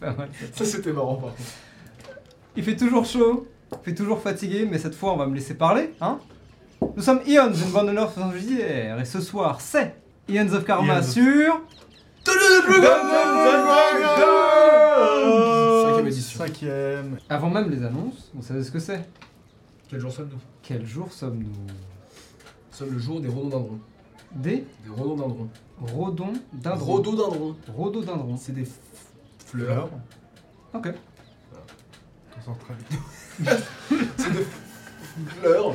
Pas mal. Ça, c'était marrant, par contre. Il fait toujours chaud, il fait toujours fatigué, mais cette fois on va me laisser parler, hein Nous sommes Ions, une bande de Nord et ce soir c'est Ions of Karma Ions sur... Cinquième édition. Cinquième. Avant même les annonces, vous savez ce que c'est? Quel jour sommes-nous? Quel jour sommes-nous? Nous sommes le jour des rhododendrons. Des Des rhododendrons. dindrons. Rhododendrons. Rhododendrons. C'est des f- fleurs. Ok. Très vite. C'est des fleurs.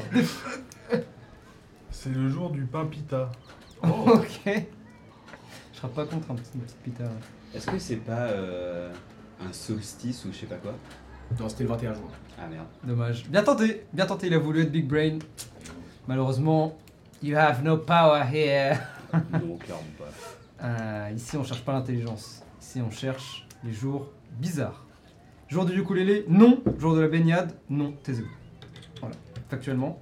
C'est le jour du pain pita. Oh. Ok. Je serai pas contre un petit, une petite pita. ouais. Est-ce que c'est pas euh, un solstice ou je sais pas quoi? Non, c'était le 21 juin. Ah merde. Dommage. Bien tenté, bien tenté, il a voulu être Big Brain. Malheureusement, you have no power here. Non, clairement pas. Euh, ici, on cherche pas l'intelligence. Ici, on cherche les jours bizarres. Jour du ukulélé, non. Jour de la baignade, non. Taisez-vous. Voilà, factuellement.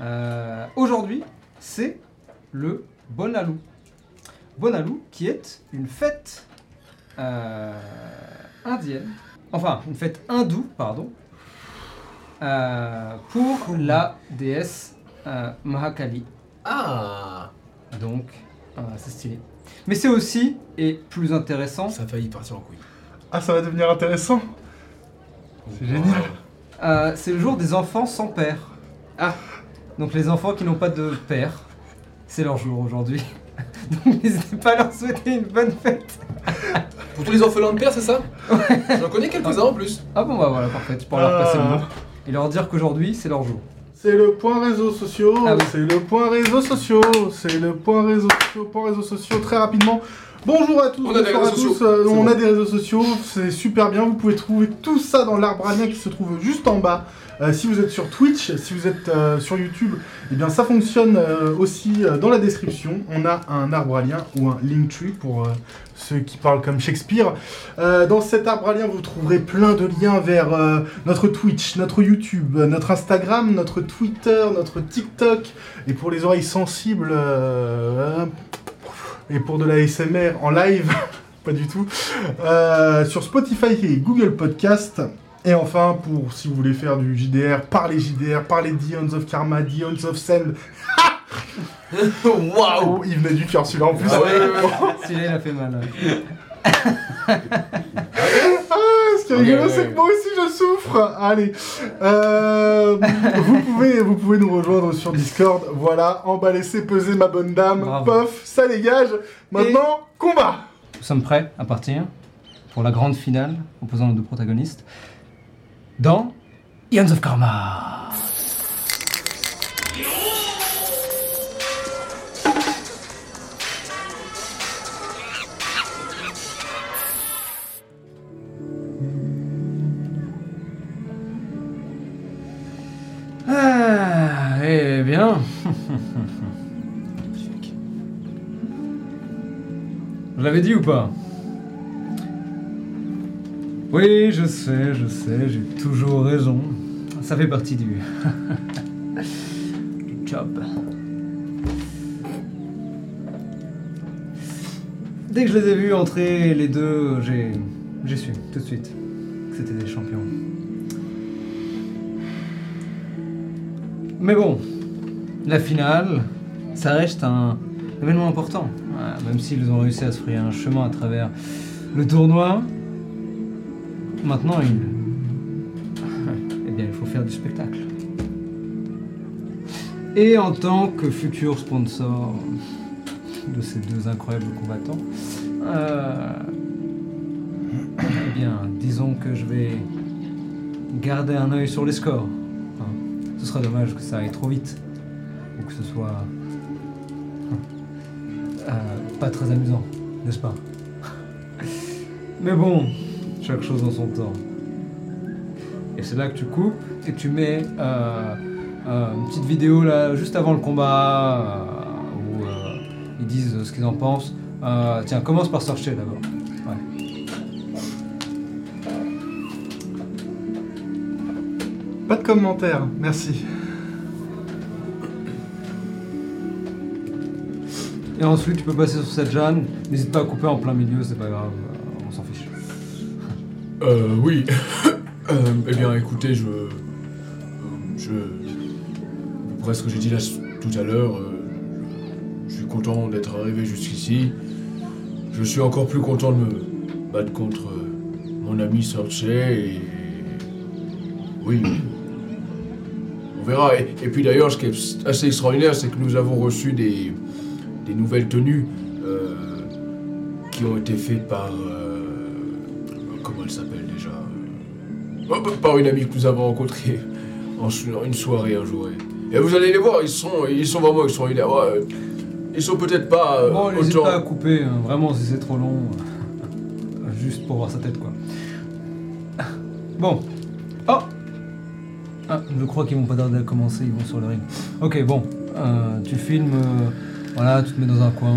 Euh, Aujourd'hui, c'est le Bonalou. Bonalou, qui est une fête euh, indienne, enfin, une fête hindoue, pardon, euh, pour la déesse Mahakali. Ah Donc, c'est stylé. Mais c'est aussi, et plus intéressant, Ça a failli partir en couille. Ah, ça va devenir intéressant. C'est génial. euh, c'est le jour des enfants sans père. Ah. Donc les enfants qui n'ont pas de père, c'est leur jour aujourd'hui. Donc n'hésitez pas à leur souhaiter une bonne fête. Pour tous les orphelins de père, c'est ça J'en connais quelques-uns en plus. Ah bon bah voilà, parfait, tu pourras leur passer le Ah. mot. Et leur dire qu'aujourd'hui, c'est leur jour. C'est le point réseaux sociaux, Ah oui. c'est le point réseaux sociaux, c'est le point réseaux sociaux, point réseaux sociaux, très rapidement. Bonjour à tous, On a des bonsoir à réseaux tous, sociaux, euh, c'est on bon. a des réseaux sociaux, c'est super bien, vous pouvez trouver tout ça dans l'arbre à lien qui se trouve juste en bas. Euh, si vous êtes sur Twitch, si vous êtes euh, sur YouTube, eh bien ça fonctionne euh, aussi dans la description. On a un arbre à lien ou un Linktree pour euh, ceux qui parlent comme Shakespeare. Dans cet arbre à lien, vous trouverez plein de liens vers notre Twitch, notre YouTube, notre Instagram, notre Twitter, notre TikTok. Et pour les oreilles sensibles, et pour de la SMR en live, pas du tout, sur Spotify et Google Podcast. Et enfin, pour si vous voulez faire du JDR, par les JDR, par les Dions of Karma, Dions of Send. Waouh Oh, il venait du cœur celui-là en plus. Ah ouais. Celui-là, il a fait mal. ouais. Ah, ce qui est rigolo, ouais, c'est que moi aussi je souffre. Allez, Euh, vous pouvez, vous pouvez nous rejoindre sur Discord. Voilà, emballez, c'est pesé, ma bonne dame. Bravo. Pof, ça dégage. Maintenant, combat. Nous sommes prêts à partir pour la grande finale opposant nos deux protagonistes dans Ions of Karma. Ah, eh bien. Je l'avais dit ou pas? Oui, je sais, je sais, j'ai toujours raison. Ça fait partie du... du job. Dès que je les ai vus entrer, les deux, j'ai... J'ai su, tout de suite, que c'était des champions. Mais bon, la finale, ça reste un événement important. Même s'ils ont réussi à se frayer un chemin à travers le tournoi, maintenant il. Eh bien, il faut faire du spectacle. Et en tant que futur sponsor de ces deux incroyables combattants, euh, eh bien, disons que je vais garder un œil sur les scores. hein. Ce serait dommage que ça aille trop vite ou que ce soit euh, pas très amusant, n'est-ce pas? Mais bon, chaque chose en son temps. Et c'est là que tu coupes et tu mets euh, euh, une petite vidéo là juste avant le combat euh, où ils disent ce qu'ils en pensent. Tiens, commence par Searcher d'abord. Ouais. Pas de commentaires, merci. Et ensuite, tu peux passer sur cette Jeanne. N'hésite pas à couper en plein milieu, c'est pas grave, euh, oui. Euh, eh bien, écoutez, je. euh, Je. Après ce que j'ai dit là tout à l'heure, euh, je suis content d'être arrivé jusqu'ici. Je suis encore plus content de me battre contre mon ami Sorche et. Oui. On verra. Et, et puis d'ailleurs, ce qui est assez extraordinaire, c'est que nous avons reçu des, des nouvelles tenues qui ont été faites par. Euh, comment elle s'appelle déjà Oh, bah, Par une amie que nous avons rencontrée en une soirée un jour. Et, vous allez les voir, ils sont, ils sont vraiment extraordinaires. Ouais, ils sont peut-être pas euh, Bon, n'hésite autant. pas à couper, hein, vraiment, si c'est trop long. euh, Juste pour voir sa tête, quoi. Bon. Oh Ah, je crois qu'ils vont pas tarder à commencer, ils vont sur le ring. Ok, bon. euh, tu filmes, euh, voilà, tu te mets dans un coin,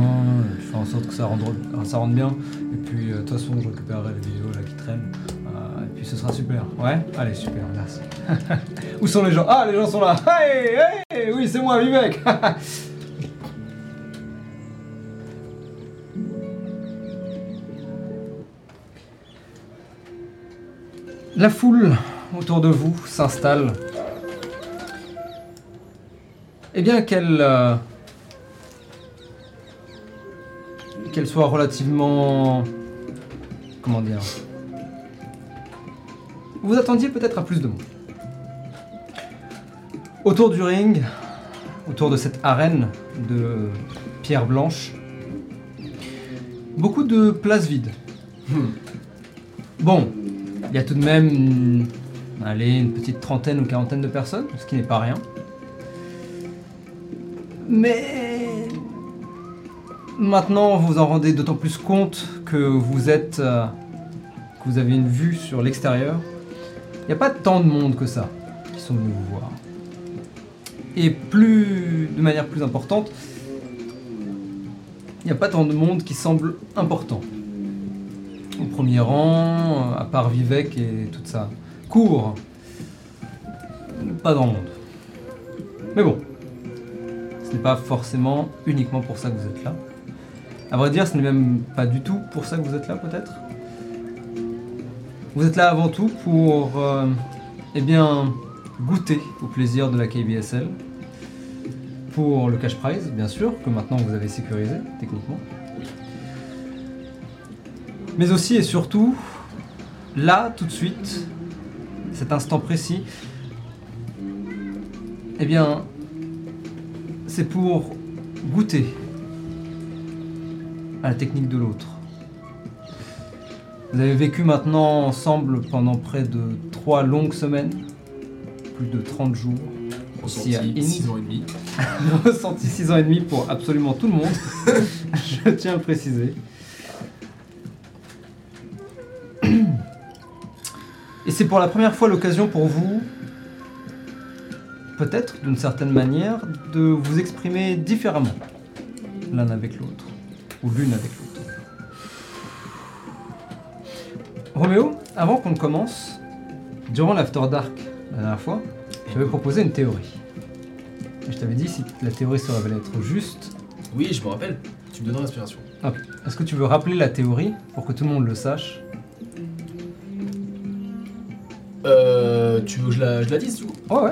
tu fais en sorte que ça rentre, ça rentre bien. Et puis, euh, de toute façon, je récupérerai les vidéos là qui traînent. Euh, et puis, ce sera super. Ouais? Allez, super, merci. Où sont les gens? Ah, les gens sont là Hey, hey Oui, c'est moi, Vivek La foule autour de vous s'installe. Eh bien qu'elle euh, qu'elle soit relativement comment dire Vous attendiez peut-être à plus de monde. Autour du ring, autour de cette arène de pierre blanche, beaucoup de places vides. Bon, il y a tout de même allez, une petite trentaine ou quarantaine de personnes, ce qui n'est pas rien. Mais maintenant, vous en rendez d'autant plus compte que vous êtes, euh, que vous avez une vue sur l'extérieur. Il n'y a pas tant de monde que ça qui sont venus vous voir. Et plus, de manière plus importante, il n'y a pas tant de monde qui semble important. Au premier rang, à part Vivek et toute sa cour, pas grand monde. Mais bon, ce n'est pas forcément uniquement pour ça que vous êtes là. À vrai dire, ce n'est même pas du tout pour ça que vous êtes là, peut-être? Vous êtes là avant tout pour, euh, eh bien, goûter au plaisir de la KBSL. Pour le cash prize, bien sûr, que maintenant vous avez sécurisé, techniquement. Mais aussi et surtout, là, tout de suite, cet instant précis, eh bien, c'est pour goûter à la technique de l'autre. Vous avez vécu maintenant ensemble pendant près de trois longues semaines, plus de 30 jours. Ressenti Inde. 6 ans et demi. ressenti 6 ans et demi pour absolument tout le monde. Je tiens à le préciser. Et c'est pour la première fois l'occasion pour vous, peut-être d'une certaine manière, de vous exprimer différemment, l'un avec l'autre, ou l'une avec l'autre. Roméo, avant qu'on commence, durant l'After Dark la dernière fois, j'avais proposé une théorie. Et je t'avais dit, si la théorie se révélait être juste, Oui, je me rappelle. Tu me donneras l'inspiration. est-ce que tu veux rappeler la théorie pour que tout le monde le sache? Euh, tu veux que je la, je la dise du coup? Oh ouais.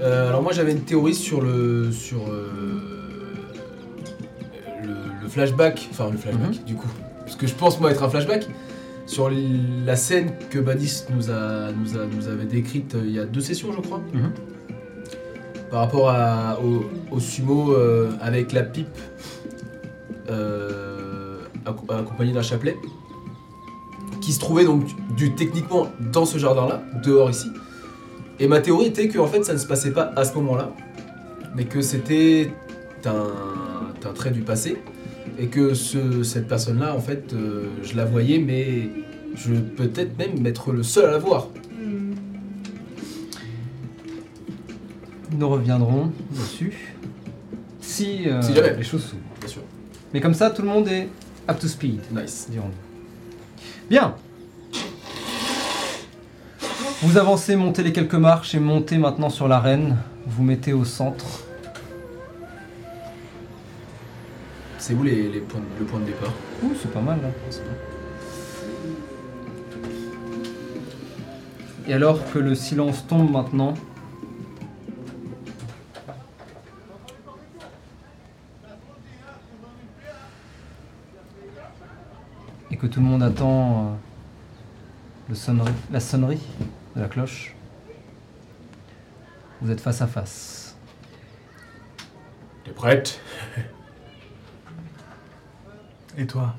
Euh, alors moi j'avais une théorie sur le sur euh, flashback, enfin le flashback du coup, parce que je pense moi être un flashback sur la scène que Badis nous a nous a nous avait décrite euh, il y a deux sessions je crois, Mhm. par rapport à, au, au sumo euh, avec la pipe euh, accom- accompagnée d'un chapelet qui se trouvait donc du techniquement dans ce jardin là dehors ici. Et ma théorie était que en fait ça ne se passait pas à ce moment-là, mais que c'était un, un trait du passé, et que ce- cette personne-là, en fait, euh, je la voyais, mais je peut-être même être le seul à la voir. Nous reviendrons dessus si, euh, Si jamais. les choses s'ouvrent. Bien sûr. Mais comme ça, tout le monde est up to speed, Nice. dirons-nous. Bien. Vous avancez, montez les quelques marches et montez maintenant sur l'arène. Vous mettez au centre. C'est où les, les points, le point de départ Ouh, c'est pas mal là. C'est bien. Et alors que le silence tombe maintenant, et que tout le monde attend euh, le sonnerie, la sonnerie de la cloche, vous êtes face à face. T'es prête? Et toi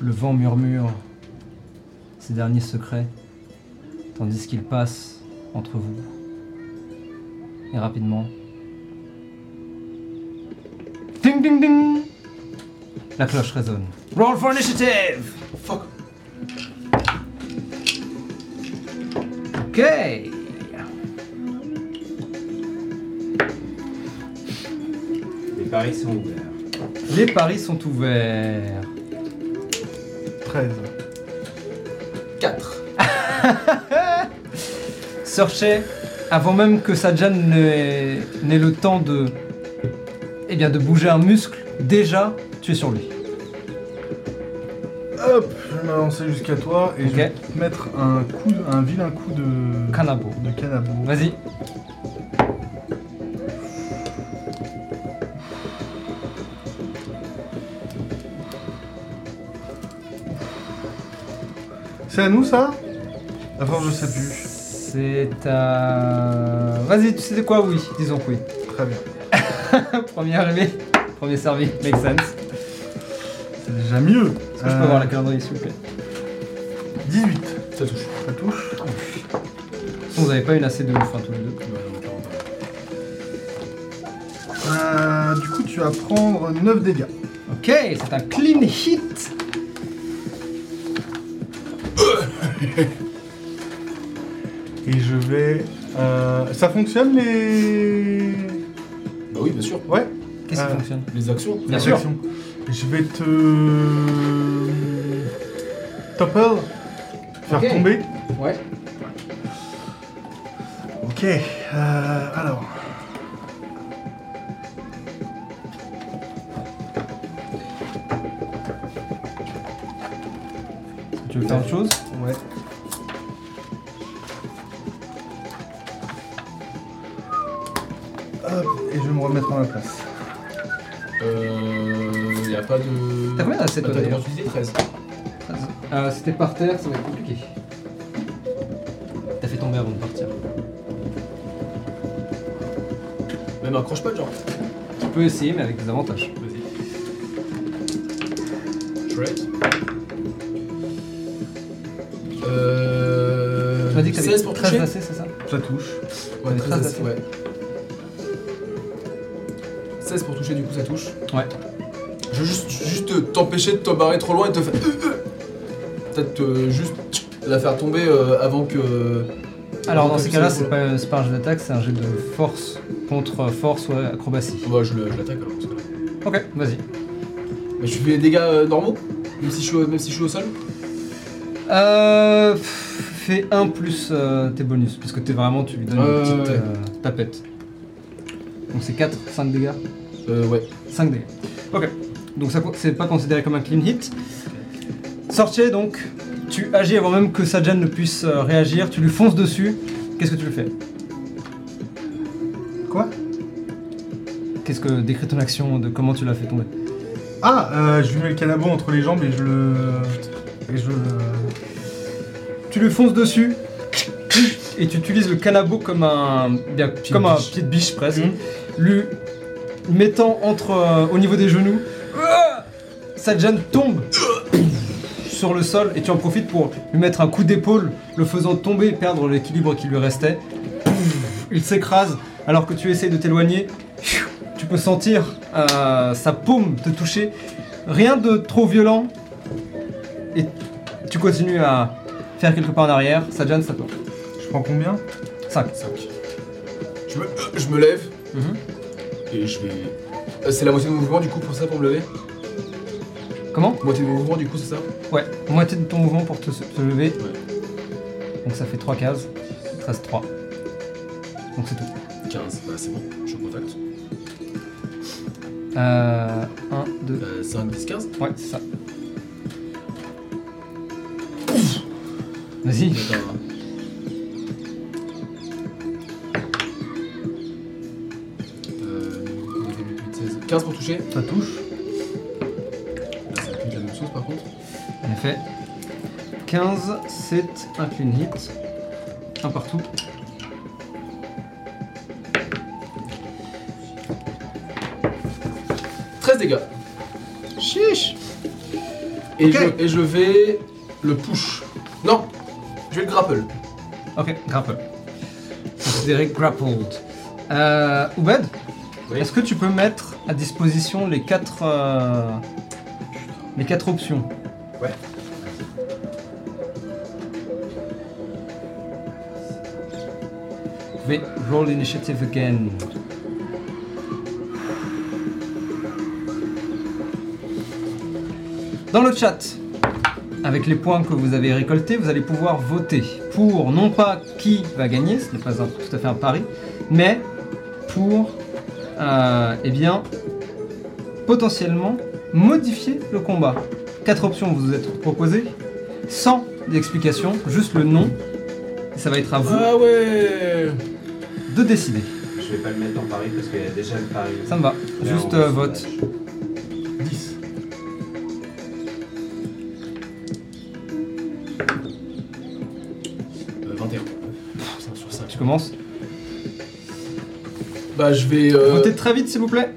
Le vent murmure ses derniers secrets, tandis qu'il passe entre vous. Et rapidement. Ding ding ding La cloche résonne. Roll for initiative Fuck. Ok Les paris sont ouverts. Les paris sont ouverts. 13. 4. Searchez, avant même que Sajan n'ait n'ait le temps de, eh bien, de bouger un muscle, déjà, tu es sur lui. Hop, je vais m'avancer jusqu'à toi et je vais te mettre un coup, un vilain coup de Canabo. de canabo. Vas-y. C'est à nous ça? Force je sais plus. C'est à... Vas-y, tu sais quoi? Oui, disons que oui. Très bien. premier arrivé, premier servi, make sense. C'est déjà mieux. Est-ce que je peux Euh, avoir la calendrier, s'il vous plaît 18. Ça touche. Ça touche. Vous avez pas une assez de ouf, hein, tous les deux. Euh, du coup, tu vas prendre 9 dégâts. Ok, c'est un clean hit. Et je vais. euh, ça fonctionne les. Bah oui, bien sûr. Ouais, Qu'est-ce qui Euh, fonctionne? Les actions. Bien les sûr. actions. Je vais te. Topple Faire Ok. tomber. Ouais. Ok, euh, alors. Tu veux faire autre chose? C'était par terre, ça va être compliqué. T'as fait tomber avant de partir. Même un pas, genre. Tu peux essayer, mais avec des avantages. Vas-y. Shred. Euh. Tu m'as dit que t'avais 16 pour 13 toucher c'est ça? Ça touche. Ouais, T'avais 13 13 d'assez, ouais. 16 pour toucher, du coup ça touche. Ouais. Je veux juste, juste t'empêcher de te barrer trop loin et te faire. Peut-être euh, juste la faire tomber euh, avant que. Alors dans ces cas-là, c'est pas, c'est pas un jet d'attaque, c'est un jet de force contre force ou acrobatie. Bah, je le- je l'attaque alors. Ok, vas-y. Mais je fais des dégâts euh, normaux même si, je suis, au- même si je suis au sol Euh, pff, fais 1 plus euh, tes bonus, parce que t'es vraiment, tu lui donnes Ouais, une petite ouais, ouais. euh, tapette. Donc c'est 4, 5 dégâts Euh, ouais. 5 dégâts. Ok, donc ça co- c'est pas considéré comme un clean hit. Sortier donc, tu agis avant même que Sajan ne puisse euh, réagir, tu lui fonces dessus. Qu'est-ce que tu lui fais? Quoi? Qu'est-ce que décrit ton action de comment tu l'as fait tomber? Ah, euh, je lui mets le canabo entre les jambes et je le. Et je le. Tu lui fonces dessus et tu utilises le canabo comme un bien, comme un pied de biche presque, Mhm. lui mettant entre euh, au niveau des genoux. Sajan tombe sur le sol et tu en profites pour lui mettre un coup d'épaule, le faisant tomber et perdre l'équilibre qui lui restait. Il s'écrase alors que tu essayes de t'éloigner. Tu peux sentir euh, sa paume te toucher. Rien de trop violent. Et tu continues à faire quelques pas en arrière. Sajan, ça toi. Je prends combien? 5. 5. Je me, je me lève Mhm. et je vais. Euh, c'est la moitié de mouvement du coup pour ça pour me lever? Comment Moitié de mon mouvement du coup c'est ça Ouais, moitié de ton mouvement pour te, te lever. Ouais. Donc ça fait 3 cases. Il te reste 3. Donc c'est tout. 15, bah c'est bon, je contacte. Euh, 1, 2, Euh, 5, 10, 15 ouais, c'est ça. Vas-y. D'accord. Euh, 15 pour toucher. Ça touche. En effet. 15, c'est un clean hit. Un partout. « 13 dégâts. Chiche Et, je, et je vais le push. Non, je vais le grapple. Ok, grapple. Considéré grappled. Euh, Oubed, Oui. est-ce que tu peux mettre à disposition les quatre, euh, les quatre options? Ouais. Roll initiative again. Dans le chat, avec les points que vous avez récoltés, vous allez pouvoir voter pour non pas qui va gagner, ce n'est pas un- tout à fait un pari, mais pour, euh, eh bien, potentiellement modifier le combat. Quatre options vous êtes proposées, sans explication, juste le nom. Ça va être à vous Ah de décider. Je vais pas le mettre en pari parce qu'il y a déjà le pari. Ça me va. Là, Juste euh, vote. lâche. 10. Euh, 21. 5 sur 5. Tu commences. Bah je vais... euh, Votez très vite, s'il vous plaît.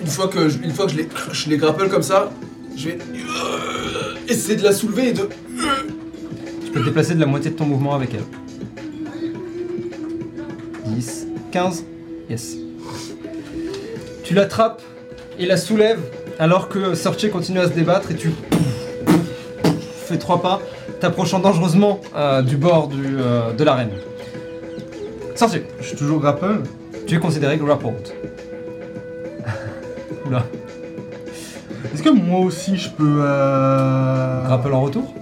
une fois que je, une fois que je les, je les grapple comme ça, je vais euh, essayer de la soulever et de... Tu peux te déplacer de la moitié de ton mouvement avec elle. 15, yes. Tu l'attrapes et la soulèves alors que Sorche continue à se débattre et tu fais trois pas, t'approchant dangereusement euh, du bord du, euh, de l'arène. Sorche, Je suis toujours grapple. tu es considéré grappled. Oula, Est-ce que moi aussi je peux. Euh... grapple en retour?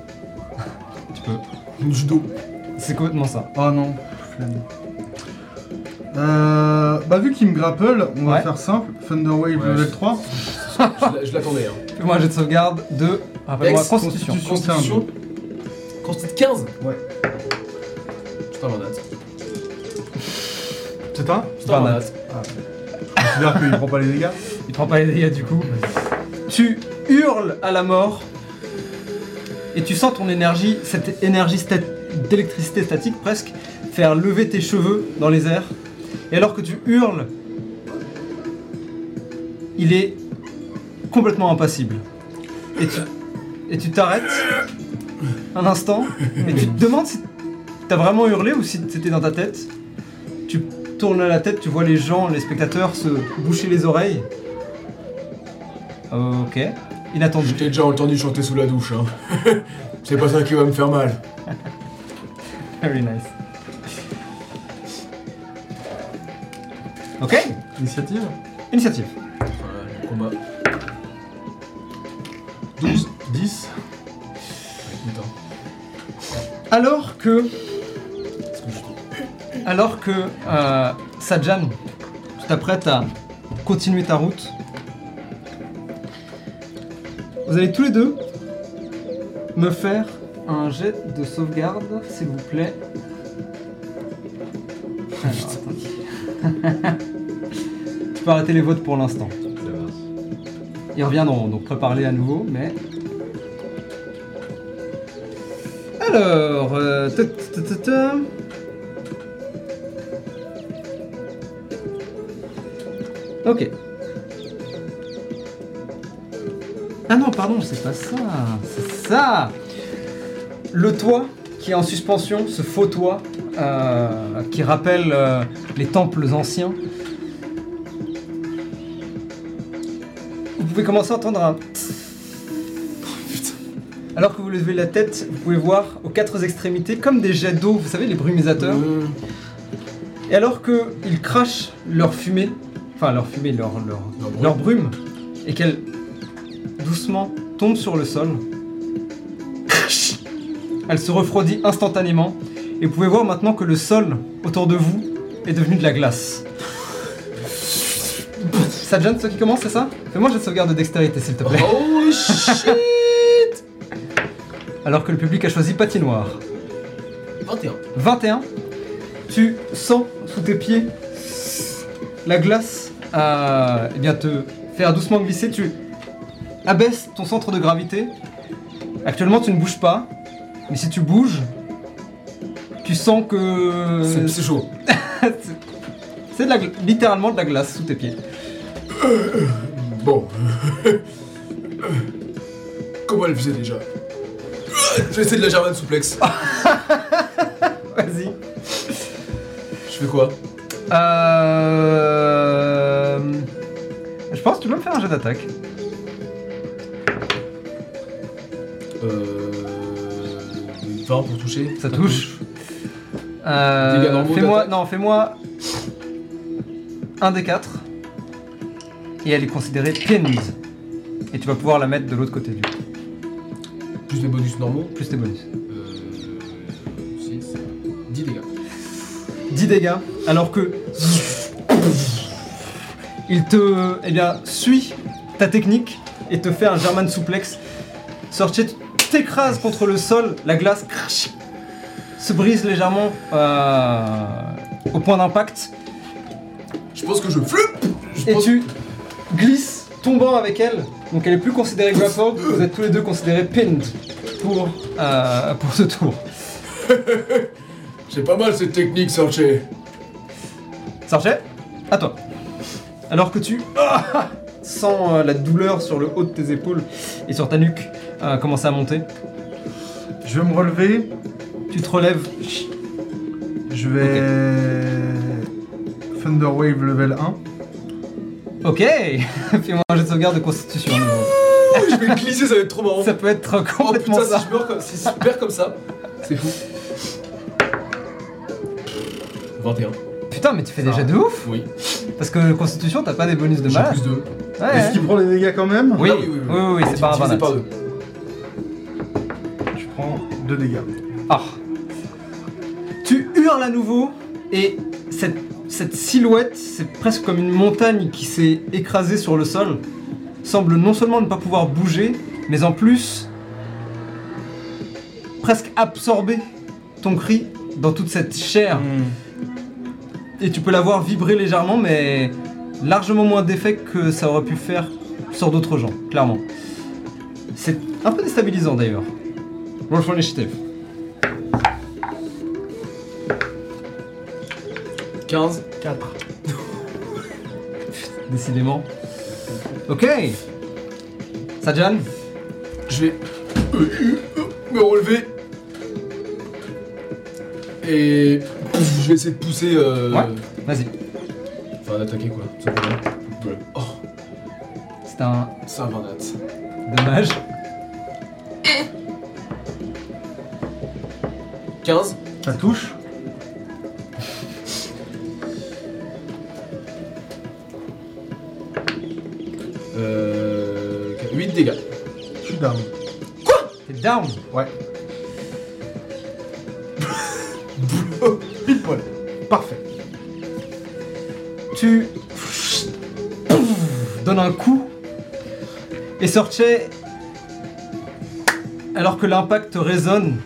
Tu peux. Judo. C'est complètement ça. Oh non. flemme. Euh, bah vu qu'il me grapple, on va Ouais. faire simple. Thunder Wave Ouais, level je- 3. Je l'a- je l'attendais. Hein. Fais-moi un jet de sauvegarde de. Rappelle-moi, Dex, Constitution. Constitution. Constitution. Constitution 15 Ouais. Je t'en date. C'est un Je t'en Barnat. date. Je considère qu'il prend pas les dégâts. Il prend pas les dégâts du coup. Tu hurles à la mort et tu sens ton énergie, cette énergie stat- d'électricité statique presque, faire lever tes cheveux dans les airs. Et alors que tu hurles, il est complètement impassible. Et tu et tu t'arrêtes un instant et tu te demandes si t'as vraiment hurlé ou si c'était dans ta tête. Tu tournes la tête, tu vois les gens, les spectateurs se boucher les oreilles. Ok. Inattendu. Je t'ai déjà entendu chanter sous la douche, hein. C'est pas ça qui va me faire mal. Very nice. Ok. Initiative Initiative. Le combat. 12, 10. Putain. Alors que. Alors que euh, Sajan, tu t'apprêtes à continuer ta route, vous allez tous les deux me faire un jet de sauvegarde, s'il vous plaît. Alors, peux arrêter les votes pour l'instant. Ils reviendront, donc prépare-les à nouveau, mais... Alors... euh. Ok. Ah non, pardon, c'est pas ça. C'est ça Le toit qui est en suspension, ce faux toit, euh, qui rappelle euh, les temples anciens. Pouvez commencer à entendre un... Alors que vous levez la tête, vous pouvez voir aux quatre extrémités comme des jets d'eau, vous savez, les brumisateurs. Mmh. Et alors qu'ils crachent leur fumée, enfin leur fumée, leur, leur, Leur brume. leur brume, et qu'elle doucement tombe sur le sol, elle se refroidit instantanément. Et vous pouvez voir maintenant que le sol autour de vous est devenue de la glace. Sadjan, c'est toi qui commence, c'est ça Fais-moi de sauvegarde de dextérité, s'il te plaît. Holy shit Alors que le public a choisi patinoire. 21. 21, tu sens sous tes pieds la glace euh, eh bien, te faire doucement glisser. Tu abaisses ton centre de gravité. Actuellement, tu ne bouges pas. Mais si tu bouges, tu sens que. C'est chaud. C'est de la gla- littéralement de la glace sous tes pieds. Bon. Comment elle faisait déjà? Je vais essayer de la German souplex. Vas-y. Je fais quoi? Euh... Je pense que tu peux me faire un jet d'attaque. Euh. 20 pour toucher. Ça touche. Euh, normaux fais-moi, d'attaque. non, fais-moi un des quatre. Et elle est considérée pinned. Et tu vas pouvoir la mettre de l'autre côté du coup, Plus les bonus normaux. plus tes bonus. Euh. 6. 10 dégâts. 10 dégâts, alors que il te eh bien, suit ta technique et te fait un German souplex. Sortier t'écrase contre le sol, la glace crash, se brise légèrement euh, au point d'impact Je pense que je flup Je et pense- tu glisses tombant avec elle. Donc elle est plus considérée grappled, vous êtes tous les deux considérés pinned pour, euh, pour ce tour. C'est pas mal cette technique. Sarchet, à toi. Alors que tu ah, sens euh, la douleur sur le haut de tes épaules et sur ta nuque euh, commencer à monter, Je vais me relever. tu te relèves. Je vais. Thunder Wave level 1. Ok, fais-moi un jet de sauvegarde de constitution. à nouveau. Je vais glisser, ça va être trop marrant. Ça peut être Oh complètement putain, ça. si je meurs comme, si je perds comme ça, c'est fou. 21. Putain, mais tu fais déjà de ouf Oui. Parce que constitution, t'as pas des bonus de J'ai malade. plus 2. Ouais, Est-ce qu'il prend les dégâts quand même Oui, Ah oui, oui, oui, oui, c'est pas un Divisé 20 par 2. Je prends 2 dégâts. Ah. Tu hurles à nouveau et cette, cette silhouette, c'est presque comme une montagne qui s'est écrasée sur le sol, semble non seulement ne pas pouvoir bouger, mais en plus presque absorber ton cri dans toute cette chair. Et tu peux la voir vibrer légèrement, mais largement moins d'effet que ça aurait pu faire sur d'autres gens, clairement. C'est un peu déstabilisant d'ailleurs. Roll for initiative. 15. 4. Décidément. Ok. Sajan, Je vais me relever. Et pouf, je vais essayer de pousser. Euh... Ouais. vas-y. Enfin, d'attaquer quoi, tout simplement. Ouais. Oh, C'est un c'est un 20 nat. dommage. 15. Ça touche. Dégâts. Je suis down. T'es down? Ouais. Pile poil. Parfait. Tu donnes un coup et Sorche, alors que l'impact résonne,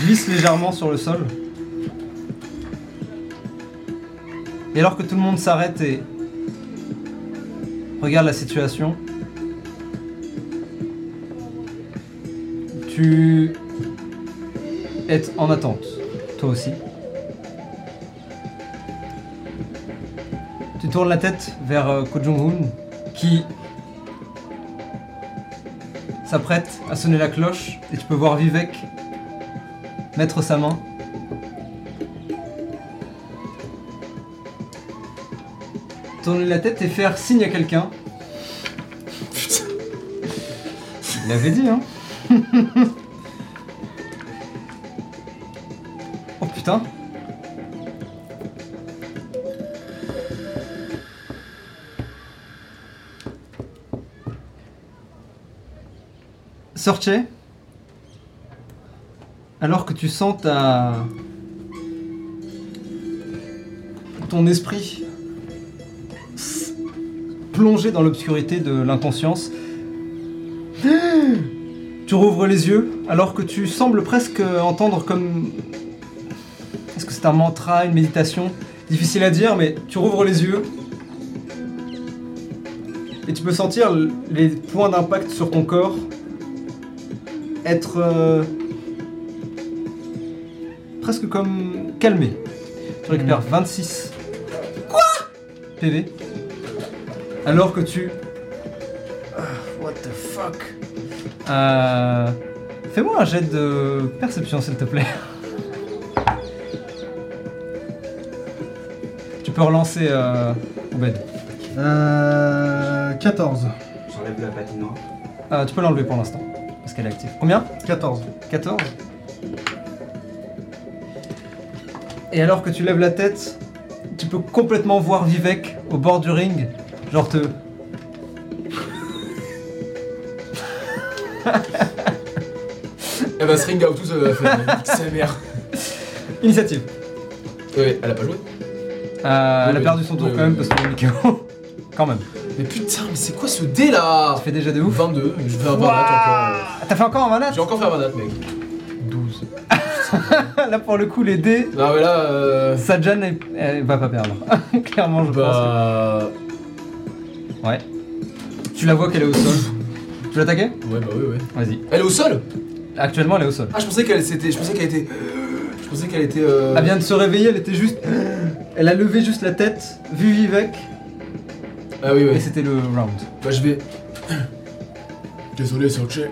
glisse légèrement sur le sol. Et alors que tout le monde s'arrête et regarde la situation, tu es en attente, toi aussi. Tu tournes la tête vers euh, Ko Jong-un qui s'apprête à sonner la cloche et tu peux voir Vivek mettre sa main. Tourner la tête et faire signe à quelqu'un. Il avait dit, hein Oh putain Sorche, alors que tu sens ta ton esprit plongé dans l'obscurité de l'inconscience. Tu rouvres les yeux alors que tu sembles presque entendre comme... Est-ce que c'est un mantra, une méditation Difficile à dire, mais tu rouvres les yeux et tu peux sentir les points d'impact sur ton corps être euh, presque comme calmé. Tu récupères 26 Quoi? PV. Alors que tu. Euh, Fais-moi un jet de perception s'il te plaît. tu peux relancer euh, Oubed. Euh, 14. J'enlève la patinoire. Euh, tu peux l'enlever pour l'instant, parce qu'elle est active. Combien? 14. 14. Et alors que tu lèves la tête, tu peux complètement voir Vivek au bord du ring, genre te... Elle va se ring out tout seul. C'est mère. Initiative. Ouais, elle a pas joué. Euh, elle a oui. perdu son tour Oui, quand même parce que Mikao. quand même. Mais putain, mais c'est quoi ce dé là Ça fait déjà de ouf. 22, je vais avoir encore. Ah, T'as fait encore un euh, manat J'ai encore fait un manat, mec. 12. Là pour le coup les dés, Non, mais là. Euh... Sajan elle, elle va pas perdre. Clairement je Bah. pense. que- Ouais. Tu la vois qu'elle est au sol. Tu veux l'attaquer Ouais, bah oui, ouais. Vas-y. Elle est au sol Actuellement elle est au sol. Ah, je pensais qu'elle c'était. Je pensais qu'elle était. Je pensais qu'elle était. Euh... Elle vient de se réveiller, elle était juste. Elle a levé juste la tête, vu Vivek, Ah oui, et ouais. c'était le round. Bah, je vais. Désolé, Sorche. Je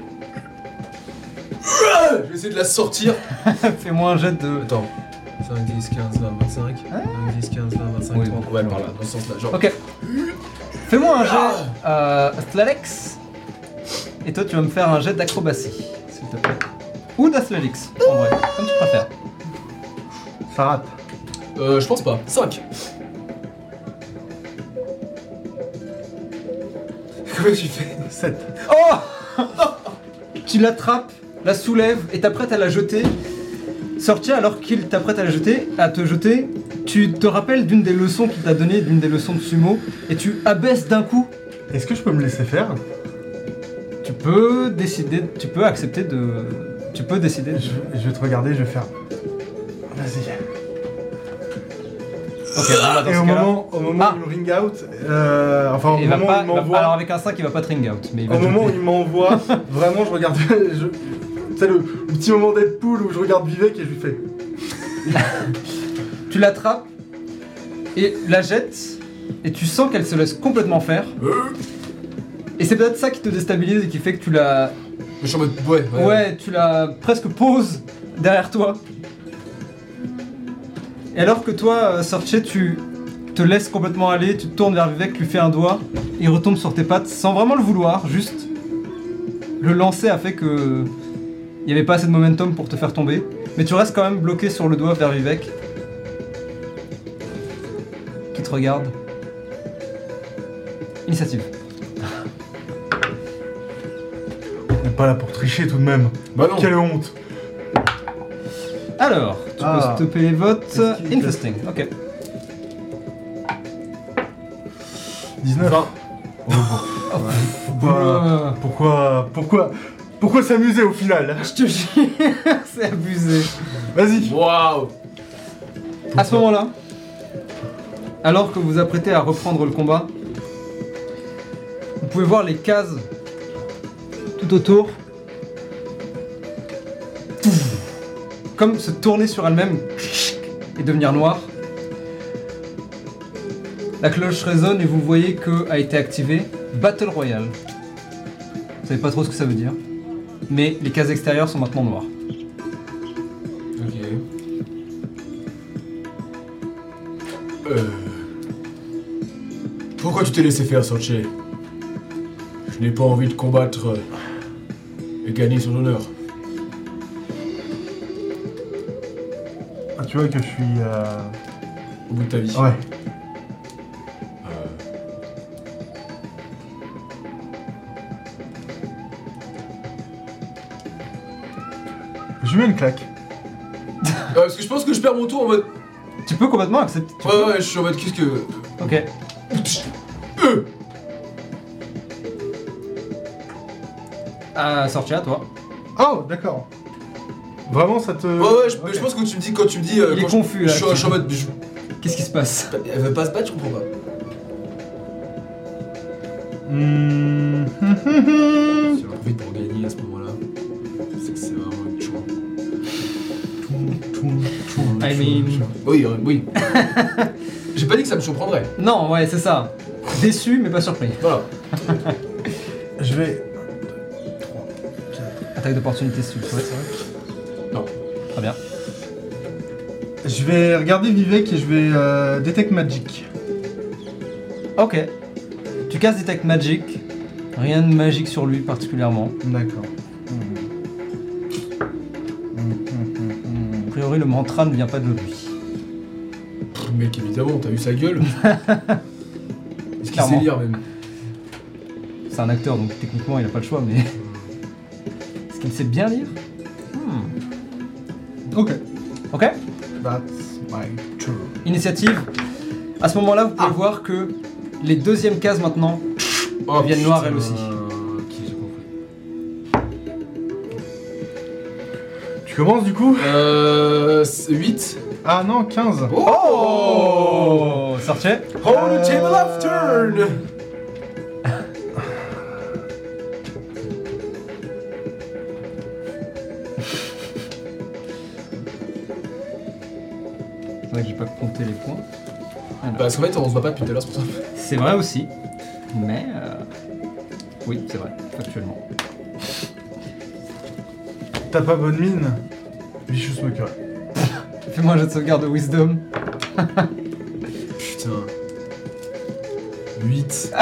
vais essayer de la sortir. Fais-moi un jet de. Attends. 5, 10, 15, 20, 25. 5, 10, 15, 20, 25, Oui. 30. Ouais, part là, dans ce sens-là. Genre. Ok. Fais-moi un jet euh, Athletics. Et toi, tu vas me faire un jet d'acrobatie, s'il te plaît. Ou d'athletics, en vrai, comme tu préfères. Ça rate. Euh, je pense pas. 5. Comment tu fais 7. Oh Tu l'attrapes, la soulèves et t'apprêtes à la jeter. Sortir alors qu'il t'apprête à la jeter, à te jeter, tu te rappelles d'une des leçons qu'il t'a donné, d'une des leçons de sumo, et tu abaisses d'un coup. Est-ce que je peux me laisser faire? Tu peux décider, tu peux accepter de, tu peux décider. de- je, je vais te regarder, je vais faire. Vas-y. Ok, bon, bah, dans Et ce au cas-là, moment, au moment Ah. où il ring out, euh, enfin au il va moment pas, où il va- m'envoie, alors avec un 5 il va pas te ring out, mais il va au te moment où il m'envoie, vraiment je regarde, je, c'est le, le petit moment Deadpool où je regarde Vivek et je lui fais. Tu l'attrapes et la jettes et tu sens qu'elle se laisse complètement faire. Et c'est peut-être ça qui te déstabilise et qui fait que tu la, Je suis en mode. Ouais, ouais, tu la presque poses derrière toi. Et alors que toi, euh, Sorche, tu te laisses complètement aller, tu te tournes vers Vivek, lui fais un doigt, il retombe sur tes pattes sans vraiment le vouloir, juste le lancer a fait que il n'y avait pas assez de momentum pour te faire tomber, mais tu restes quand même bloqué sur le doigt vers Vivek, qui te regarde. Initiative. Pas là pour tricher tout de même. Bah non. Quelle honte. Alors, tu Ah. peux stopper les votes. Qu'est-ce qu'il Infesting, ok. 19. 20. Pourquoi, pourquoi, pourquoi, pourquoi s'amuser au final je te jure, c'est abusé. Vas-y. Waouh À ce moment-là, alors que vous vous apprêtez à reprendre le combat, vous pouvez voir les cases tout autour comme se tourner sur elles-mêmes et devenir noires. La cloche résonne et vous voyez que a été activé Battle Royale. Vous savez pas trop ce que ça veut dire, mais les cases extérieures sont maintenant noires. Ok. Euh... Pourquoi tu t'es laissé faire, Sorche? Je n'ai pas envie de combattre gagner son honneur. Ah, tu vois que je suis. euh, Au bout de ta vie. Ouais. Euh, Je lui mets une claque. Euh, parce que je pense que je perds mon tour en mode. Tu peux complètement accepter. tu Ouais, ouais, je suis en mode qu'est-ce que. Ok. Ah, sorti à toi. Oh, d'accord. Vraiment, ça te. Ouais, ouais, je, Ok. je pense que tu me dis quand tu me dis. euh, Il est quand je- confus, là, Je suis, je suis en mode. je- Qu'est-ce qui se passe Elle veut pas se battre, je comprends pas. Hmm. J'ai envie pour gagner à ce moment-là. C'est que c'est vraiment une choix. I mean- Oui, euh, oui. J'ai pas dit que ça me surprendrait. Non, ouais, c'est ça. Déçu, mais pas surpris. Voilà. Je vais. Attaque d'opportunité si tu le souhaites, c'est vrai Non. Très bien. Je vais regarder Vivek et je vais euh, Detect Magic. Ok. Tu casses Detect Magic. Rien de magique sur lui particulièrement. D'accord. A priori, le mantra ne vient pas de lui. Pff, Mec, évidemment, t'as vu sa gueule Est-ce qu'il Clairement. sait lire même? C'est un acteur, donc techniquement, il n'a pas le choix, mais. Bien lire Hmm. Ok. Ok. That's my turn. Initiative. À ce moment-là, vous pouvez Ah. voir que les deuxièmes cases maintenant Oh, deviennent noires putain. elles aussi. Ok, j'ai compris. Tu commences du coup? Euh. 8. Ah non, 15. Oh Sortez Euh, table of turn compté les points. Alors, Parce qu'en fait, on se voit pas depuis tout à l'heure, c'est pour ça. c'est vrai aussi. Mais. euh, Oui, c'est vrai, factuellement. T'as pas bonne mine Vicious Smoker. Fais-moi un jet de sauvegarde de Wisdom. Putain. 8. Nice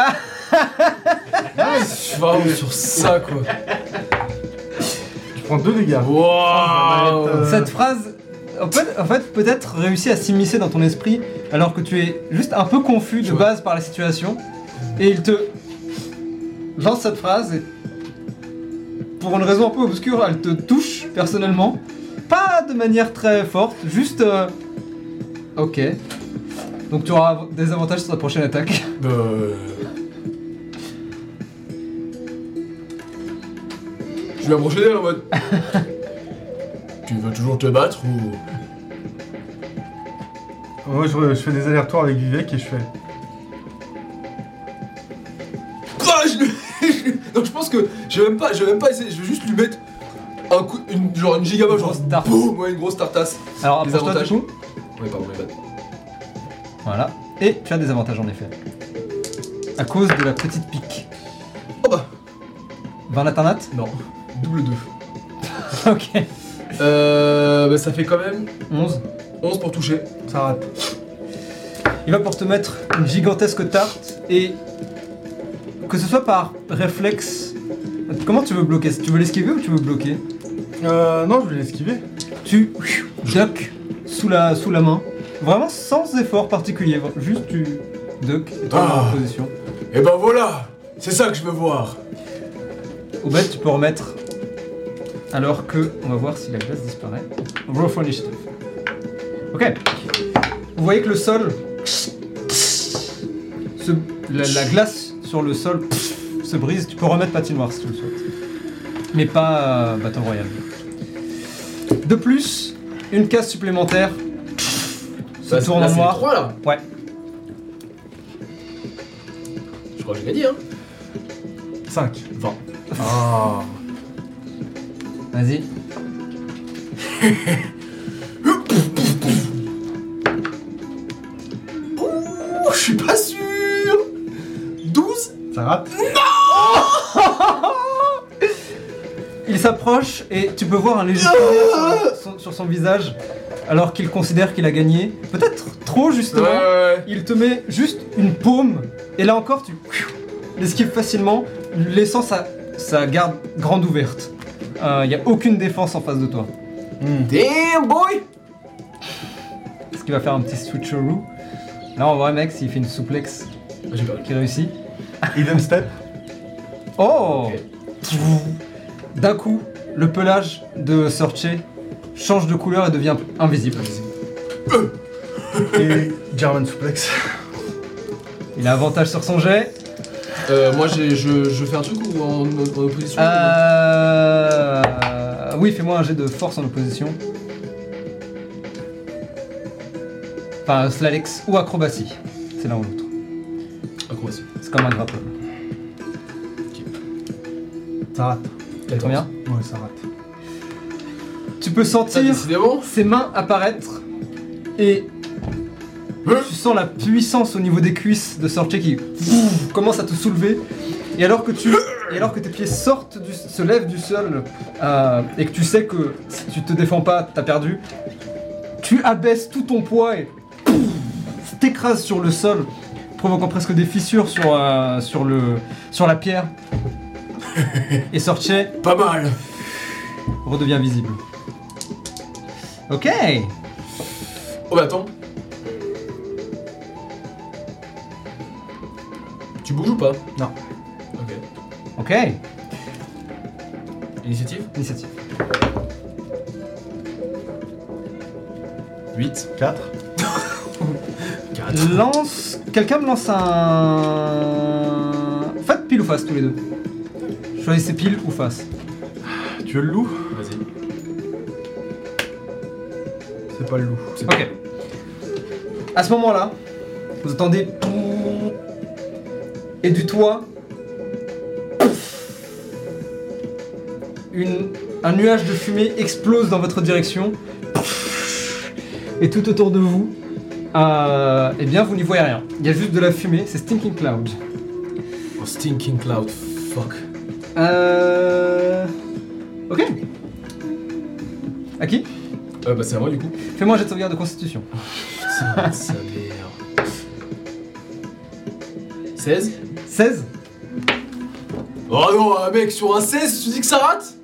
Je suis vraiment sur ça, quoi. Tu prends 2 dégâts. Wow Euh, Cette phrase, en fait, en fait peut-être réussit à s'immiscer dans ton esprit alors que tu es juste un peu confus de base par la situation. Et il te lance cette phrase et pour une raison un peu obscure, elle te touche personnellement. Pas de manière très forte, juste... euh, Ok. Donc tu auras des avantages sur ta prochaine attaque. Euh... Je vais m'approcher d'elle en mode. Tu veux toujours te battre ou? Moi, je, je fais des allers-retours avec Vivek et je fais. Ah, je je pense que je vais même pas, je vais même pas essayer, je vais juste lui mettre un coup, une, genre une giga Une genre grosse tarte. boum, ouais, une grosse tartasse. Alors Des approche-toi du avantages. coup. Oui, pardon, my bad. Voilà. Et tu as des avantages en effet. À cause de la petite pique. Oh bah, 20 naternat non, double 2. Ok. Euh, bah ça fait quand même 11. 11 pour toucher. Ça rate. Il va pour te mettre une gigantesque tarte et que ce soit par réflexe. Comment tu veux bloquer? Tu veux l'esquiver ou tu veux bloquer? Euh, non, je vais l'esquiver. Tu duck sous la, sous la main. Vraiment sans effort particulier. Juste tu duck et tu Ah. en position. Eh ben voilà C'est ça que je veux voir Au bête, tu peux remettre. Alors que. On va voir si la glace disparaît. Roll for initiative. Ok. Vous voyez que le sol. se- la, la glace sur le sol se brise. Tu peux remettre patinoire si tu le souhaites. Mais pas euh, Battle Royale. De plus, une case supplémentaire se Bah, tourne en noir. trois, là. Ouais. Je crois que j'ai gagné, hein. 5. 20. Ah. Vas-y. Je suis pas sûr 12 Ça rate Il s'approche et tu peux voir un léger sourire sur, son, sur son visage alors qu'il considère qu'il a gagné. Peut-être trop justement. ouais. Il te met juste une paume et là encore tu l'esquives facilement, laissant sa, sa garde grande ouverte. Il n'y a aucune défense en face de toi. Hmm. Damn, boy Ce qui va faire un petit switcheroo. Là en vrai mec, s'il fait une souplex J'ai perdu. qui réussit. Hidden Step. Oh. D'un coup, le pelage de Sorche change de couleur et devient invisible. Et German Suplex. Il a avantage sur son jet. Euh, moi, j'ai- je, je fais un truc ou en, en opposition Euh... Oui, fais-moi un jet de force en opposition. Enfin, Slalex ou acrobatie. C'est l'un ou l'autre. Acrobatie. C'est comme un grapple. Ça rate. Combien? Ouais, ça rate. Tu peux Ça, sentir décidément. ses mains apparaître et tu sens la puissance au niveau des cuisses de Sorche qui commence à te soulever. Et alors que tu, et alors que tes pieds sortent du, se lèvent du sol euh, et que tu sais que si tu te défends pas, t'as perdu, tu abaisses tout ton poids et t'écrases sur le sol, provoquant presque des fissures sur, euh, sur, le, sur la pierre. et Sorche Pas mal. redevient visible. Ok. Oh, bah attends. Tu bouges ou pas Non. Ok. Ok. Initiative Initiative. 8. 4. 4. Lance. Quelqu'un me lance un. Faites pile ou face tous les deux. Choisissez pile ou face. Tu veux le loup? Vas-y. C'est pas le loup. Ok. À ce moment-là, vous entendez. Et du toit. Une, un nuage de fumée explose dans votre direction. Et tout autour de vous. euh, eh bien, vous n'y voyez rien. Il y a juste de la fumée, c'est Stinking Cloud. Oh, Stinking Cloud. Fuck. Euh. Ok. À qui? Euh, bah, c'est à moi du coup. Fais-moi un jet de sauvegarde de constitution. Putain, sa mère. 16 16 Oh non, euh, mec, sur un 16, tu dis que ça rate?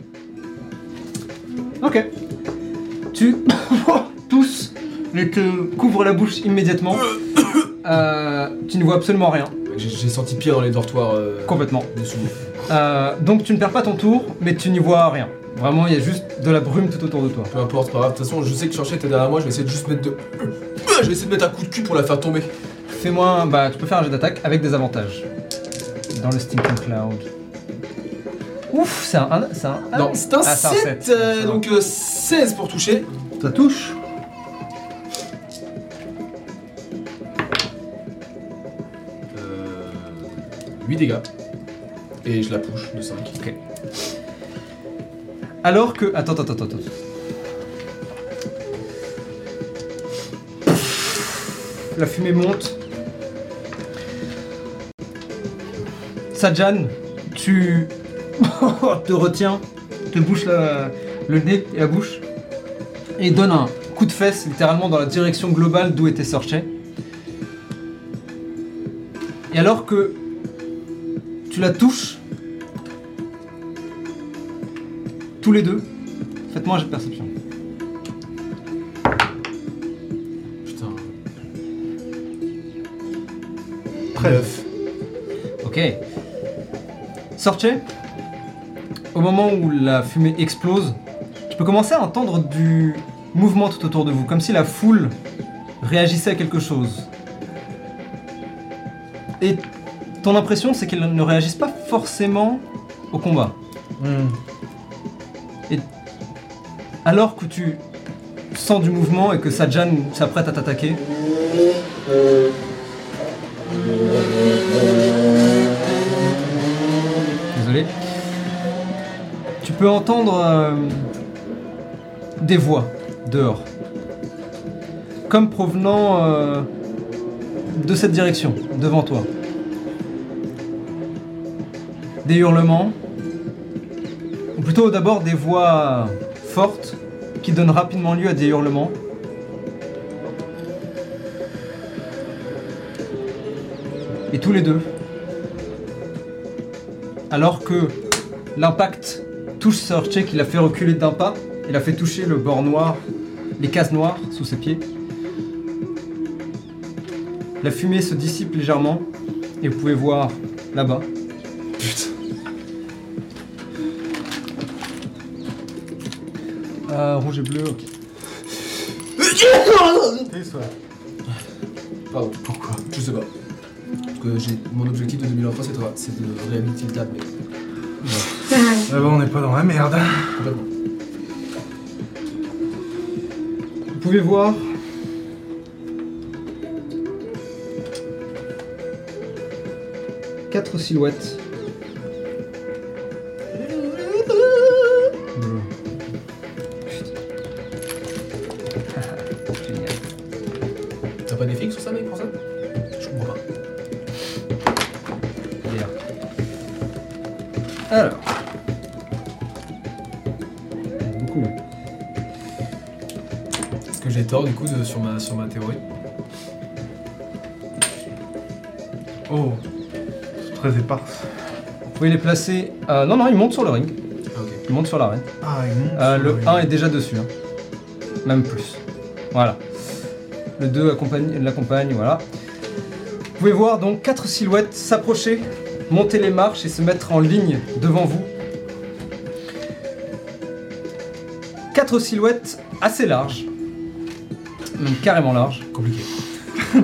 Ok. Tu tous mais te couvre la bouche immédiatement. Euh, tu ne vois absolument rien, J'ai j'ai senti pire dans les dortoirs. Euh, complètement. Dessous. Euh, donc tu ne perds pas ton tour, mais tu n'y vois rien. Vraiment, il y a juste de la brume tout autour de toi. Peu importe, pas grave. De toute façon, je sais que Churchill était derrière moi, je vais essayer de juste mettre de. Je vais essayer de mettre un coup de cul pour la faire tomber. Fais-moi, un- bah, tu peux faire un jet d'attaque avec des avantages. Dans le Stinking Cloud. Ouf, c'est un, un- c'est un. ah non, c'est un Ah, 7, euh, Ça va. donc euh, 16 pour toucher. Ça touche Euh, 8 dégâts. Et je la push de 5. Alors que. Attends, attends, attends, attends. La fumée monte. Sajan, tu te retiens, te bouches la- le nez et la bouche, et donne un coup de fesse littéralement dans la direction globale d'où était Sorche. Et alors que tu la touches, tous les deux, faites-moi un jet de perception. Putain. 13. Ok. Sorche, au moment où la fumée explose, tu peux commencer à entendre du mouvement tout autour de vous, comme si la foule réagissait à quelque chose. Et ton impression, c'est qu'elle ne réagissent pas forcément au combat. Hmm. Alors que tu sens du mouvement et que Sajan s'apprête à t'attaquer. Peux entendre euh, des voix dehors. Comme provenant euh, de cette direction, devant toi. Des hurlements. Ou plutôt d'abord des voix fortes qui donnent rapidement lieu à des hurlements. Et tous les deux, alors que l'impact touche Sorche, qui l'a fait reculer d'un pas, il a fait toucher le bord noir, les cases noires sous ses pieds. La fumée se dissipe légèrement et vous pouvez voir là-bas Putain. Euh, rouge et bleu. Pardon. Pourquoi? Je sais pas. Parce que j'ai mon objectif de 2023 c'est de, c'est réhabiliter le table, pas dans la merde. complètement. Vous pouvez voir. Quatre silhouettes. Du coup de- sur, ma, sur ma théorie Oh, c'est très éparse. Vous pouvez les placer. euh, non, non, ils montent sur le ring. Ah, ok. Ils montent sur l'arène. Ah, il monte Euh, le ring. 1 est déjà dessus. hein. Même plus. Voilà. Le 2 accompagne- l'accompagne, voilà. Vous pouvez voir donc quatre silhouettes s'approcher, monter les marches et se mettre en ligne devant vous. Quatre silhouettes assez larges. Même carrément larges. Compliqué.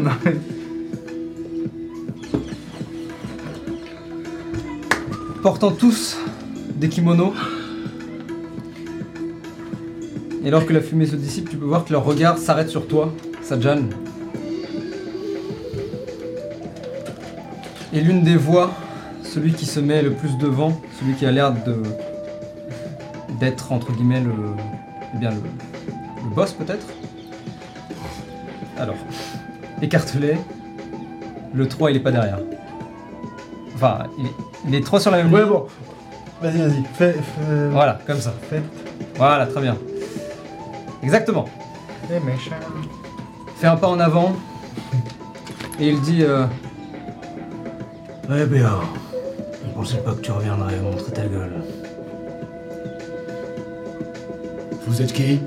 portant tous des kimonos. Et alors que la fumée se dissipe, tu peux voir que leur regard s'arrête sur toi, Sajan. Et l'une des voix, celui qui se met le plus devant, celui qui a l'air de d'être entre guillemets le, eh bien le, le boss peut-être. Alors, écartelet, le 3 il est pas derrière. Enfin, il est, il est 3 sur la même Ouais, ligne. bon. Vas-y, vas-y. Fais. fais... Voilà, comme ça. Voilà, très bien. Exactement. Eh, méchant. Fais un pas en avant. Et il dit euh, Eh bien, je pensais pas que tu reviendrais montrer ta gueule. Vous êtes qui?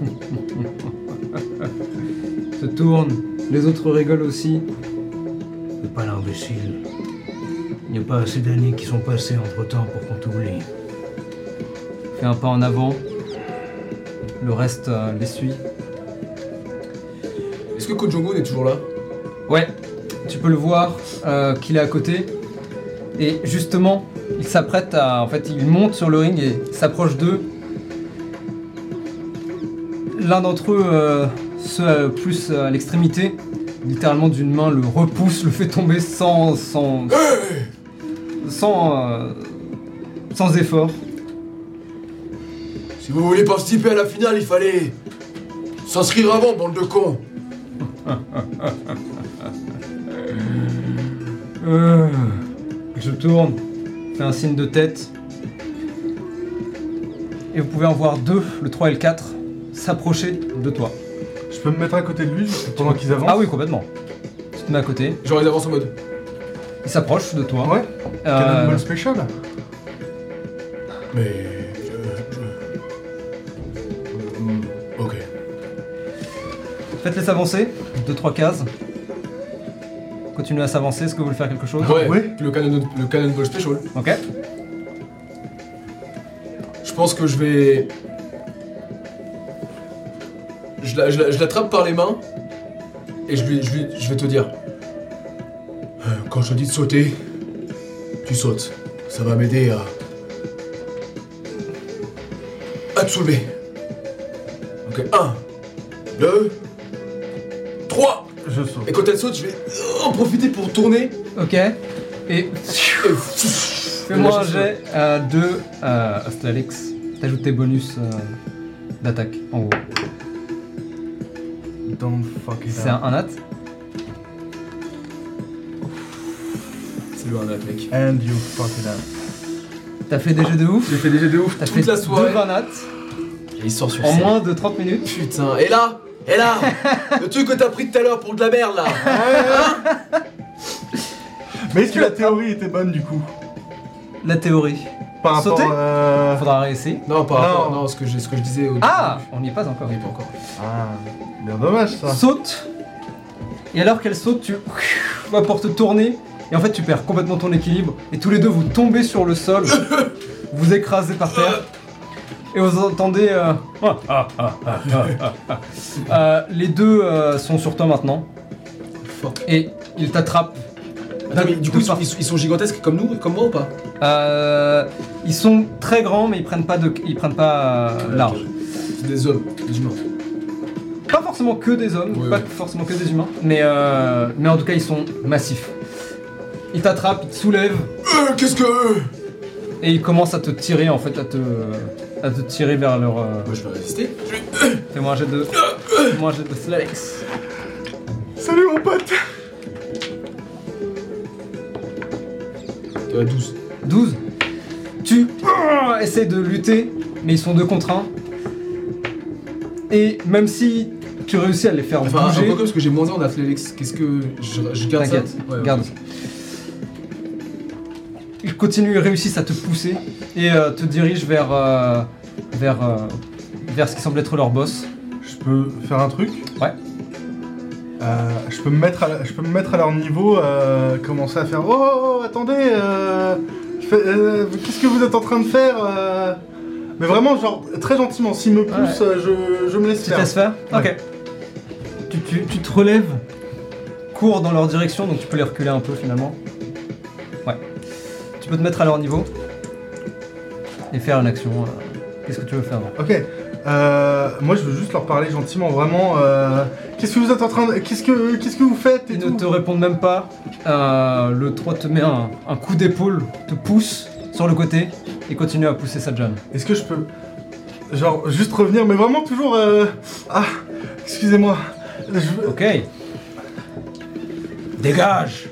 tourne. Les autres rigolent aussi. Fais pas l'imbécile. Il n'y a pas assez d'années qui sont passées entre temps pour qu'on t'oublie. Fais un pas en avant. Le reste euh, les suit. Est-ce que Kojongo est toujours là? Ouais, tu peux le voir euh, qu'il est à côté. Et justement, il s'apprête à. En fait, il monte sur le ring et s'approche d'eux. L'un d'entre eux, euh, ceux euh, plus à l'extrémité, littéralement d'une main, le repousse, le fait tomber sans. sans. sans. euh, sans effort. Si vous voulez participer à la finale, il fallait s'inscrire avant, bande de cons. Euh, se tourne, fait un signe de tête. Et vous pouvez en voir deux, le 3 et le 4, s'approcher de toi. Je peux me mettre à côté de lui pendant qu'ils avancent Ah oui, complètement. Tu te mets à côté, Genre ils avancent en mode. il s'approche de toi. Ouais. Euh, Cannonball Special Mais. Je. je... Hmm, ok. Faites-les avancer, 2-3 cases. Continuez à s'avancer, est-ce que vous voulez faire quelque chose? Ouais, Ouais. le Cannon, le Cannonball Special. Ok. Je pense que je vais. Je la- je la- je l'attrape par les mains et je, lui, je, lui- je vais te dire. Euh, Quand je te dis de sauter, tu sautes. Ça va m'aider à. À te soulever. Ok, 1, 2, 3. Je saute. Et quand elle saute, je vais en profiter pour tourner. Ok. Et Et fais-moi un jet euh, de euh, Astérix. T'ajoutes tes bonus euh, d'attaque, en gros. Don't fuck it C'est up. un, un nat. C'est le 1 mec. And you fuck it up. T'as fait des jets de ouf. J'ai fait des jets de ouf T'as toute fait la soirée. deux 20 nats Et il sort sur en scène. moins de 30 minutes. Putain, et là Et là Le truc que t'as pris tout à l'heure pour de la merde là Mais est-ce que la théorie était bonne du coup? La théorie. Par rapport Sauter euh... Faudra réessayer. Non, par Non. rapport. Non, ce que, j'ai- ce que je disais au Ah On n'y est pas encore. On n'y est pas encore. Ah, bien dommage ça. Saute. Et alors qu'elle saute, tu vas pour te tourner. Et en fait, tu perds complètement ton équilibre. Et tous les deux, vous tombez sur le sol. vous écrasez par terre. Et vous entendez. euh, ah, ah, ah, ah, ah, ah. Euh, les deux euh, sont sur toi maintenant. et il t'attrape. Attends, mais du coup, ils sont, par- ils sont- ils sont gigantesques comme nous, comme moi ou pas? Euh, ils sont très grands, mais ils prennent pas de, ils prennent pas euh, large. C'est des hommes, des humains. Pas forcément que des hommes, Ouais, pas ouais. forcément que des humains, mais euh, mais en tout cas ils sont massifs. Ils t'attrapent, ils te soulèvent Euh, qu'est-ce que. et ils commencent à te tirer en fait, à te à te tirer vers leur. euh, Moi, je vais résister. Fais-moi un jet de, fais-moi un jet de athletics. Salut mon pote Euh, 12. 12. Tu euh, essaies de lutter, mais ils sont deux contre un. Et même si tu réussis à les faire Enfin, un bouger, peu comme parce que j'ai moins 1 en athletics. Qu'est-ce que. Je, je garde ça T'inquiète, Ouais, ouais. garde. Ils continuent, ils réussissent à te pousser et euh, te dirigent vers, euh, vers, euh, vers ce qui semble être leur boss. Je peux faire un truc? Ouais. Euh, je, peux me mettre à, la- je peux me mettre à leur niveau, euh, commencer à faire Oh, oh, oh, attendez, euh, euh, qu'est-ce que vous êtes en train de faire Mais vraiment, genre, très gentiment, s'ils me poussent, je, je me laisse Tu te faire. laisses faire Ouais. Ok. Tu, tu- tu te relèves, cours dans leur direction, donc tu peux les reculer un peu finalement. Ouais. Tu peux te mettre à leur niveau et faire une action. Qu'est-ce que tu veux faire Ok. Euh, moi, je veux juste leur parler gentiment, vraiment. euh, qu'est-ce que vous êtes en train de. Qu'est-ce que, qu'est-ce que vous faites et Ils tout ne te répondent même pas. Euh, le 3 te met un, un coup d'épaule, te pousse sur le côté et continue à pousser sa jambe. Est-ce que je peux. Genre, juste revenir, mais vraiment toujours. euh, Ah, excusez-moi. Je veux- Ok. Dégage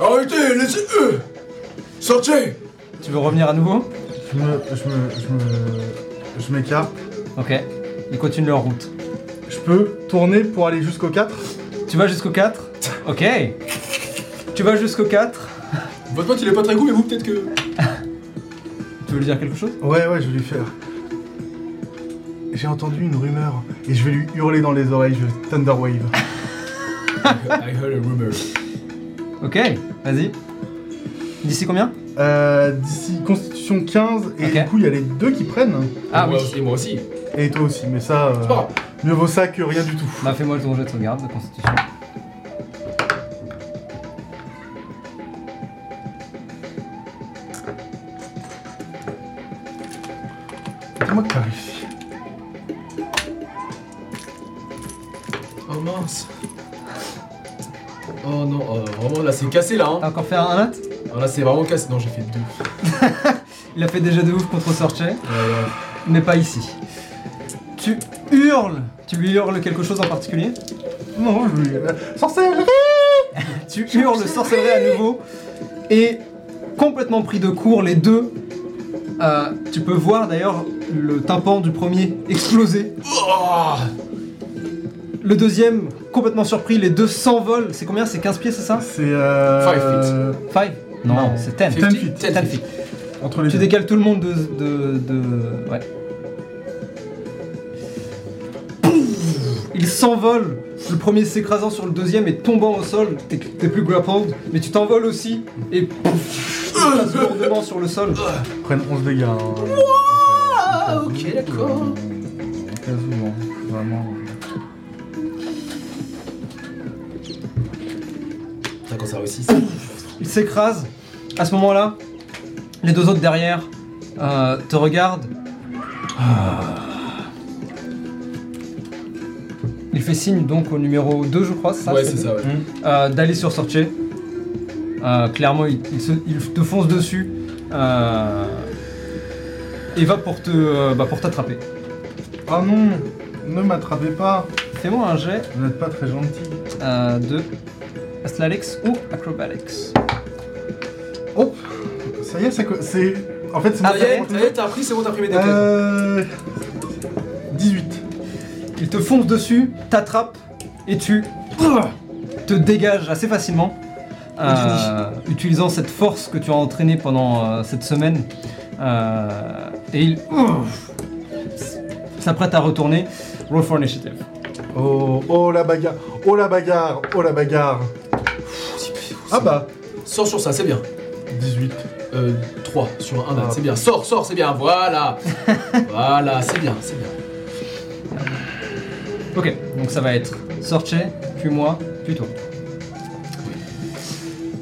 Arrêtez, laissez-eux Sortez Tu veux revenir à nouveau? Je me. Je me. Je me. Je m'écarte. Ok. Ils continuent leur route. Je peux tourner pour aller jusqu'au 4 Tu vas jusqu'au 4 Ok. Tu vas jusqu'au 4. Votre pote, il est pas très goût, mais vous, peut-être que. Tu veux lui dire quelque chose? Ouais, ouais, je vais lui faire. J'ai entendu une rumeur et je vais lui hurler dans les oreilles. Je vais Thunderwave. I heard a rumor. Ok, vas-y. D'ici combien? Euh, D'ici Constitution 15, et Ok. du coup, il y a les deux qui prennent. Ah moi oui. aussi, moi aussi. Et toi aussi, mais ça. euh, C'est pas grave. mieux vaut ça que rien du tout. Bah fais-moi ton jet de sauvegarde de constitution. C'est moi qui t'as réussi. Oh mince. Oh non, oh, vraiment là c'est cassé là. Hein. T'as encore fait un nat Alors là c'est vraiment cassé. Non, j'ai fait deux. Il a fait déjà de ouf contre Sorche, Ouais, ouais. mais pas ici. Tu hurles Tu lui hurles quelque chose en particulier? Non, je lui. Sorcellerie Tu hurles sorcellerie à nouveau et complètement pris de court les deux. euh, tu peux voir d'ailleurs le tympan du premier exploser. Le deuxième complètement surpris, les deux s'envolent. C'est combien? C'est 15 pieds, c'est ça? C'est. Euh... 5 Non, Non. c'est 10. 10 feet. 10 feet. Entre les Tu deux. décales tout le monde de. de, de- ouais. Pouf Il s'envole, le premier s'écrasant sur le deuxième et tombant au sol. T'es t'es plus grappled, mais tu t'envoles aussi et pouf Tu passes lourdement sur le sol. Ils prennent 11 dégâts. hein. Ah, ok, d'accord. Au cas où, hein. Vraiment. Putain, quand ça réussit. Il s'écrase. À ce moment-là, les deux autres derrière euh, te regardent. Ah. Il fait signe donc au numéro 2, je crois, c'est ça ouais, c'est ça, ouais. euh, d'aller sur Sorche. Euh, clairement, il, il se- il te fonce dessus euh, et va pour te, euh, bah, pour t'attraper. Oh non Ne m'attrapez pas Fais-moi un jet Vous n'êtes pas très gentil. euh, de Athletics ou Acrobatics. Ça y est, c'est quoi C'est. En fait, c'est Ah, Ça y est, ça y est, t'as appris, c'est bon, t'as pris mes déclats. Euh. 18. Il te fonce dessus, t'attrape et tu te dégages assez facilement. euh, utilisant cette force que tu as entraînée pendant euh, cette semaine. Euh, et il s'apprête à retourner. Roll for initiative. Oh, oh la bagarre Oh la bagarre Oh la bagarre Ah bah Sors sur ça, c'est bien. 18. Euh, 3 sur un nat, Ah. c'est bien. Sors, sors, c'est bien, voilà. voilà, c'est bien, c'est bien. Ok, donc ça va être Sorche, puis moi, Puis toi.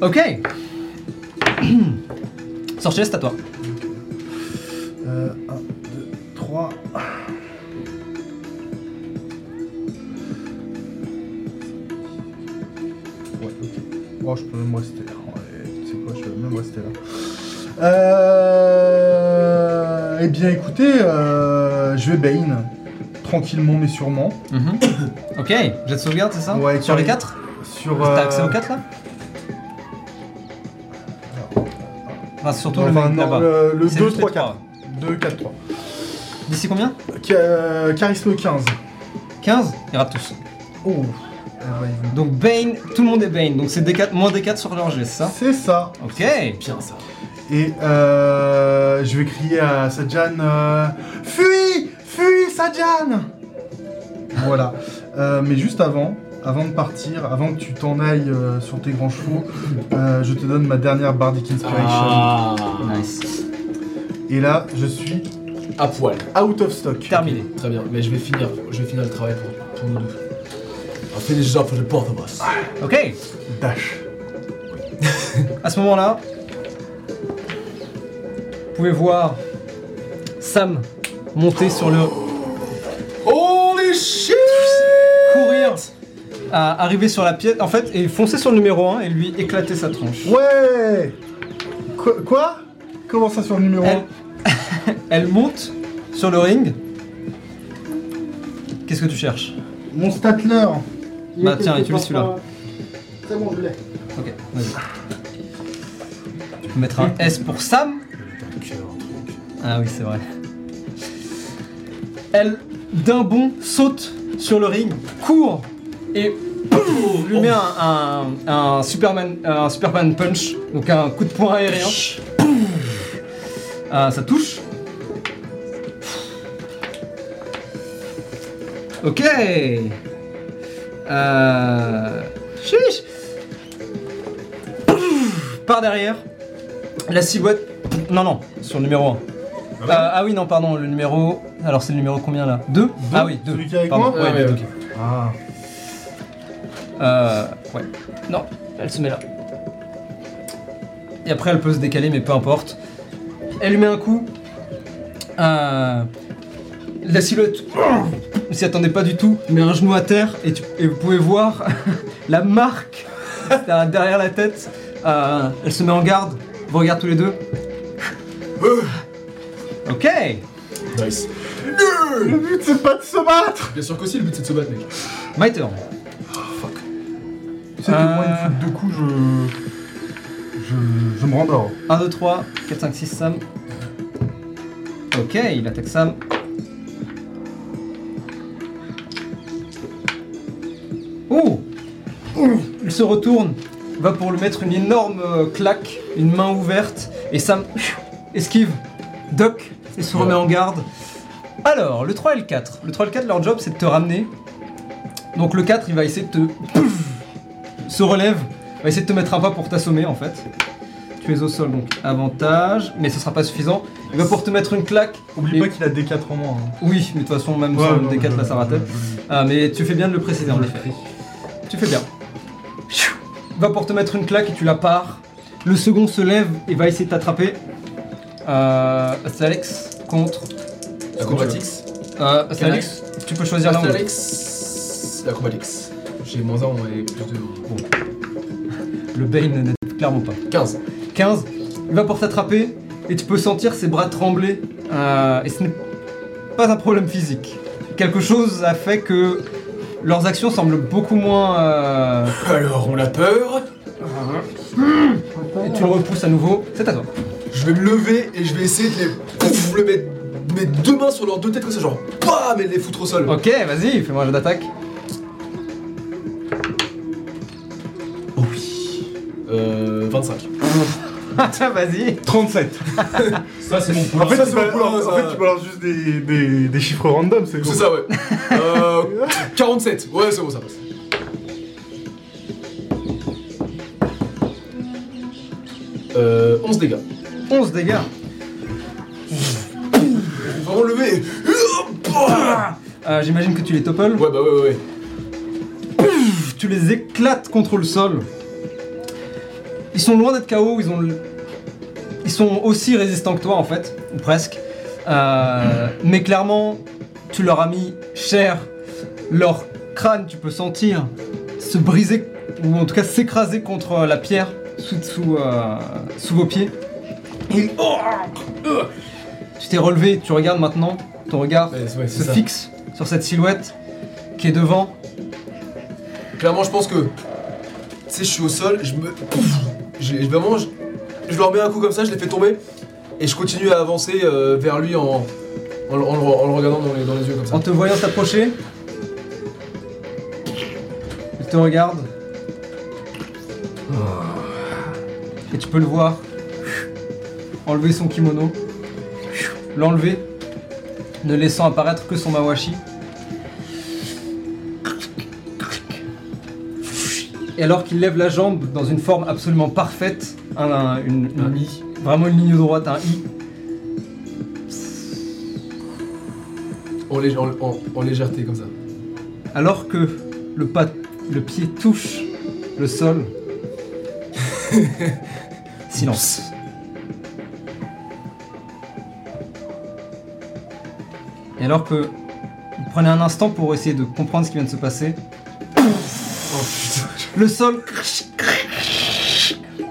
Ok. Sorcier, c'est à toi. Euh, 1, 2, 3. Ouais, ok. Oh, je peux même rester là. Ouais, tu sais quoi, je peux même rester là. Euh... Eh bien, écoutez, euh, je vais Bane. Tranquillement, mais sûrement. Mhm. ok, jet de sauvegarde, c'est ça Ouais, Sur les carré. 4 Sur. T'as euh, accès aux 4 là Enfin, c'est surtout enfin, le mec non, là-bas. le, le C'est 2, juste les 3, trois. 4. 2, 4, 3. D'ici combien Ca- euh, charisme 15. 15 Ils ratent tous. Oh. Ah ouais, ils vont- Donc Bane, tout le monde est Bane. Donc c'est D4, moins D4 sur leur jet, c'est ça C'est ça. Ok. Bien ça. Et euh, je vais crier à Sajan euh, Fuis Fuis Sajan Voilà. Euh, mais juste avant, avant de partir, avant que tu t'en ailles euh, sur tes grands chevaux, euh, je te donne ma dernière Bardic Inspiration. Ah, Nice. Et là, je suis à poil. out of stock. Terminé. Très bien, mais je vais finir, je vais finir le travail pour, pour nous deux. I'll finish it up for the both of us. Ok. Dash. À ce moment-là, pouvez voir Sam monter sur le Holy shit! courir, à arriver sur la pièce, en fait, et foncer sur le numéro 1 et lui éclater sa tronche. Ouais Quoi, quoi? Comment ça sur le numéro Elle, elle monte sur le ring. Qu'est-ce que tu cherches? 1 Mon Statler. Il Bah tiens, utilise celui-là. par- C'est bon, je l'ai. Ok, vas-y. Tu peux mettre un S pour Sam. Ah oui, c'est vrai. Elle, d'un bond, saute sur le ring, court et lui met un, un- Superman, un Superman punch, donc un coup de poing aérien. Ah, ça touche. Ok. Euh... Chiche. Par derrière, la silhouette. Non, non, sur le numéro 1. Ah, oui, non, pardon, le numéro. Alors, c'est le numéro combien là? 2 Ah oui, 2. Celui qui est avec moi? Ouais, Ouais, deux. ok. Ah. Euh, ouais. Non, elle se met là. Et après, elle peut se décaler, mais peu importe. Elle lui met un coup. Euh, la silhouette ne s'y attendait pas du tout, met un genou à terre et, tu- et vous pouvez voir la marque derrière la tête. Euh, elle se met en garde. Vous regardez tous les deux. Ok. Nice. Le but, c'est pas de se battre Bien sûr qu'aussi, le but c'est de se battre, mec. My turn. Tu sais que moi, Euh. une fois de deux coups, je... Je, je me rendors. 1, 2, 3, 4, 5, 6, Sam. Ok, il attaque Sam. Oh Il se retourne, va pour lui mettre une énorme euh, claque, une main ouverte, et Sam esquive, duck, et se remet en garde. Alors, le 3 et le 4. Le 3 et le 4, leur job c'est de te ramener. Donc le 4, il va essayer de te... se relève, va essayer de te mettre un pas pour t'assommer en fait. Tu es au sol, donc avantage, mais ce sera pas suffisant. Il va pour te mettre une claque. Oublie Et- pas qu'il a D4 en moins. hein. Oui, mais de toute façon, même Ouais, sans non, le D4, je- là, ça je- Ah, mais tu fais bien de le préciser, en effet. Tu fais bien. Va pour te mettre une claque et tu la pars. Le second se lève et va essayer de t'attraper. Euh, Alex contre. Acrobatics. Euh, tu peux choisir l'un ou l'autre. Alex. Acrobatics. J'ai moins 1 et plus de. Le Bane n'est clairement pas. 15. 15, il va pour t'attraper et tu peux sentir ses bras trembler. Euh, et ce n'est pas un problème physique. Quelque chose a fait que leurs actions semblent beaucoup moins. euh, Alors, on a peur? et tu le repousses à nouveau. C'est à toi. Je vais me lever et je vais essayer de les. Pouf, le mettre. Mettre deux mains sur leurs deux têtes comme ça, genre. Bam Et les foutre au sol. Ok, vas-y, fais-moi un jeu d'attaque. Oh oui. Euh. 25. vas-y. 37. Ça, c'est mon point. En fait, Ça, tu c'est mon balances- en fait, tu balances juste des, des, des chiffres random, c'est C'est ça, ouais. Euh. 47. Ouais, c'est bon, ça passe. Euh. 11 dégâts. 11 dégâts. Vraiment levé. Euh, J'imagine que tu les topples. Ouais, bah ouais, ouais, ouais. tu les éclates contre le sol. Ils sont loin d'être KO, ils ont le- ils sont aussi résistants que toi en fait, ou presque. Euh, mais clairement, tu leur as mis cher. Leur crâne, tu peux sentir se briser ou en tout cas s'écraser contre la pierre sous, sous, euh, sous vos pieds. Et oh, euh, tu t'es relevé, tu regardes maintenant, ton regard Ouais, ouais, c'est se ça. fixe sur cette silhouette qui est devant. Clairement, je pense que. Tu sais, je suis au sol, je me. Je, vraiment, je, je leur mets un coup comme ça, je les fais tomber. Et je continue à avancer euh, vers lui en, en, le- en le- en le regardant dans les, dans les yeux comme ça. En te voyant t'approcher, il te regarde. Et tu peux le voir enlever son kimono, l'enlever, ne laissant apparaître que son mawashi. Et alors qu'il lève la jambe dans une forme absolument parfaite, un- un- une, vraiment une ligne droite, un i, En, lég- en- en- en légèreté comme ça. Alors que le, pas, le pied touche le sol, silence. Et alors que vous prenez un instant pour essayer de comprendre ce qui vient de se passer, Oh putain. le sol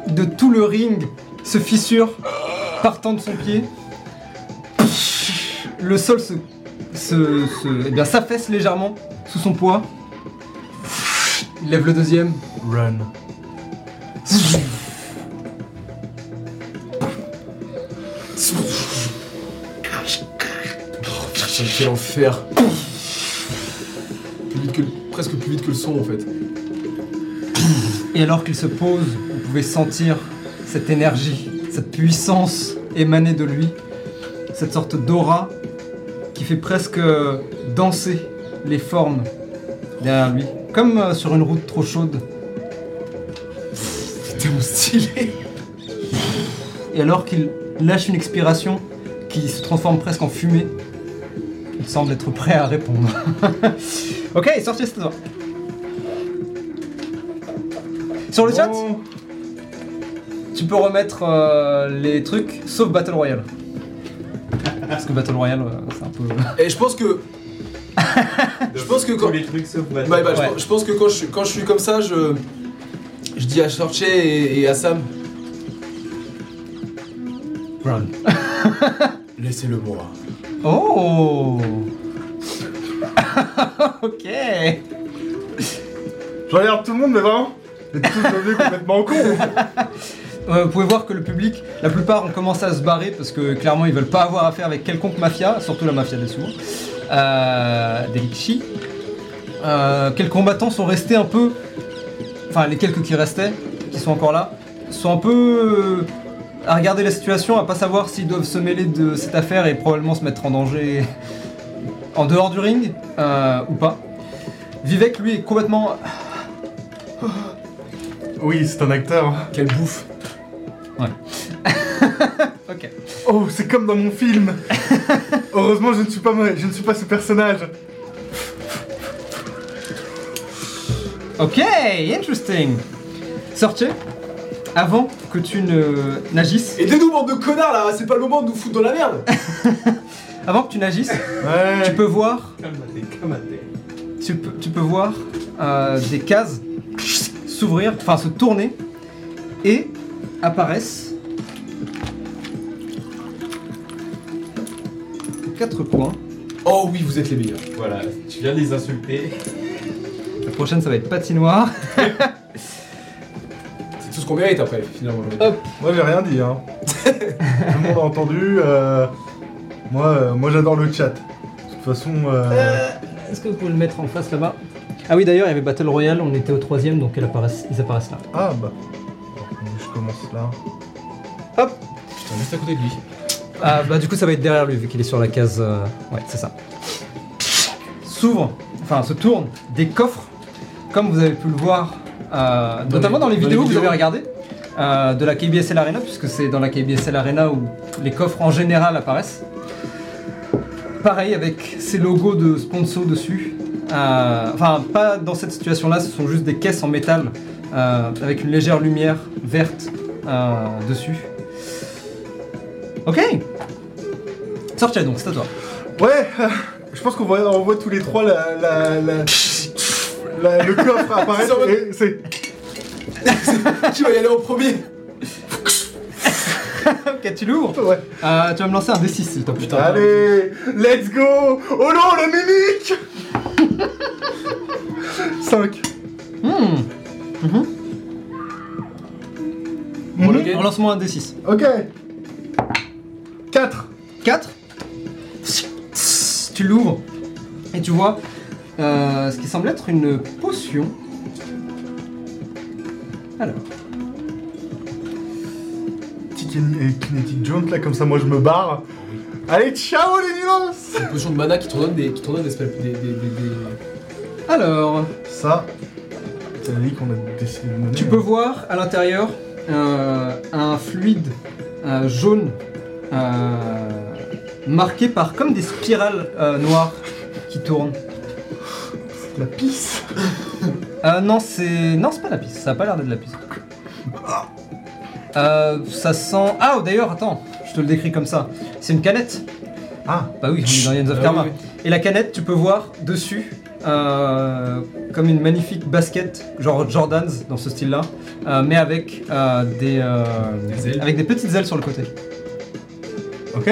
de tout le ring se fissure, partant de son pied. Le sol se, se, se- eh bien, s'affaisse légèrement sous son poids. Il lève le deuxième. Run. Putain, quel enfer. Plus vite que, presque plus vite que le son en fait. Et alors qu'il se pose, vous pouvez sentir cette énergie, cette puissance émaner de lui, cette sorte d'aura qui fait presque danser les formes derrière lui, comme euh, sur une route trop chaude. C'était mon stylé. Et alors qu'il lâche une expiration qui se transforme presque en fumée, il semble être prêt à répondre. ok, sortez cette. Sur le chat, Bon. tu peux remettre euh, les trucs sauf Battle Royale. Parce que Battle Royale, euh, c'est un peu. Et je pense que. je pense que quand. Tous les trucs sauf Battle Bah, bah, je Ouais. pense- je, pense que quand je, quand je suis comme ça, je. Je dis à Sorche et, et à Sam. Run. Laissez-le moi. Oh Ok Je regarde tout le monde, mais vraiment, vous êtes tous devenus complètement con. Euh, Vous pouvez voir que le public, la plupart ont commencé à se barrer parce que clairement ils veulent pas avoir affaire avec quelconque mafia, surtout la mafia des sous, euh, des Rikshi. Euh, quelques combattants sont restés un peu, enfin les quelques qui restaient, qui sont encore là, sont un peu à regarder la situation, à pas savoir s'ils doivent se mêler de cette affaire et probablement se mettre en danger en dehors du ring euh, ou pas. Vivek lui est complètement Oui, c'est un acteur. Quelle bouffe. ok. Oh, c'est comme dans mon film. Heureusement, je ne suis pas je ne suis pas ce personnage. Ok, interesting. Sortez, avant que tu ne n'agisses, Aidez-nous, bande de connards là, c'est pas le moment de nous foutre dans la merde. avant que tu n'agisses, Ouais. tu peux voir, Calmaté, calmaté. tu peux, tu peux voir euh, des cases s'ouvrir, enfin se tourner, et apparaissent quatre points. Oh oui, vous êtes les meilleurs. Voilà, tu viens de les insulter. La prochaine, ça va être patinoire. Ce qu'on mérite après, finalement. dire. Moi, j'ai rien dit. Hein. tout le monde a entendu. euh, Moi, euh, moi, j'adore le chat. De toute façon, euh, Est-ce que vous pouvez le mettre en face là-bas? Ah oui, d'ailleurs, il y avait Battle Royale, on était au troisième, donc apparaissent- ils apparaissent là. ah bah. Je commence là. Putain, juste à côté de lui. Ah bah du coup ça va être derrière lui vu qu'il est sur la case. euh, Ouais c'est ça. S'ouvre, enfin se tourne des coffres, comme vous avez pu le voir, euh, notamment les- dans les vidéos que vous avez regardées euh, de la KBSL Arena, puisque c'est dans la KBSL Arena où les coffres en général apparaissent. Pareil avec ces logos de sponsors dessus. Euh, euh, enfin pas dans cette situation-là, ce sont juste des caisses en métal euh, avec une légère lumière verte euh, dessus. Ok. Sortez donc, c'est à toi. Ouais, je pense qu'on voit, on voit tous les trois la, la, la- la- le coffre apparaître. C'est en mode- et c'est Qui va y aller en premier Ok, tu l'ouvres. ouais. Euh, tu vas me lancer un D6 s'il te plaît. Allez, let's go Oh non, le mimique 5. Hmm. Mhm. Bon, le game. Relance-moi un D6. Ok. 4. 4. Tu l'ouvres et tu vois euh, ce qui semble être une potion. Alors, Petit kin- kinetic jaunt là, comme ça moi je me barre. Allez, ciao les nulos Une potion de mana qui te redonne des, qui te redonne des, spells- des, des, des, des- alors Ça, c'est la vie qu'on a décidé de mener. tu peux voir à l'intérieur euh, un fluide euh, jaune euh, marqué par comme des spirales euh, noires qui tournent. La pisse Euh, non, c'est. Non, c'est pas la pisse, ça a pas l'air d'être de la pisse. Euh, ça sent. Ah, d'ailleurs, attends, je te le décris comme ça. C'est une canette. Ah, Bah oui, on est dans of Ah Karma. Et la canette, tu peux voir dessus, euh, comme une magnifique basket, genre Jordans dans ce style-là, euh, mais avec euh, des, Des ailes. avec des petites ailes sur le côté. ok.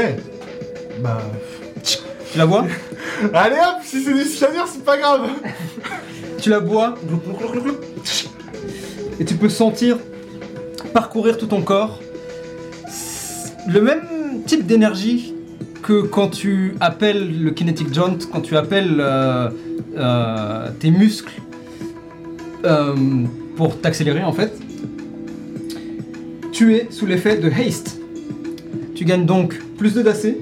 Bah. Tu la bois Allez hop, si c'est du cyanure, c'est pas grave Tu la bois, et tu peux sentir parcourir tout ton corps le même type d'énergie que quand tu appelles le kinetic jaunt, quand tu appelles euh, euh, tes muscles euh, pour t'accélérer en fait. Tu es sous l'effet de haste. Tu gagnes donc plus de d'AC,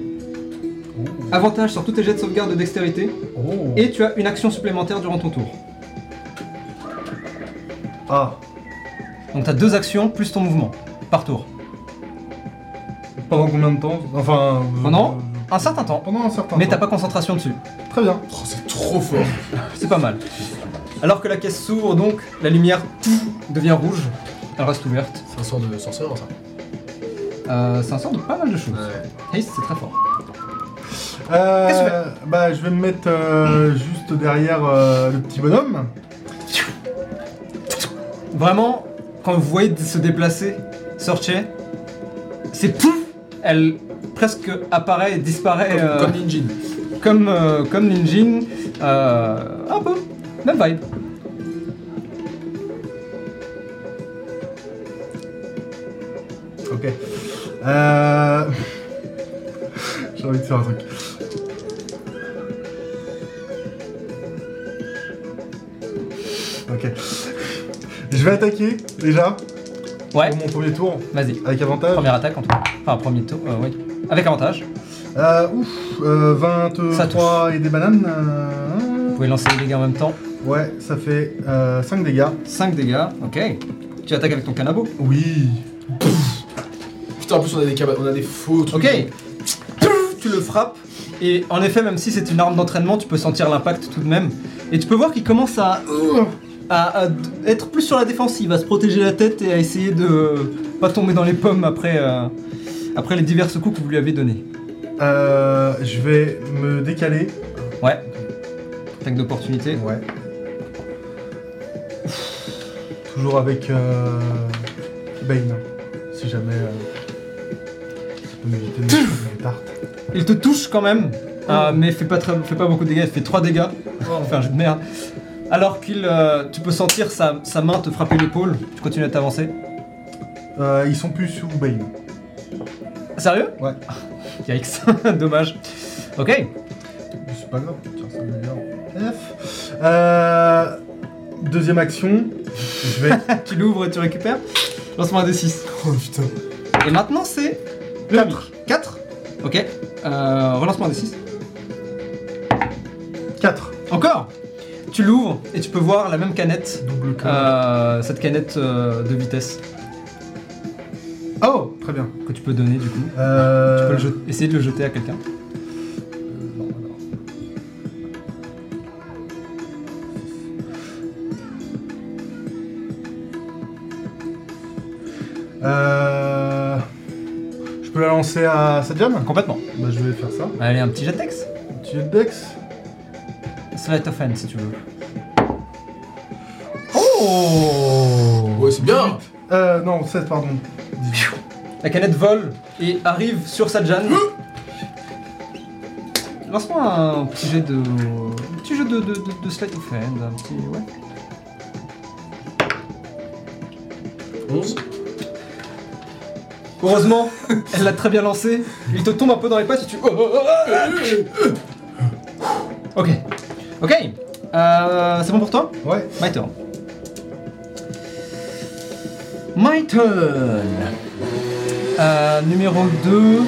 avantage sur tous tes jets de sauvegarde de dextérité, Oh. et tu as une action supplémentaire durant ton tour. Ah, Donc tu as deux actions plus ton mouvement par tour. pendant combien de temps? Enfin. euh, Pendant euh, Un certain temps. Pendant un certain Mais temps. t'as pas concentration dessus. Très bien. Oh, c'est trop fort. C'est pas mal. Alors que la caisse s'ouvre, donc la lumière devient rouge. Elle reste ouverte. C'est un sort de sorcerer, ça. Euh, c'est un sort de pas mal de choses. Haste, c'est très fort. Euh, Qu'est-ce que bah, je vais me mettre euh, juste derrière euh, le petit bonhomme. Vraiment, quand vous voyez se déplacer Sorche, c'est pouf Elle presque apparaît et disparaît Comme, euh, comme Ninjin. comme, euh, comme Ninjin. Euh, un peu. Même vibe. Ok. Euh... J'ai envie de faire un truc. Ok. Je vais attaquer déjà Ouais, pour mon premier tour vas-y. avec avantage. Première attaque en tout cas. Enfin, premier tour, euh, oui. Avec avantage. Euh, ouf, euh, 23 Ça et des bananes. Vous euh, pouvez lancer les dégâts en même temps. Ouais, ça fait euh, 5 dégâts. 5 dégâts, ok. Tu attaques avec ton canabo. Oui. Putain, en plus, on a des, caba- on a des faux trucs. Ok. Tu le frappes. Et en effet, même si c'est une arme d'entraînement, tu peux sentir l'impact tout de même. Et tu peux voir qu'il commence à, à- être plus sur la défensive, à se protéger la tête et à essayer de pas tomber dans les pommes après, euh, après les diverses coups que vous lui avez donnés. Euh, je vais me décaler. Ouais. Attaque d'opportunité. Ouais. Toujours avec euh, Bane. Si jamais. Euh, ça peut tartes. Il te touche quand même, euh, mais fait pas, très, fait pas beaucoup de dégâts, il fait 3 dégâts. Enfin, un jeu de merde. Alors qu'il. euh, tu peux sentir sa, sa main te frapper l'épaule. Tu continues à t'avancer. Euh, ils sont plus sous Bane. Sérieux? Ouais. Yikes, dommage. Ok. C'est pas grave. Tiens, ça me vient. F. Euh, deuxième action. Je vais. tu l'ouvres et tu récupères. Lance-moi un D6. oh putain. Et maintenant c'est. Quatre. mic. 4 Ok. Euh, relance-moi un D6. 4. Encore? Tu l'ouvres et tu peux voir la même canette. Euh, cette canette euh, de vitesse. Oh Très bien. Que tu peux donner du coup. Euh, tu peux essayer de le jeter à quelqu'un. Je peux la lancer à Sadiam Complètement. Bah je vais faire ça. Allez, un petit jet de texte. Tu Dex Sleight of hand si tu veux. Oh Ouais, c'est bien Euh, non, 16, pardon. 18. La canette vole et arrive sur Sadjan. Lance-moi un petit jet de. Un petit jet de, de, de, de sleight of hand. Un petit. Ouais. 11. Heureusement, elle l'a très bien lancé. Il te tombe un peu dans les pattes et tu. Ok. Ok. Euh, c'est bon pour toi? Ouais. My turn. My turn. Euh, numéro 2.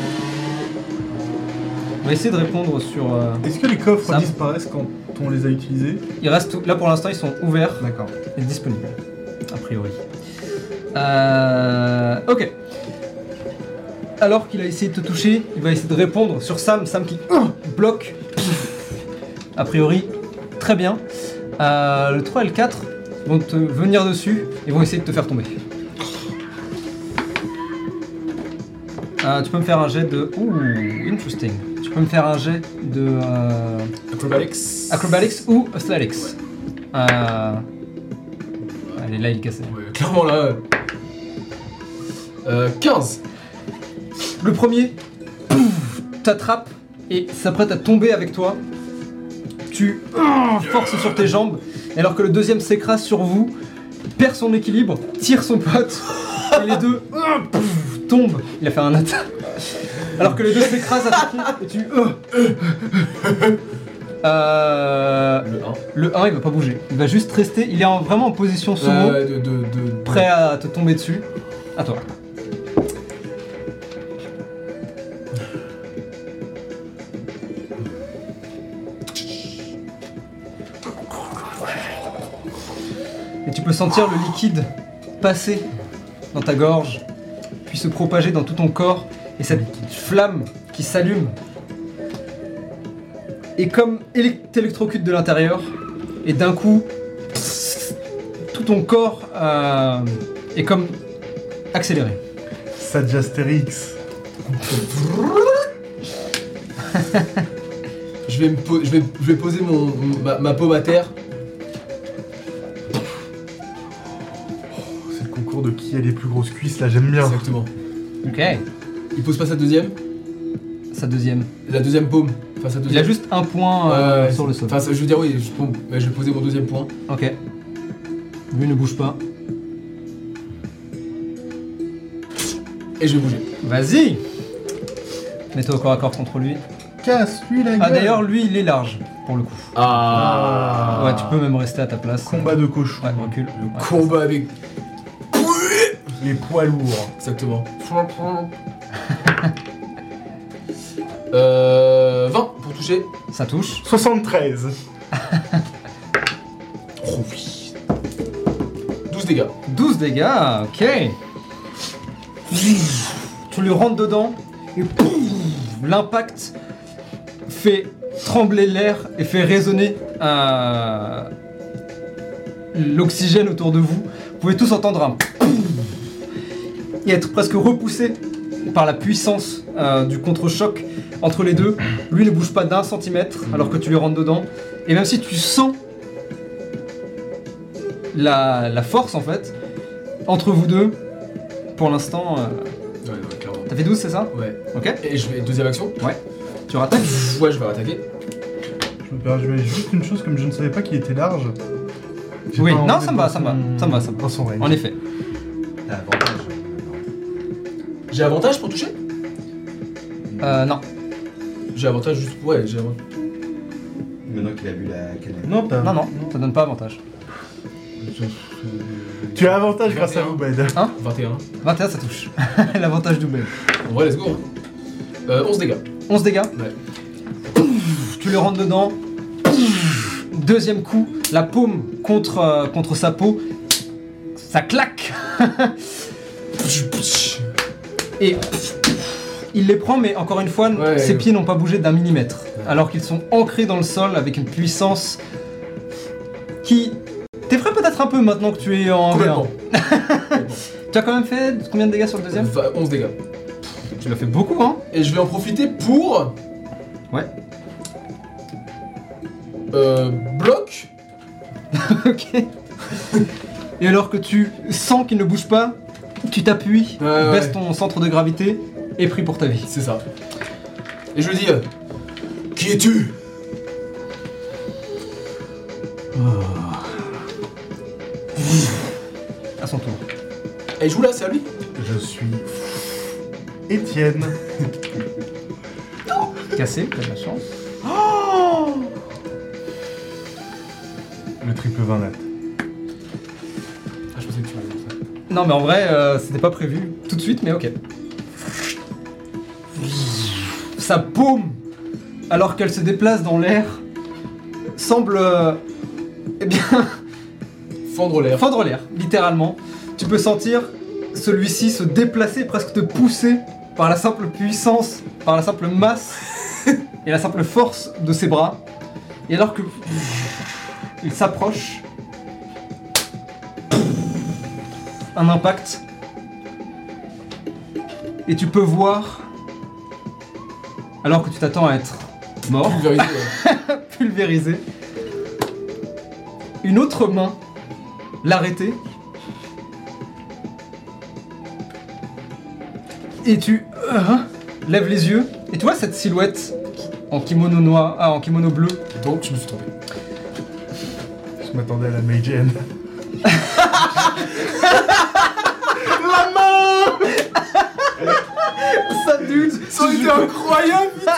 On va essayer de répondre sur. euh, Est-ce que les coffres disparaissent quand on les a utilisés? Il reste. Là pour l'instant, ils sont ouverts D'accord. et disponibles. A priori. Euh, ok. Alors qu'il a essayé de te toucher, il va essayer de répondre sur Sam. Sam qui bloque. A priori, très bien. Euh, le 3 et le 4 vont te venir dessus et vont essayer de te faire tomber. Euh, tu peux me faire un jet de. Ouh, interesting. Tu peux me faire un jet de. euh, Acrobatics. Acrobatics ou Athletics. Euh... Allez, là il. Ouais, clairement là. Euh, 15. Le premier, pouf, t'attrape et s'apprête à tomber avec toi. Tu euh, forces sur tes jambes, et alors que le deuxième s'écrase sur vous, perd son équilibre, tire son pote, et les deux euh, pouf, tombent. Il a fait un attaque. Alors que les deux s'écrasent à tes pieds, et tu. euh, euh, Le 1. le 1 il va pas bouger, il va juste rester, il est en- vraiment en position sumo, Ouais, de, de, de, prêt à te tomber dessus. À toi. Peux sentir le liquide passer dans ta gorge, puis se propager dans tout ton corps, et cette flamme qui s'allume est comme élec- t'électrocute de l'intérieur, et d'un coup, tout ton corps euh, est comme accéléré. Sadjastérix. Je vais, me po- je vais, je vais poser mon, ma, ma paume à terre. De qui a les plus grosses cuisses là, j'aime bien. Exactement. Ok. Il pose pas sa deuxième Sa deuxième. La deuxième paume. Enfin, sa Il deuxième. a juste un point euh, ouais, sur le sol. Enfin, je veux dire, oui, je, bon, mais je vais poser mon deuxième point. Ok. Lui ne bouge pas. Et je vais bouger. Vas-y Mets-toi au corps à corps contre lui. Casse-lui la gueule. Ah d'ailleurs, lui, il est large, pour le coup. Ah, Ouais, tu peux même rester à ta place. Combat de cochon. Ouais, recule. Le Ouais. combat avec. Les poids lourds. Exactement. euh. 20 pour toucher. Ça touche. 73. Oh oui. 12 dégâts. 12 dégâts, ok. Tu lui rentres dedans et pouf, l'impact fait trembler l'air et fait résonner euh, l'oxygène autour de vous. Vous pouvez tous entendre un et être presque repoussé par la puissance euh, du contre-choc entre les deux. Lui ne bouge pas d'un centimètre alors que tu lui rentres dedans. Et même si tu sens la, la force en fait entre vous deux, pour l'instant, euh, Ouais, ouais, clairement. t'as fait 12 c'est ça? Ouais. Ok Et je vais. Deuxième action. Tu rattaques Ouais, je vais attaquer. Je me permets juste une chose, comme je ne savais pas qu'il était large. j'ai Oui, pas non, ça me va, ça me va, ça me va, ça me va. Dans son range. En effet. J'ai avantage pour toucher? Euh, non. J'ai avantage juste. Ouais, j'ai avantage. Maintenant qu'il a vu la canette. Non, t'as. Non, non, ça donne pas avantage. Tu as avantage grâce à 21. vous, Bed. 21. 21 ça touche. L'avantage doublé. En vrai, let's go. Euh, 11 dégâts. 11 dégâts. Ouais. Tu le rentres dedans. Deuxième coup, la paume contre, euh, contre sa peau. Ça claque. Et il les prend, mais encore une fois, Ouais. ses pieds n'ont pas bougé d'un millimètre. Alors qu'ils sont ancrés dans le sol avec une puissance qui t'effraie peut-être peut-être un peu maintenant que tu es en Complètement. V1. Tu as quand même fait combien de dégâts sur le deuxième Va- 11 dégâts. Tu l'as fait beaucoup, hein Et je vais en profiter pour. Ouais. Euh. Bloc. Ok. Et alors que tu sens qu'il ne bouge pas, tu t'appuies, Ouais, ouais. baisses ton centre de gravité et prie pour ta vie. C'est ça. Et je lui dis. euh, Qui es-tu? À son tour. Et il joue là, c'est à lui? Je suis. Étienne. Cassé, t'as de la chance. Le triple 20 net. Non, mais en vrai, euh, c'était pas prévu tout de suite, mais ok. Sa paume, alors qu'elle se déplace dans l'air, semble. euh, eh bien. Fendre l'air. fendre l'air, littéralement. Tu peux sentir celui-ci se déplacer, presque te pousser par la simple puissance, par la simple masse et la simple force de ses bras. Et alors que il s'approche, un impact, et tu peux voir, alors que tu t'attends à être mort, Pulvérisé, ouais. pulvérisé. Une autre main l'arrêter. Et tu euh, lèves les yeux et tu vois cette silhouette en kimono noir, ah, en kimono bleu. Donc, je me suis trompé. Je m'attendais à la Meijin. la main Ça dude. Ça aurait été incroyable, putain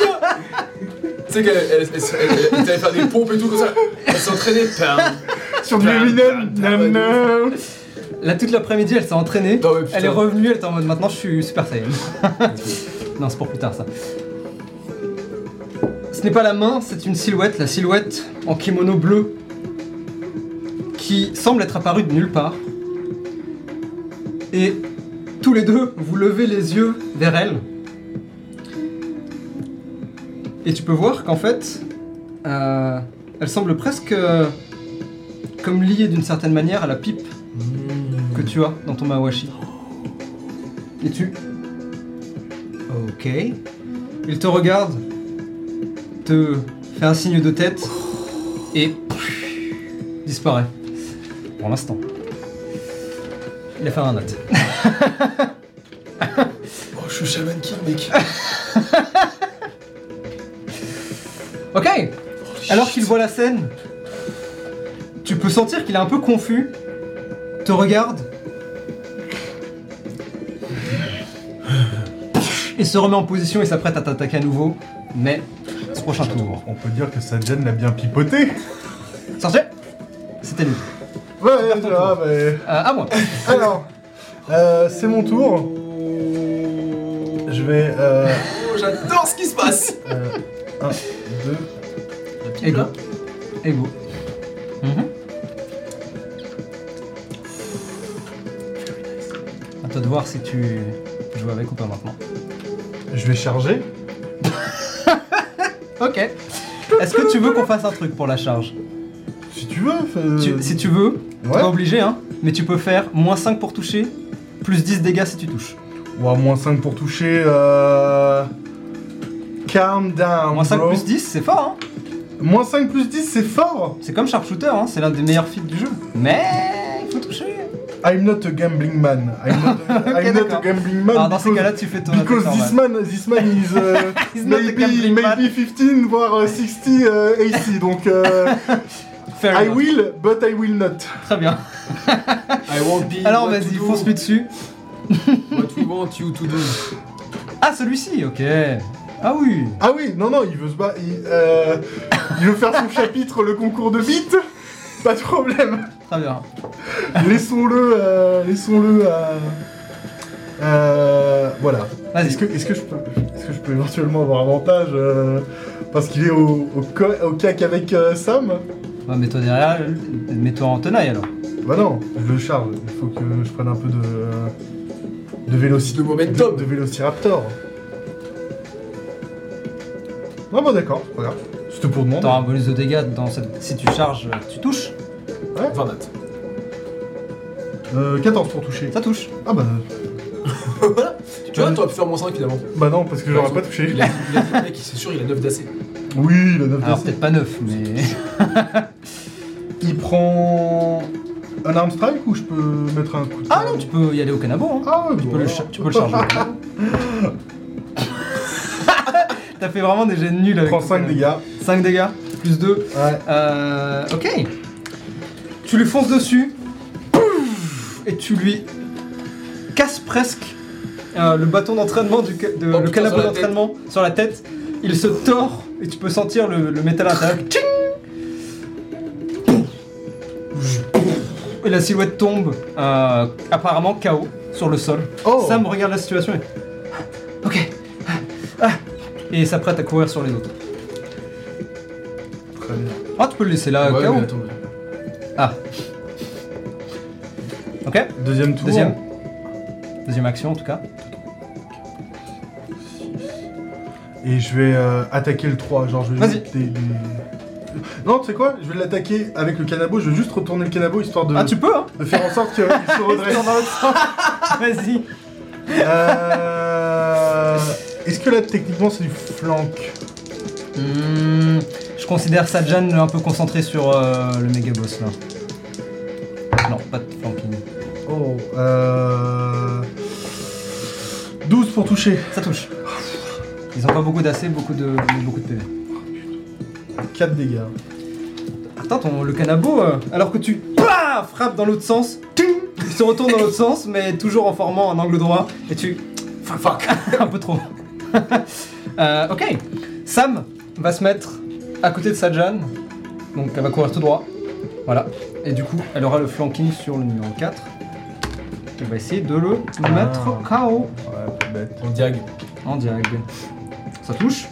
Tu sais qu'elle elle, elle, elle- elle faire des pompes et tout comme ça. Elle s'entraînait. Pam. Sur du Eminem. Là toute l'après-midi elle s'est entraînée. Non, mais putain. Elle est revenue, elle était en mode maintenant je suis super saiyan. non c'est pour plus tard ça. Ce n'est pas la main, c'est une silhouette, la silhouette en kimono bleu qui semble être apparue de nulle part. Et tous les deux, vous levez les yeux vers elle. Et tu peux voir qu'en fait, euh, elle semble presque euh, comme liée d'une certaine manière à la pipe que tu as dans ton Mawashi. Et tu? Ok. Il te regarde, te fait un signe de tête et disparaît. Pour l'instant. Il a fait un note. Oh, je suis Shaman King, mec. Ok. Alors qu'il voit la scène, tu peux sentir qu'il est un peu confus, te regarde et se remet en position et s'apprête à t'attaquer à nouveau, mais ce prochain tour. On peut dire que Sadjan l'a bien pipoté. Sortez C'était lui. Ouais, ton ah, mais... Euh, à moi. Alors, euh, c'est mon tour. Je vais... Euh, Oh, j'adore ce qui se passe. euh, un, deux... Ego. Ego. À toi de voir si tu joues avec ou pas maintenant. Je vais charger. Ok. Est-ce que tu veux qu'on fasse un truc pour la charge? Si tu veux. fais- Tu- Si tu veux, t'es Ouais. pas obligé, hein, mais tu peux faire moins 5 pour toucher, plus 10 dégâts si tu touches. Ouah, moins 5 pour toucher. Euh... Calm down. Moins 5 bro. plus 10, c'est fort, hein Moins 5 plus 10, c'est fort. C'est comme Sharpshooter, hein, c'est l'un des meilleurs feats du jeu. Mais il faut toucher. I'm not a gambling man. I'm not a, I'm not a gambling man. Alors dans ces cas-là, tu fais ton Because this man, this man is, uh, He's not a maybe, maybe man. 15 voire uh, 60 uh, AC. Donc, uh, Fair I enough. will, but I will not. Très bien. I won't be. Alors what vas-y, to do, fonce-lui dessus. What we want you to do. Ah, celui-ci, ok. Ah oui. Ah oui, non, non, il veut se battre. Il, euh, il veut faire son chapitre, le concours de beat. Pas de problème. Très bien. Laissons-le, euh, laissons-le. euh, euh, voilà. Vas-y. Est-ce que, est-ce que je peux, est-ce que je peux éventuellement avoir avantage euh, parce qu'il est au, au, co- au cac avec euh, Sam? Bah, mets-toi derrière, mets-toi en tenaille alors. Bah non, je le charge. Il faut que je prenne un peu de de véloci- De momentum. de, de vélociraptor. Non bah d'accord, grave. C'était pour demander. T'auras un bonus de dégâts dans cette... si tu charges, tu touches. 20 notes. Euh, 14 pour toucher. Ça touche. Ah bah, voilà. Tu vois, t'aurais pu faire moins 5 finalement. bah non, parce que j'aurais pas touché. Il a, il a mec, c'est sûr, il a 9 d'AC. Oui, il a 9 Alors peut-être pas neuf, mais. Il prend un arm strike ou je peux mettre un coup de Ah non, tu peux y aller au canabo. Hein. Ah ouais, Tu, bon, peux le cha- tu peux le charger. T'as fait vraiment des jets nuls Il avec prend ton 5 canabo. dégâts. 5 dégâts, plus 2. Ouais. Euh, ok. Tu lui fonces dessus. Pouf, Et tu lui casses presque euh, le bâton d'entraînement, du ca- de, Oh, le putain, canapé sur la d'entraînement sur la tête. Il se tord et tu peux sentir le, le métal à l'intérieur. Tching Et la silhouette tombe, euh, apparemment KO, sur le sol. Oh Sam regarde la situation et. Ok. Ah. Et s'apprête à courir sur les autres. Très bien. Ah, tu peux le laisser là, ouais, KO. mais attends, mais- Ah. Ok, Deuxième tour. deuxième. Deuxième action en tout cas. Et je vais euh, attaquer le 3. Genre, je vais Vas-y. juste des- des- Non, tu sais quoi? Je vais l'attaquer avec le canabo. Je vais juste retourner le canabo histoire de, Ah, tu peux, hein de faire en sorte qu'il se redresse. Vas-y. Euh, Est-ce que là, techniquement, c'est du flank? Hmm, je considère Sajan un peu concentré sur euh, le méga boss là. Non, pas de flanking. Oh. Euh... 12 pour toucher. Ça touche. Ils ont pas beaucoup d'AC, beaucoup de, beaucoup de PV. 4 dégâts. Attends, ton, le canabo, euh, alors que tu pah, frappes dans l'autre sens, ting, il se retourne dans l'autre sens, mais toujours en formant un angle droit, et tu. Fuck, fuck, un peu trop. Euh, ok, Sam va se mettre à côté de Sajan, donc elle va courir tout droit. Voilà, et du coup, elle aura le flanking sur le numéro 4. Elle va essayer de le mettre KO Ouais, pas bête. En diag. en diag. Ça touche.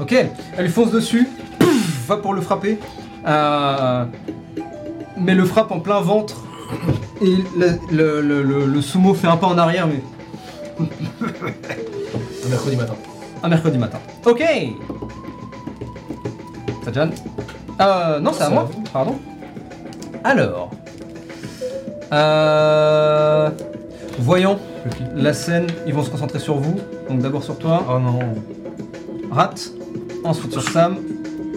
Ok, elle lui fonce dessus, pouf, va pour le frapper, euh, mais le frappe en plein ventre. Et le, le- le- le- le sumo fait un pas en arrière, mais Un mercredi matin. un mercredi matin. Ok Sajan Euh, non, c'est à moi, pardon. Alors. Euh. Voyons la scène, ils vont se concentrer sur vous. Donc d'abord sur toi. Oh non. Rat. Ensuite sur Sam.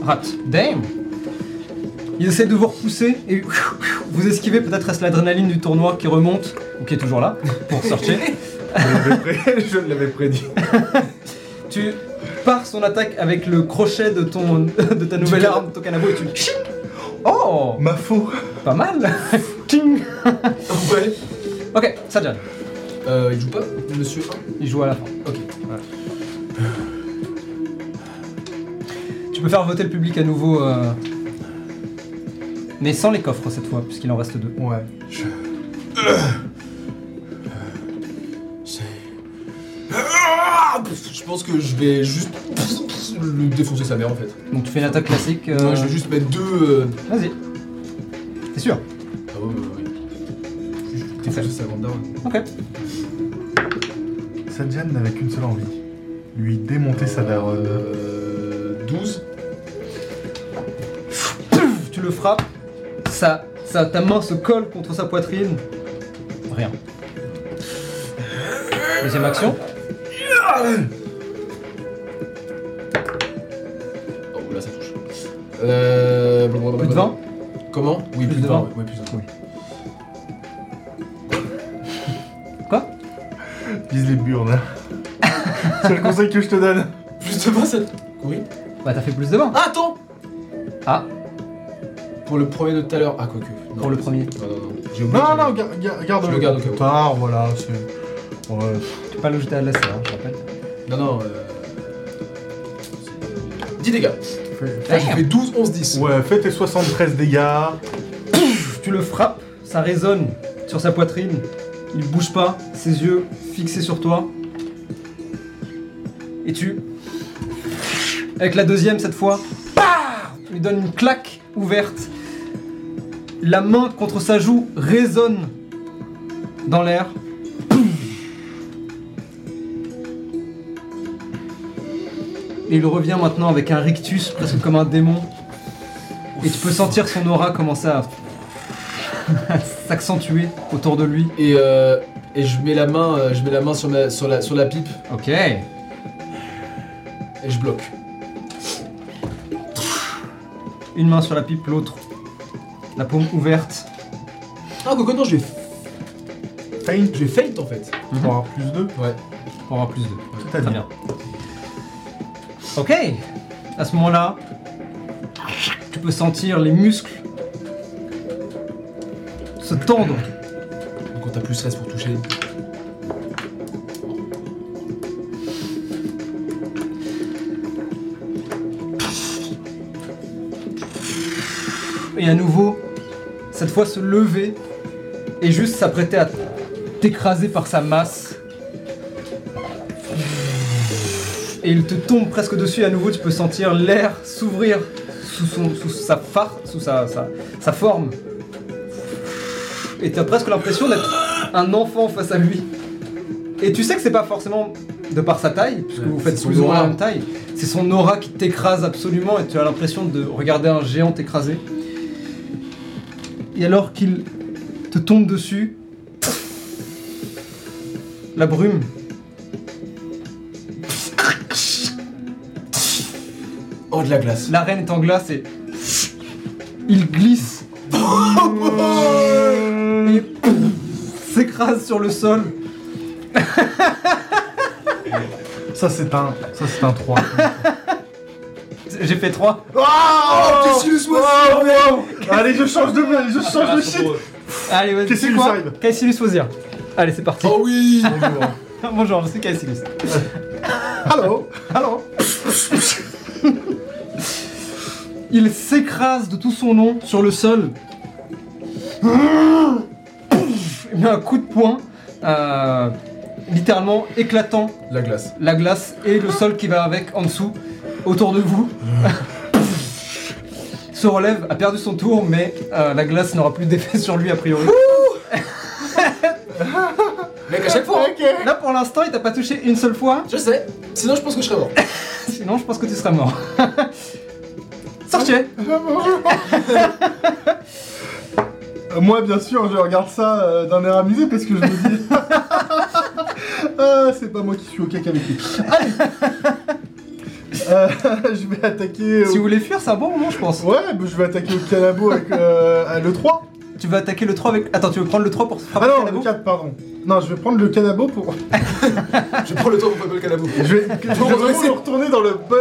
Rat. Damn Ils essaient de vous repousser et vous esquivez. Peut-être est-ce l'adrénaline du tournoi qui remonte, ou qui est toujours là, pour sortir. Je l'avais pré- Je l'avais prédit. tu pars son attaque avec le crochet de, ton, de ta nouvelle arme, ton canabo, et tu... Oh Ma faux. Pas mal Ouais. Ok, Sajan. Euh, il joue pas, monsieur Il joue à la fin. Ok. Tu peux faire voter le public à nouveau, euh, mais sans les coffres cette fois, puisqu'il en reste deux. Ouais. Ah, Je pense que je vais juste lui défoncer sa mère en fait. Donc tu fais une attaque classique. euh, Moi je vais juste mettre deux. euh, Vas-y. T'es sûr? Ah ouais, ouais, ouais. Juste défoncer sa grande. Ok. Sadjan n'avait qu'une seule envie. Lui démonter sa daronne. Euh, 12. Tu le frappes, ça, ça, ta main se colle contre sa poitrine. Rien. Deuxième action. Oh là ça touche. Euh. Plus de 20 Comment? Oui, Plus plus, de de 20. 20. Ouais, plus de 20. Quoi Vise les burnes. C'est le conseil que je te donne. Plus de 20 ça. Oui. Bah t'as fait plus de 20. Ah, attends Ah, Pour le premier de tout à l'heure. Ah, quoique. Non, Pour le premier. Non, non, non. J'ai oublié. Non, que non, j'avais- gar- gar- garde Je le garde au cas plus où. tard, voilà. c'est- Ouais. tu peux pas le jeter à la serre, je rappelle. Non, non. Euh... 10 dégâts. Fais- Là, j'ai fait 12, 11, 10. Ouais, fais tes 73 dégâts. Tu le frappes, ça résonne sur sa poitrine. Il bouge pas, ses yeux fixés sur toi. Et tu. Avec la deuxième cette fois, pah Tu lui donnes une claque ouverte. La main contre sa joue résonne dans l'air. Et il revient maintenant avec un rictus presque comme un démon. Et tu peux sentir son aura commencer à s'accentuer autour de lui. Et, euh, et je mets la main, euh, je mets la main sur, ma- sur, la, sur la pipe Ok. et je bloque. Une main sur la pipe, l'autre. La paume ouverte. Ah, Coco, non, je vais, Feint je vais feint en fait. pour avoir plus 2. Ouais. Pour avoir plus de. Très bien. Ok. À ce moment-là, tu peux sentir les muscles se tendre. Donc on t'a plus 13 pour toucher. et à nouveau, cette fois se lever et juste s'apprêter à t'écraser par sa masse. Et il te tombe presque dessus et à nouveau tu peux sentir l'air s'ouvrir sous, son, sous sa sous sa, sa, sa forme. Et tu as presque l'impression d'être un enfant face à lui. Et tu sais que c'est pas forcément de par sa taille, puisque Ouais, vous faites plus ou moins la aura. même taille. C'est son aura qui t'écrase absolument et tu as l'impression de regarder un géant t'écraser. Et alors qu'il te tombe dessus, la brume. Oh, de la glace. L'arène est en glace et il glisse s'écrase sur le sol. Ça c'est un, ça c'est un 3. J'ai fait 3. Oh, Caecilius, moi Oh, wow. Allez, je change de allez, je change de shit. Allez, vas-y. Arrive. Fozir. Allez, c'est parti. Oh oui Bonjour, je suis Caecilius. Hello. Alors Il s'écrase de tout son long sur le sol. Il met un coup de poing, euh, littéralement éclatant La glace. la glace et le sol qui va avec en dessous, autour de vous. Se relève, a perdu son tour, mais euh, la glace n'aura plus d'effet sur lui a priori. Mec, à chaque fois hein. Ok. Là pour l'instant, il t'a pas touché une seule fois, Je sais. Sinon, je pense que je serais mort. sinon je pense que tu serais mort. Sortez Moi, bien sûr, je regarde ça euh, d'un air amusé parce que je me dis. ah, c'est pas moi qui suis au caca avec lui. Allez Euh, Je vais attaquer. au- Si vous voulez fuir, c'est un bon moment, je pense. Ouais, bah, je vais attaquer au canabo avec euh, à le 3. Tu vas attaquer le 3 avec. Attends, tu veux prendre le 3 pour frapper Ah non, le canabo le 4, pardon. Non, je vais prendre le canabo pour. Je prends le temps pour frapper le canabo. Je vais, je vais vraiment le retourner dans le. bo-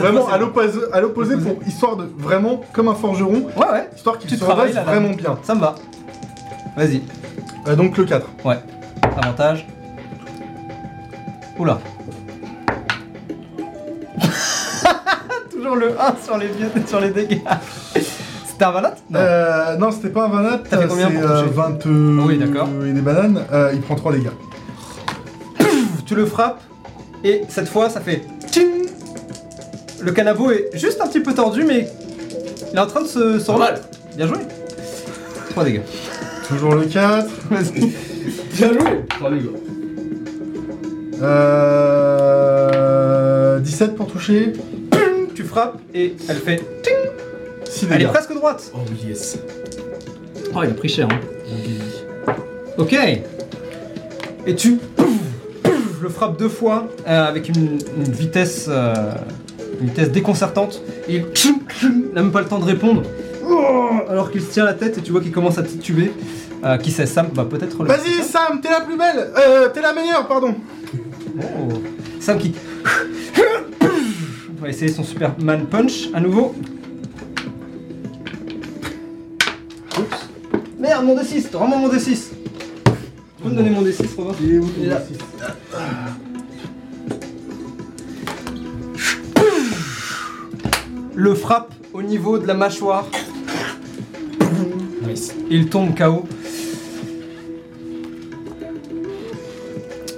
Vraiment à l'opposé, à l'opposé L'opposé. pour histoire de vraiment comme un forgeron, Ouais, ouais, histoire qu'il Tu se travailles, redresse là, là. vraiment bien. ça me va. Vas-y, Euh, donc le 4. avantage. Oula. Toujours le 1 sur les, sur les dégâts. C'était un valate Non. Euh, non, c'était pas un vanat, T'as fait combien c'est pour euh, toucher 20 euh, Oui, d'accord. et des bananes. Euh, il prend 3 dégâts. Tu le frappes et cette fois ça fait. Tching le canabo est juste un petit peu tordu, mais il est en train de se, se remettre. Bien joué. 3 dégâts. Toujours le 4. Vas-y. Bien joué. Trois dégâts. Euh, 17 pour toucher. Tu frappes et elle fait. 6 Elle est presque droite. Oh oui, yes. Oh, il a pris cher. Hein. Ok. Et tu pouf, pouf, le frappes deux fois euh, avec une, une vitesse, euh, une vitesse déconcertante. Et il n'a même pas le temps de répondre. Oh, alors qu'il se tient la tête et tu vois qu'il commence à tituber. Euh, qui sait, Sam? Va peut-être le. Vas-y, Sam, t'es la plus belle. Euh, t'es la meilleure, pardon. Oh. Sam qui. On va essayer son Superman Punch à nouveau. Oups. Merde, mon D6, rends-moi mon D6. Tu peux me donner mon D6, Robin? Il est où Il est là. Le frappe au niveau de la mâchoire. Nice. Il tombe KO.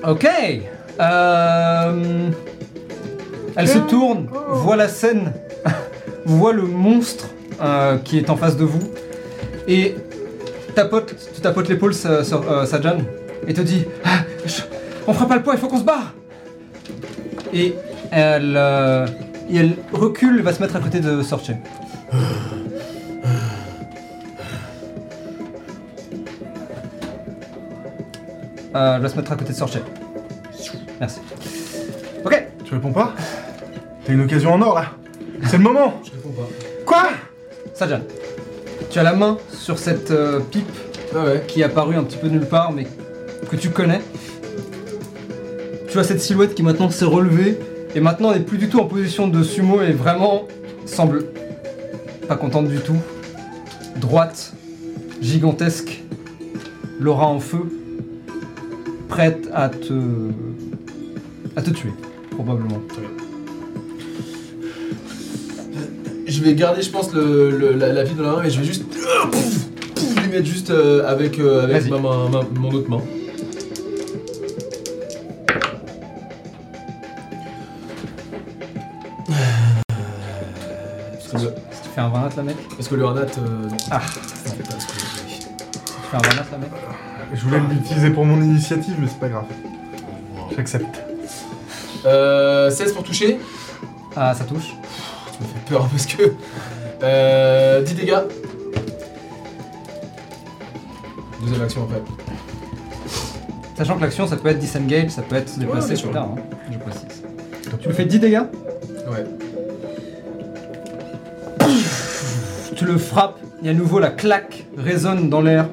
Ok. Euh, Elle se tourne, voit la scène, voit le monstre euh, qui est en face de vous et tapote, tu tapotes l'épaule Sa- Sa- euh, Sajan et te dit Ah, je- On fera pas le poids, il faut qu'on se barre Et elle, euh, et elle recule, va se mettre à côté de Sorche. Euh, elle va se mettre à côté de Sorche. Merci. Ok, Tu réponds pas? T'as une occasion en or là C'est le moment Je réponds pas. Quoi? Sajan. Tu as la main sur cette euh, pipe ah qui est apparue un petit peu nulle part, mais que tu connais. Tu as cette silhouette qui maintenant s'est relevée et maintenant n'est plus du tout en position de sumo et vraiment semble pas contente du tout. Droite, gigantesque, l'aura en feu, prête à te à te tuer probablement. Je vais garder, je pense, le, le- la, la vie dans la main, mais je vais juste. Pouf, pouf, lui mettre juste euh, avec, euh, avec Vas-y. ma main- ma- mon autre main. Fais un 20 là mec, parce que le Renat. euh, non. Ah. Ça fait pas ce que je voulais. tu fais un 20 là mec. Je voulais l'utiliser pour mon initiative, mais c'est pas grave. J'accepte. Euh, 16 pour toucher. Ah ça touche. Tu me fais peur parce que. Euh, 10 dégâts. Deuxième action après. Sachant que l'action ça peut être disengage, ça peut être se déplacer sûr. tard, hein, je précise. Tu me fais 10 dégâts Ouais. Tu le frappes, et à nouveau la claque résonne dans l'air.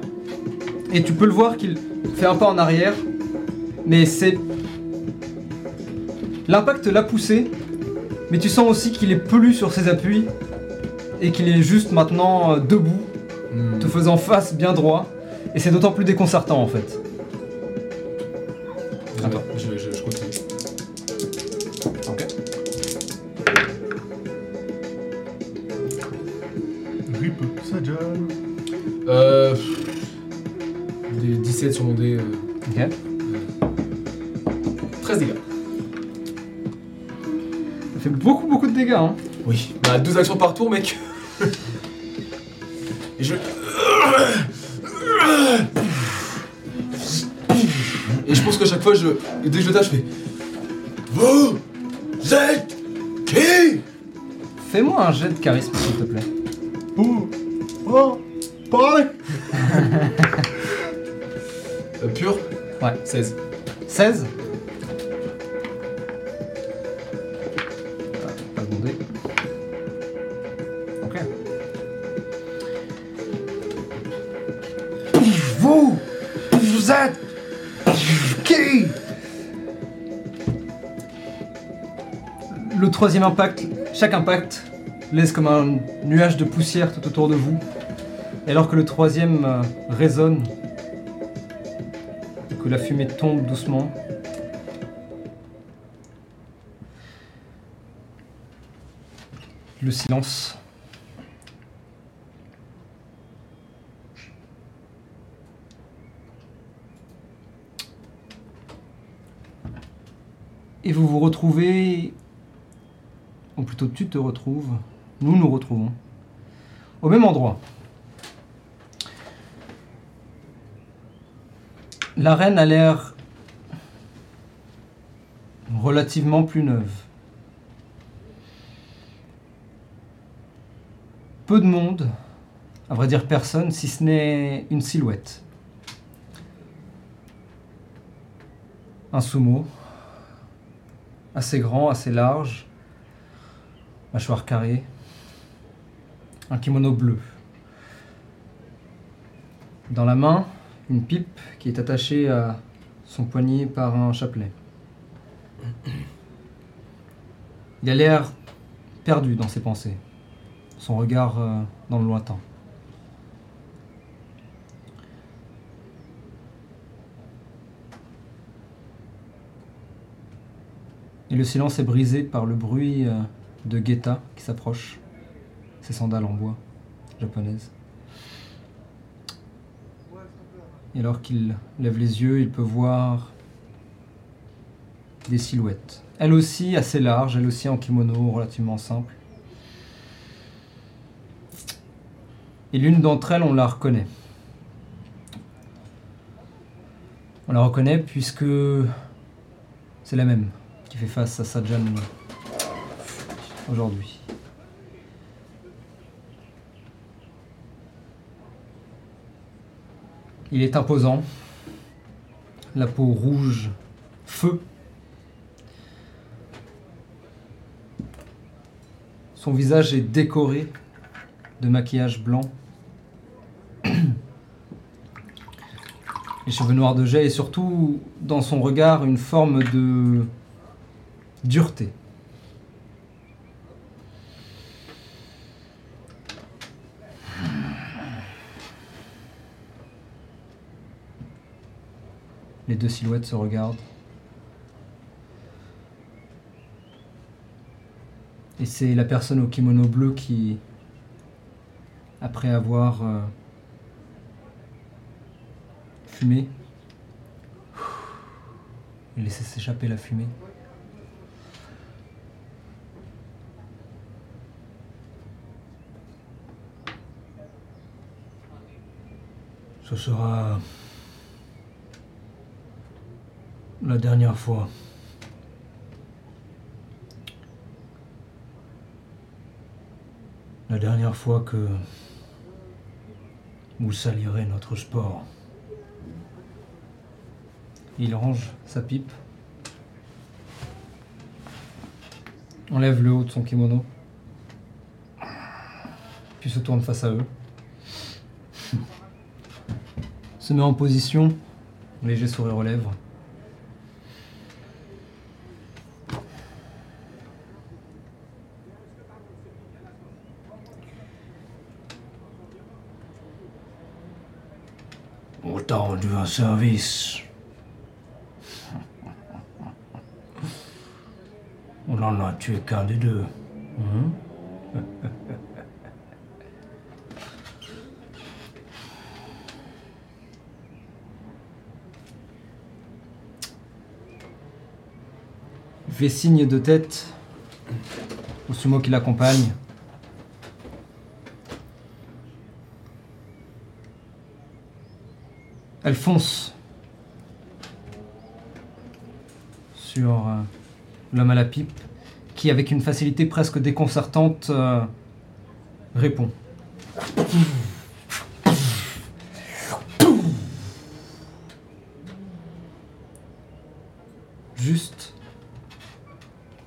Et tu peux le voir qu'il fait un pas en arrière, mais c'est. L'impact l'a poussé, mais tu sens aussi qu'il est plus sur ses appuis et qu'il est juste maintenant euh, debout, Hmm. te faisant face bien droit. Et c'est d'autant plus déconcertant en fait. Bah, deux actions par tour, mec. Et je. Et je pense qu'à chaque fois, je. Dès que je le tape, je fais. Vous êtes qui? Fais-moi un jet de charisme s'il te plaît. Oh Oh Euh, Pur? Ouais. 16. 16 troisième impact, chaque impact laisse comme un nuage de poussière tout autour de vous. Et alors que le troisième euh, résonne, que la fumée tombe doucement. Le silence. Et vous vous retrouvez, ou plutôt tu te retrouves, nous nous retrouvons, au même endroit. L'arène a l'air relativement plus neuve. Peu de monde, à vrai dire personne, si ce n'est une silhouette. Un sumo, assez grand, assez large, mâchoire carrée, un kimono bleu. Dans la main, une pipe qui est attachée à son poignet par un chapelet. Il a l'air perdu dans ses pensées, son regard euh, dans le lointain. Et le silence est brisé par le bruit euh, de Geta qui s'approche, ses sandales en bois japonaises. Et alors qu'il lève les yeux, il peut voir des silhouettes. Elle aussi assez large, elle aussi en kimono relativement simple. Et l'une d'entre elles, on la reconnaît. On la reconnaît puisque c'est la même qui fait face à Sajan Il est imposant, la peau rouge feu. Son visage est décoré de maquillage blanc. Les cheveux noirs de jet et surtout dans son regard une forme de dureté. Les deux silhouettes se regardent. Et c'est la personne au kimono bleu qui, après avoir euh, fumé, et laissé s'échapper la fumée, Ce sera la dernière fois. La dernière fois que vous salirez notre sport. il range sa pipe, enlève le haut de son kimono, puis se tourne face à eux, se met en position, léger sourire aux lèvres. On service. On en a tué qu'un des deux. Fait signe de tête au sumo qui l'accompagne. Elle fonce sur euh, l'homme à la pipe qui, avec une facilité presque déconcertante, euh, répond. Juste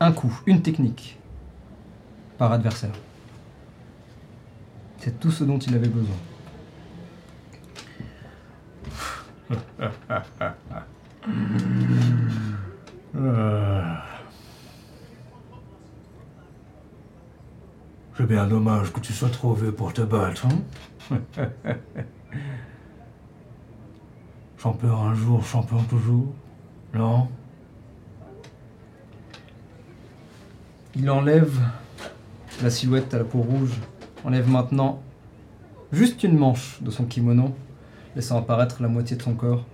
un coup, une technique par adversaire. C'est tout ce dont il avait besoin. Euh. C'est bien dommage que tu sois trop vieux pour te battre, hein. Champion un jour, champion toujours Non? Il enlève la silhouette à la peau rouge, enlève maintenant juste une manche de son kimono, laissant apparaître la moitié de son corps.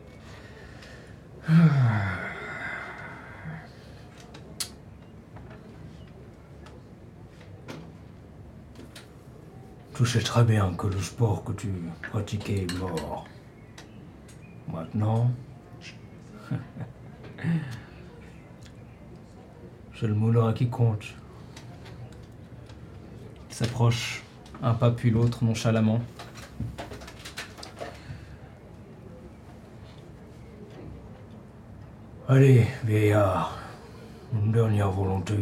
Tu sais très bien que le sport que tu pratiquais est mort. Maintenant, c'est le moulin qui compte. Il s'approche un pas puis l'autre nonchalamment. Allez, vieillard, une dernière volonté.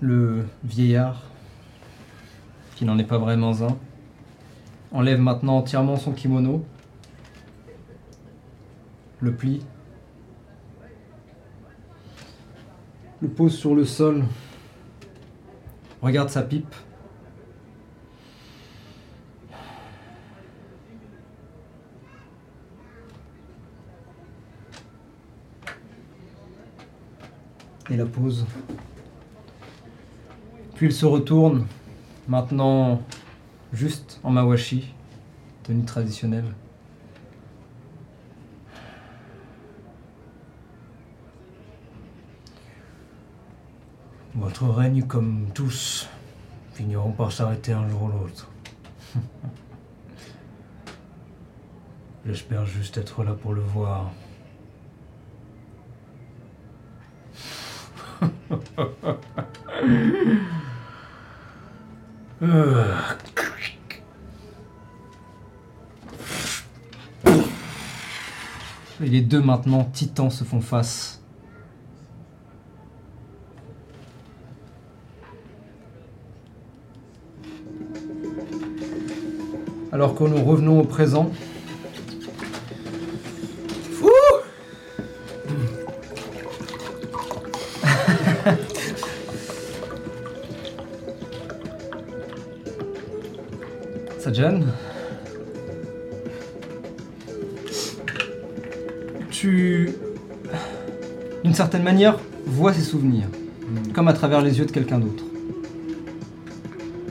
Le vieillard, qui n'en est pas vraiment un, enlève maintenant entièrement son kimono, le plie, le pose sur le sol, regarde sa pipe. Et la pose. Puis il se retourne, maintenant juste en mawashi, tenue traditionnelle. Votre règne, comme tous, finiront par s'arrêter un jour ou l'autre. J'espère juste être là pour le voir. Et les deux maintenant titans se font face. Alors que nous revenons au présent. Sajan Tu, d'une certaine manière, vois ses souvenirs, comme à travers les yeux de quelqu'un d'autre.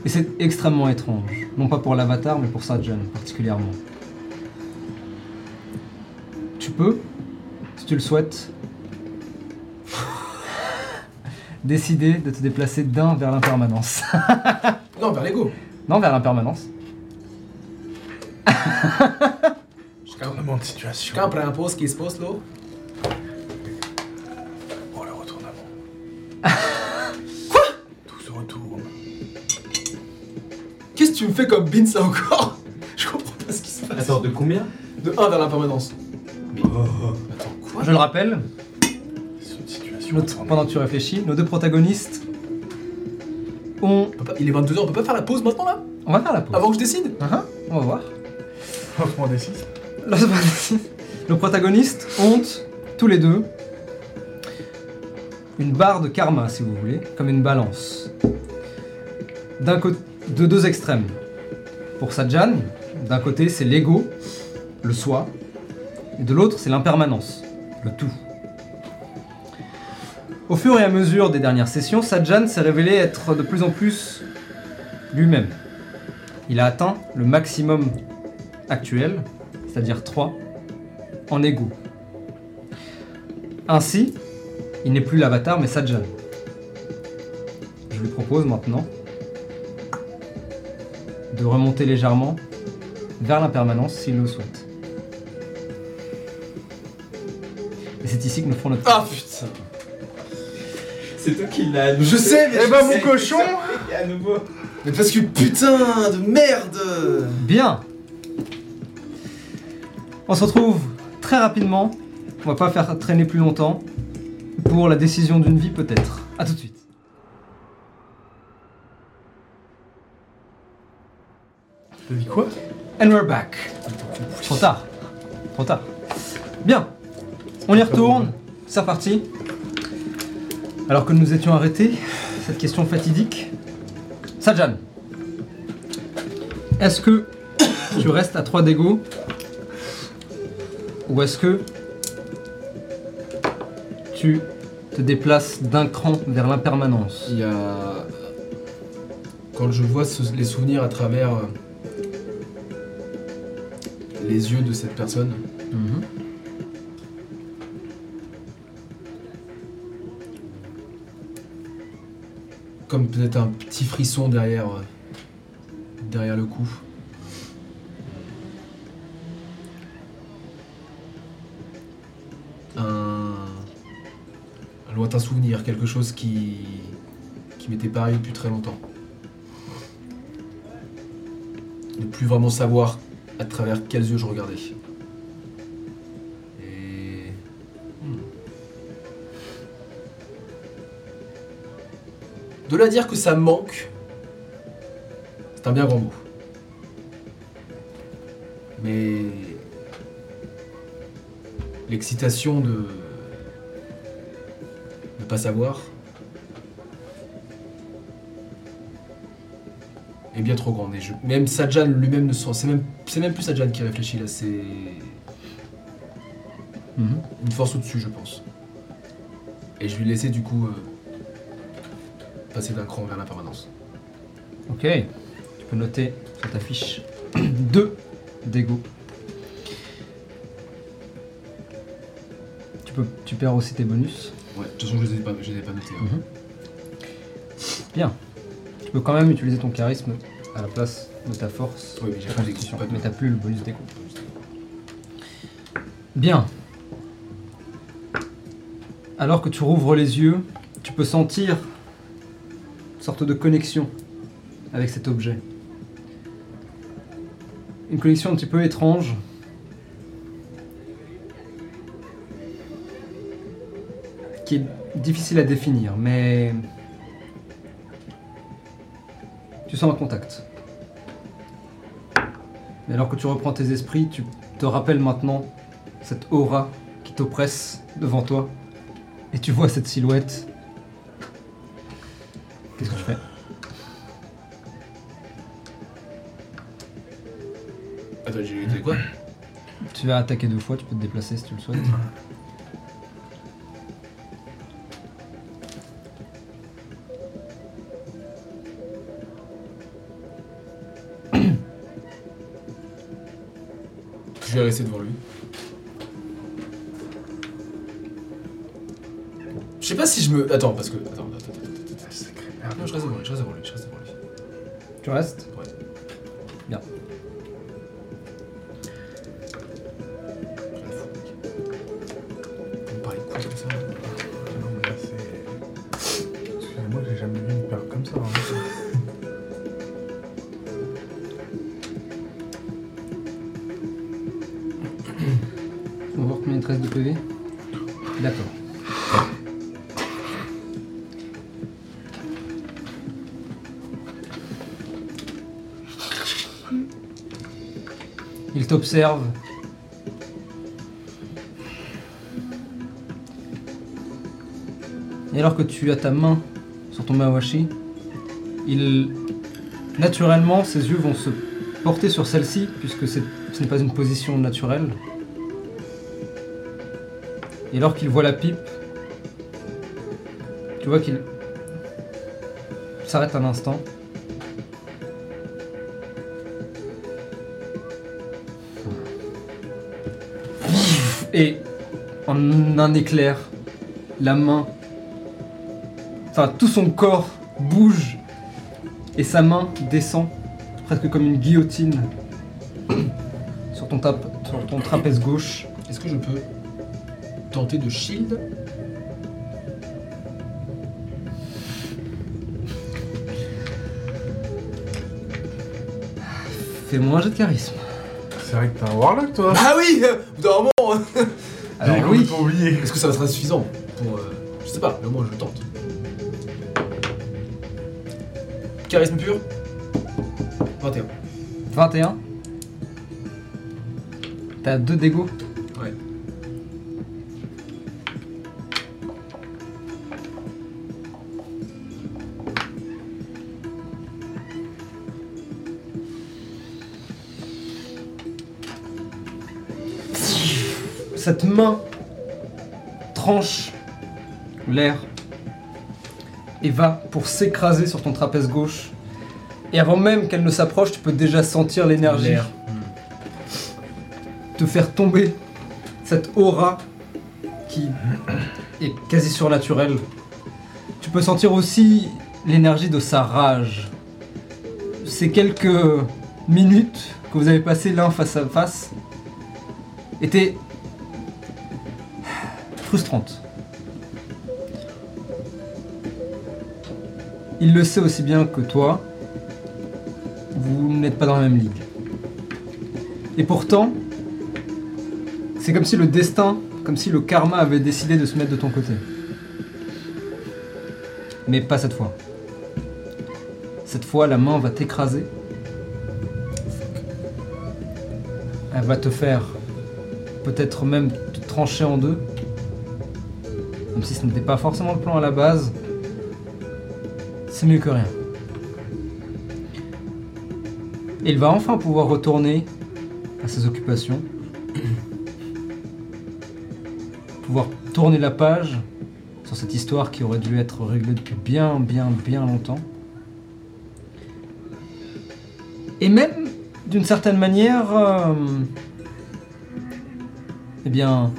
Et c'est extrêmement étrange, non pas pour l'avatar, mais pour Sajan particulièrement. Tu peux, si tu le souhaites, décider de te déplacer d'un vers l'impermanence. Non, vers l'ego. non, vers l'impermanence. Retournement de situation. Quand on prend un pause qui se passe là tu me fais comme bin ça encore Je comprends pas ce qui se passe. Attends, de combien De 1 vers l'impermanence. Attends, quoi Je le rappelle, C'est une situation. notre- pendant que tu réfléchis, nos deux protagonistes ont... On peut pas- Il est 22h, on peut pas faire la pause maintenant là? On va faire la pause. Avant que je décide Uh-huh, On va voir. Lancement des 6. Là, c'est parti. Nos protagonistes ont, tous les deux, une barre de karma, si vous voulez, comme une balance. D'un côté, de deux extrêmes. Pour Sajan, d'un côté, c'est l'ego, le soi, et de l'autre, c'est l'impermanence, le tout. Au fur et à mesure des dernières sessions, Sajan s'est révélé être de plus en plus lui-même. Il a atteint le maximum actuel, c'est-à-dire 3, en ego. Ainsi, il n'est plus l'avatar mais Sajan. Je lui propose maintenant de remonter légèrement vers l'impermanence s'il le souhaite. Et c'est ici que nous ferons notre... Ah putain C'est toi qui l'as annoncé. Je sais, mais Eh je ben, sais. mon cochon Et à nouveau. Mais parce que putain de merde Bien On se retrouve très rapidement, on va pas faire traîner plus longtemps, pour la décision d'une vie peut-être. A tout de suite. T'as dit quoi And we're back. Trop tard. Trop tard. Bien. On y retourne. C'est reparti. Alors que nous étions arrêtés, cette question fatidique. Sajan. Est-ce que tu restes à 3 d'ego Ou est-ce que tu te déplaces d'un cran vers l'impermanence? Il y a. Quand je vois ce- les souvenirs à travers euh, les yeux de cette personne, Mhm. comme peut-être un petit frisson derrière, euh, derrière le cou. Un, un lointain souvenir, quelque chose qui, qui m'était pas arrivé depuis très longtemps. Ne plus vraiment savoir à travers quels yeux je regardais. Et. hmm. De là dire que ça manque, c'est un bien grand mot. Mais l'excitation de ne pas savoir bien trop grande. Et je- même Sajan lui-même ne sent. C'est même, c'est même plus Sajan qui réfléchit là, c'est Mhm. une force au-dessus, je pense. Et je lui laissais du coup euh, passer d'un cran vers l'impermanence. Ok. Tu peux noter sur ta fiche 2 d'ego. Tu, peux, tu perds aussi tes bonus. Ouais, de toute façon, je les ai pas, je les ai pas notés. hein. Mhm. Bien. Tu peux quand même utiliser ton charisme à la place de ta force. Oui, mais j'ai constitution, pas de- mais t'as plus le bonus d'ego. Bien. Alors que tu rouvres les yeux, tu peux sentir une sorte de connexion avec cet objet. Une connexion un petit peu étrange. Qui est difficile à définir, mais tu sens un contact. Mais alors que tu reprends tes esprits, tu te rappelles maintenant cette aura qui t'oppresse devant toi. Et tu vois cette silhouette. Qu'est-ce que tu fais? Attends, j'ai dit quoi? Tu vas attaquer deux fois, tu peux te déplacer si tu le souhaites. rester devant lui. Je sais pas si je me. Attends, parce que. Attends, attends, attends, attends, je reste devant lui, je reste devant lui, je reste devant lui. Tu restes Et alors que tu as ta main sur ton Mawashi, il. Naturellement, ses yeux vont se porter sur celle-ci, puisque ce n'est pas une position naturelle. Et alors qu'il voit la pipe, tu vois qu'il s'arrête un instant. Et en un éclair, la main, enfin tout son corps bouge et sa main descend presque comme une guillotine sur ton, tap- sur ton trapèze gauche. Est-ce que je peux tenter de shield? Fais-moi un jet de charisme. C'est vrai que t'es un warlock, toi. Ah oui euh, hein. Alors J'ai oui, complètement oublié. Est-ce que ça va être suffisant pour. euh, je sais pas, mais au moins je tente. Charisme pur 21. 21. T'as deux dégâts Cette main tranche l'air et va pour s'écraser sur ton trapèze gauche. Et avant même qu'elle ne s'approche, tu peux déjà sentir l'énergie L'air. te faire tomber cette aura qui est quasi surnaturelle. Tu peux sentir aussi l'énergie de sa rage. Ces quelques minutes que vous avez passées l'un face à face étaient Il le sait aussi bien que toi. Vous n'êtes pas dans la même ligue. Et pourtant, c'est comme si le destin, comme si le karma avait décidé de se mettre de ton côté. Mais pas cette fois. Cette fois, la main va t'écraser. Elle va te faire peut-être même te trancher en deux. Si ce n'était pas forcément le plan à la base. C'est mieux que rien. Il va enfin pouvoir retourner à ses occupations. pouvoir tourner la page sur cette histoire qui aurait dû être réglée depuis bien, bien, bien longtemps. Et même, d'une certaine manière, euh, eh bien,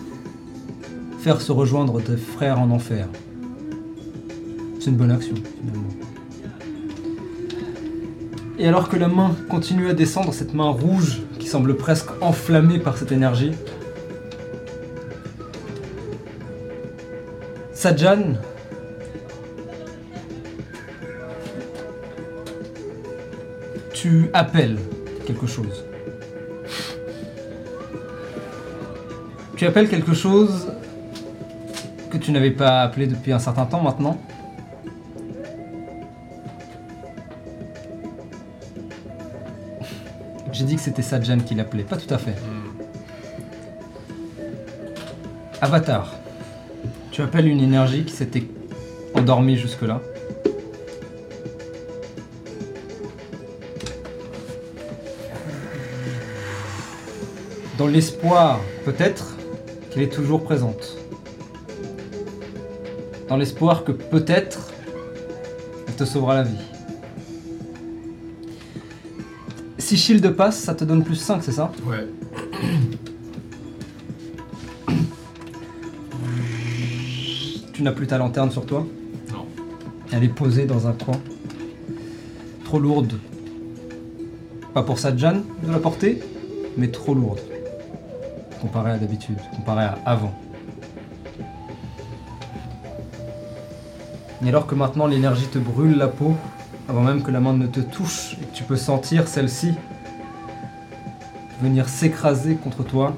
faire se rejoindre tes frères en enfer. C'est une bonne action, finalement. Et alors que la main continue à descendre, cette main rouge qui semble presque enflammée par cette énergie, Sajan tu appelles quelque chose. Tu appelles quelque chose que tu n'avais pas appelé depuis un certain temps maintenant. J'ai dit que c'était Sajan qui l'appelait, pas tout à fait. Avatar. Tu appelles une énergie qui s'était endormie jusque-là. Dans l'espoir, peut-être, qu'elle est toujours présente. Dans l'espoir que peut-être, elle te sauvera la vie. Si Shield passe, ça te donne plus 5, c'est ça? Ouais. Tu n'as plus ta lanterne sur toi? Non. Elle est posée dans un coin. Trop lourde. Pas pour Sadjan de la porter, mais trop lourde. Comparé à d'habitude, comparé à avant. Et alors que maintenant l'énergie te brûle la peau, avant même que la main ne te touche et que tu peux sentir celle-ci venir s'écraser contre toi,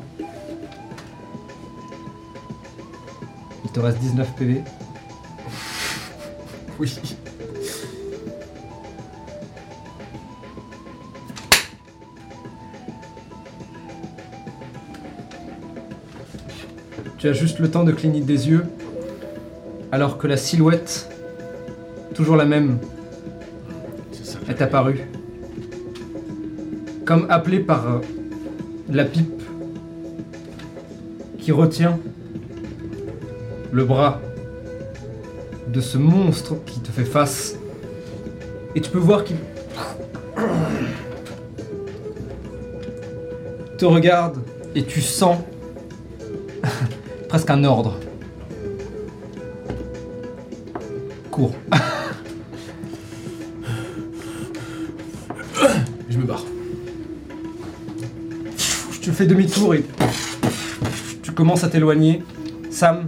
il te reste 19 PV. Oui. Tu as juste le temps de cligner des yeux, alors que la silhouette, toujours la même, est apparue. Comme appelée par euh, la pipe qui retient le bras de ce monstre qui te fait face. Et tu peux voir qu'il te regarde et tu sens presque un ordre. Cours. fais demi-tour et tu commences à t'éloigner. Sam,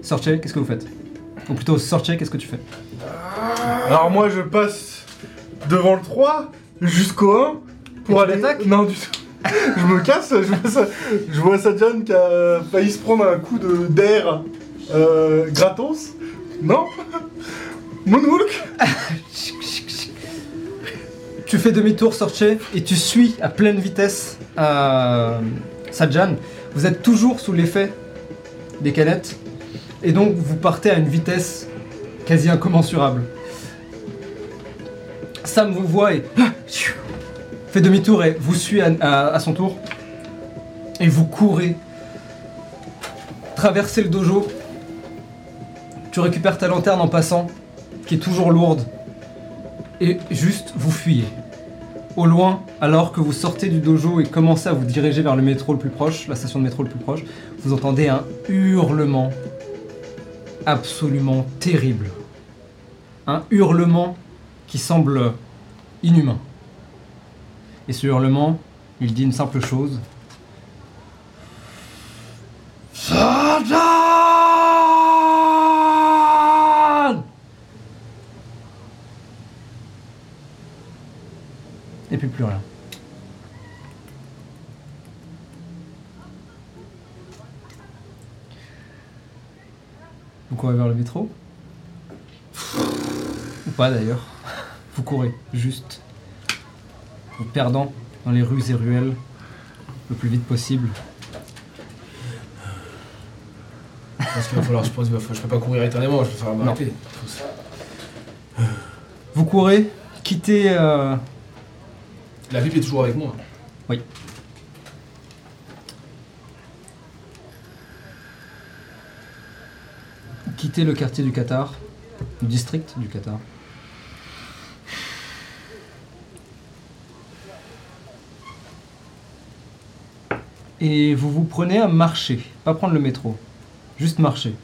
Sorche, qu'est-ce que vous faites? Ou plutôt Sorche, qu'est-ce que tu fais? Alors moi je passe devant le 3 jusqu'au 1 pour aller. l'attaques? Non du tout. je me casse, je vois, ça, je vois Sadjan qui a failli se prendre un coup de d'air euh, gratos. Non Moonwalk Tu fais demi-tour, Sorche, et tu suis à pleine vitesse euh, Sajan. Vous êtes toujours sous l'effet des canettes, et donc vous partez à une vitesse quasi incommensurable. Sam vous voit et fait demi-tour et vous suit à son tour. Et vous courez, traversez le dojo. Tu récupères ta lanterne en passant, qui est toujours lourde, et juste vous fuyez. Au loin, alors que vous sortez du dojo et commencez à vous diriger vers le métro le plus proche, la station de métro le plus proche, vous entendez un hurlement absolument terrible. Un hurlement qui semble inhumain. Et ce hurlement, il dit une simple chose. Satan plus rien. Vous courez vers le métro Ou pas d'ailleurs Vous courez, juste. Vous perdant dans les rues et ruelles le plus vite possible. Pense qu'il va falloir, je pense va falloir, je peux pas courir éternellement, je vais falloir m'arrêter. Vous courez, quittez euh, La pipe est toujours avec moi. quittez le quartier du Qatar, le district du Qatar. Et vous vous prenez à marcher, pas prendre le métro, juste marcher,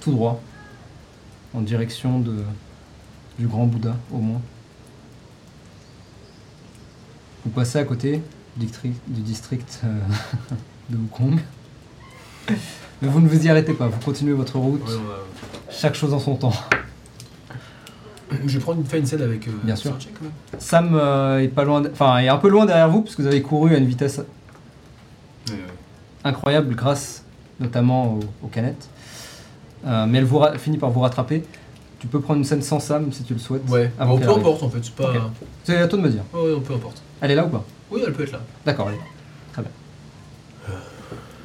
tout droit, en direction du grand Bouddha au moins. Vous passez à côté du district, du district euh, de Wukong. Mais vous ne vous y arrêtez pas, vous continuez votre route. Ouais, on a- Chaque chose en son temps. Je vais prendre une, faire une scène avec. euh, Bien sûr. Sarchek, quand même. Sam euh, est pas loin, enfin est un peu loin derrière vous parce que vous avez couru à une vitesse Ouais, ouais. incroyable grâce notamment aux, aux canettes. Euh, mais elle vous finit par vous rattraper. Tu peux prendre une scène sans Sam si tu le souhaites. Ouais, avant bon, peu importe en fait, c'est pas. Ok. C'est à toi de me dire. Ouais, peu importe. Elle est là ou pas? Oui, elle peut être là. D'accord, elle est là.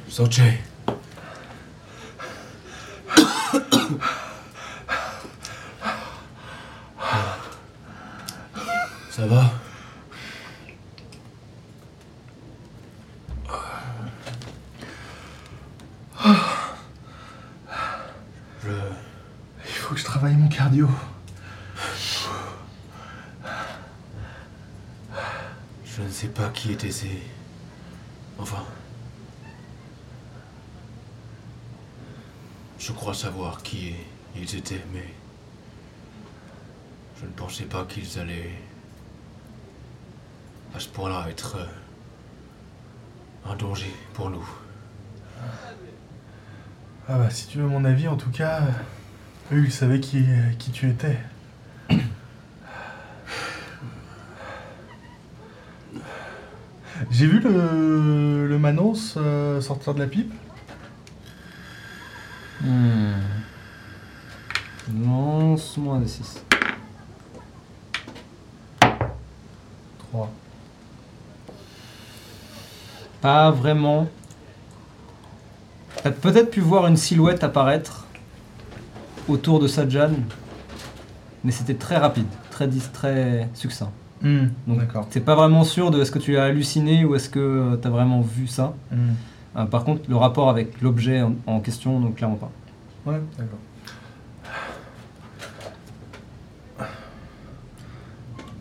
Sanjay. Ça va? Je... Il faut que je travaille mon cardio. Je ne sais pas qui étaient ces... Enfin... Je crois savoir qui ils étaient, mais... Je ne pensais pas qu'ils allaient... à ce point-là être... euh, un danger pour nous. Ah bah si tu veux mon avis, en tout cas, euh, eux ils savaient qui, qui tu étais. J'ai vu le, le Manos euh, sortir de la pipe. Hmm. Lance-moi un des 6. 3. Pas vraiment. T'as peut-être pu voir une silhouette apparaître autour de Sajan, mais c'était très rapide, très très succinct. Donc D'accord. t'es pas vraiment sûr de est-ce que tu as halluciné ou est-ce que tu as vraiment vu ça. Hmm. Euh, par contre, le rapport avec l'objet en, en question, donc clairement pas. Ouais, d'accord.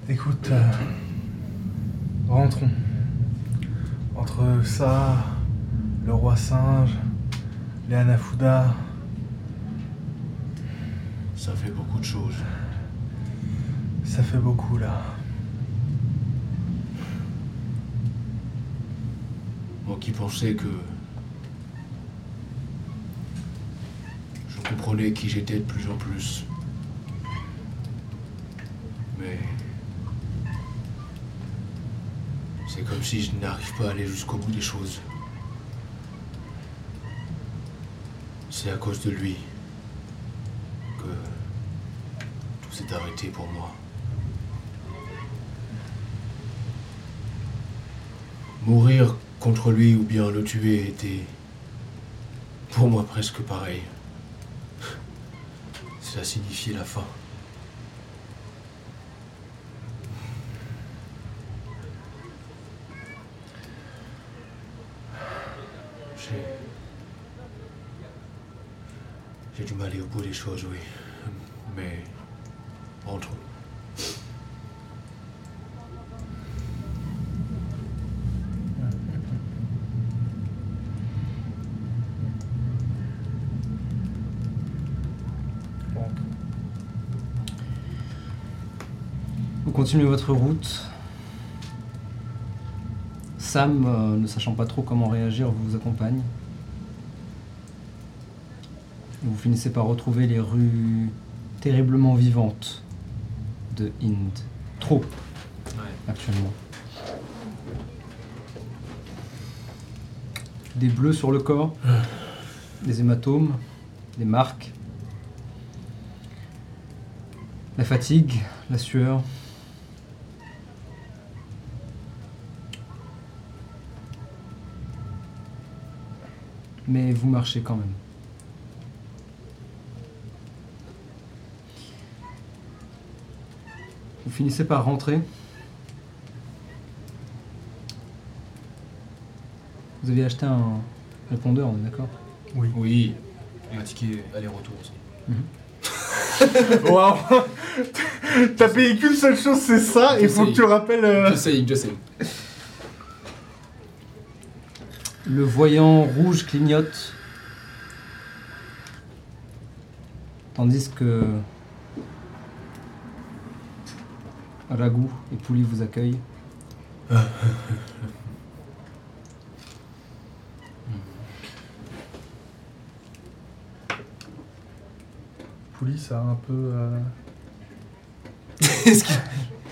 Écoute, euh, rentrons. Entre ça, le roi singe, les Hanafuda, Ça fait beaucoup de choses. ça fait beaucoup là. Moi qui pensais que... Je comprenais qui j'étais de plus en plus. Mais... C'est comme si je n'arrive pas à aller jusqu'au bout des choses. C'est à cause de lui que tout s'est arrêté pour moi. Mourir contre lui ou bien le tuer était pour moi presque pareil. Cela signifiait la fin. J'ai... Du mal à aller au bout des choses, oui. Mais... Rentrons. Continuez votre route. Sam, euh, ne sachant pas trop comment réagir, vous accompagne. Vous finissez par retrouver les rues terriblement vivantes de Inde. Trop, actuellement. Des bleus sur le corps, des hématomes, des marques, la fatigue, la sueur. Mais vous marchez quand même. Vous finissez par rentrer. Vous avez acheté un répondeur, on est d'accord? Oui. Et un ticket aller-retour aussi. Waouh T'as payé qu'une seule chose, c'est ça, et faut que tu le rappelles. euh, J'essaye, j'essaye. Le voyant rouge clignote. Tandis que Ragou et Pouli vous accueillent. Pouli, ça a un peu. euh.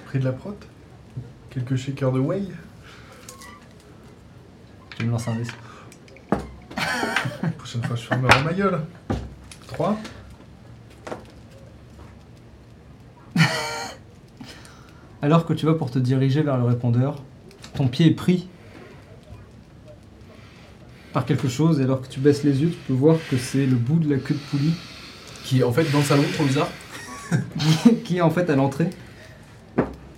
Pris de la prot Quelques shakers de whey? Un dé. Prochaine fois, je fermerai ma gueule. 3 Alors que tu vas pour te diriger vers le répondeur, ton pied est pris par quelque chose et alors que tu baisses les yeux, tu peux voir que c'est le bout de la queue de poulie Qui est en fait dans le salon, trop bizarre. qui est en fait à l'entrée.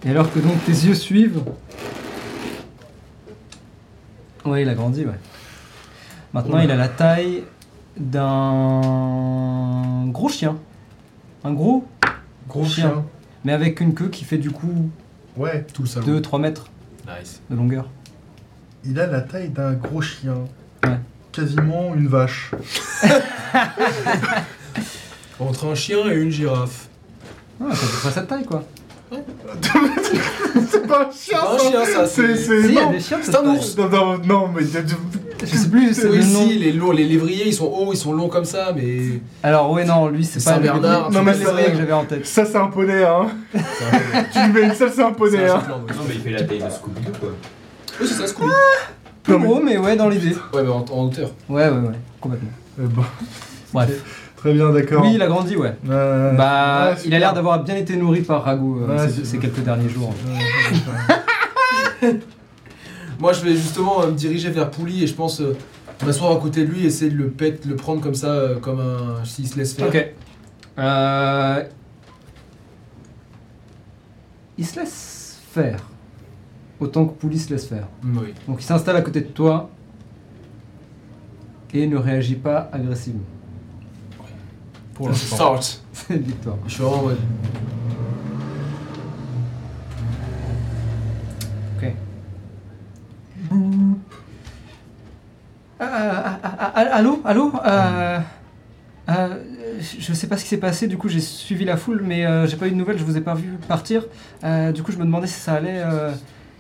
Et alors que donc tes yeux suivent. Ouais, il a grandi, ouais. Maintenant, il a la taille d'un gros chien. Un gros, Gros Chien. chien. mais avec une queue qui fait du coup Ouais, Tout le salon. 2-3 mètres Nice. de longueur. il a la taille d'un gros chien. Ouais. Quasiment une vache. Entre un chien et une girafe. Ah, à peu près cette taille, quoi. c'est pas un chien, C'est un ça chien, ça, C'est. Si, il y a non. des chiens de c'est cette un ours. Non, non, non, mais. Je sais plus, c'est Oui, le nom. si, les, lourds, les lévriers, ils sont hauts, ils sont longs comme ça, mais. Alors, ouais, non, lui, c'est pas le Saint-Bernard, non, mais c'est ça- vrai que j'avais en tête. Ça, c'est un poney, hein. tu lui mets une seule, c'est un C'est poney, un hein. Shetland, oui. Non, mais il fait la taille de Scooby-Doo, quoi. Oui, c'est ça, Scooby. Plus Non, mais- gros, mais ouais, dans l'idée. Ouais, mais en, en hauteur. Ouais, ouais, ouais, complètement. Euh, bon, Bref. Très bien, d'accord. Oui, il a grandi, ouais. Euh, Bah, ouais, il a l'air d'avoir bien été nourri par Rago euh, Ouais, ces, quelques derniers jours. Ouais, Moi, je vais justement euh, me diriger vers Pouli et je pense euh, m'asseoir à côté de lui et essayer de le pet, le prendre comme ça, euh, comme un. s'il se laisse faire. Ok. Euh... Il se laisse faire. Autant que Pouli se laisse faire. Oui. Donc il s'installe à côté de toi et ne réagit pas agressivement. Pour l'instant. Start. C'est une victoire. Je suis vraiment en mode. Ok. Ah, allô Allô Euh, euh, Je sais pas ce qui s'est passé, du coup j'ai suivi la foule, mais euh, j'ai pas eu de nouvelles, je vous ai pas vu partir. Euh, du coup je me demandais si ça allait. euh,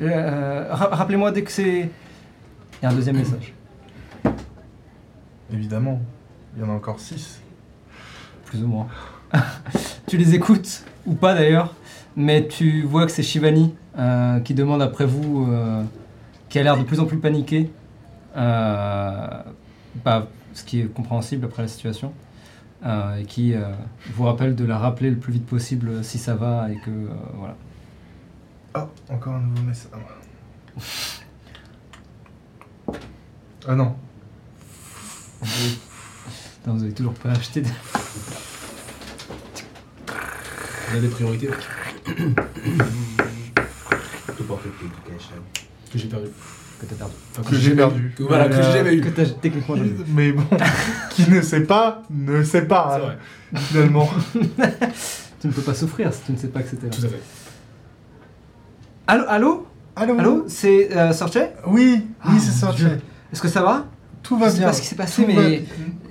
euh, ra- Rappelez-moi dès que c'est. Il y a un deuxième message. Évidemment, il y en a encore 6. Plus ou moins. tu les écoutes, ou pas d'ailleurs, mais tu vois que c'est Shivani euh, qui demande après vous, euh, qui a l'air de plus en plus paniqué, euh, bah, ce qui est compréhensible après la situation, et qui vous rappelle de la rappeler le plus vite possible si ça va et que voilà. Ah, encore un nouveau message. Ah non. Putain, vous avez toujours pas acheté. De... On a des priorités mec, Tout porte education. que j'ai perdu. que t'as perdu. Enfin, Que j'ai perdu. Que, voilà, que j'ai jamais eu. Que t'as techniquement jamais. Mais bon, qui ne sait pas, ne sait pas, C'est hein, vrai. finalement. Tu ne peux pas souffrir si tu ne sais pas que c'était là. Tout à fait. Allô Allô Allô Allô? C'est euh, Sorche Oui, Ah, oui, c'est. Jay. Est-ce que ça va? Tout va Je sais bien. pas ce qui s'est passé, Tout mais- bien.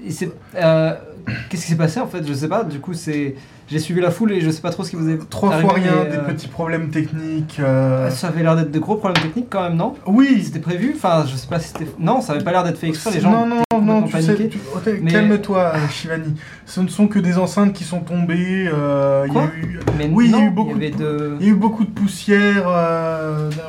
Il s'est- euh, Qu'est-ce qui s'est passé en fait? Je sais pas. Du coup, c'est j'ai suivi la foule et je sais pas trop ce qui vous est Trois arrivé, fois rien, mais, des euh, petits problèmes techniques. euh, Ça avait l'air d'être de gros problèmes techniques quand même, non? Oui, C'était prévu? Enfin, je sais pas si c'était. Non, ça avait pas l'air d'être fait exprès. Les gens. non, non, non, tu sais, tu- oh, Mais- calme-toi, euh, Shivani. Ce ne sont que des enceintes qui sont tombées. euh, il y a Quoi? eu, Mais Oui, il y a eu beaucoup il y avait de- de. il y a eu beaucoup de poussière.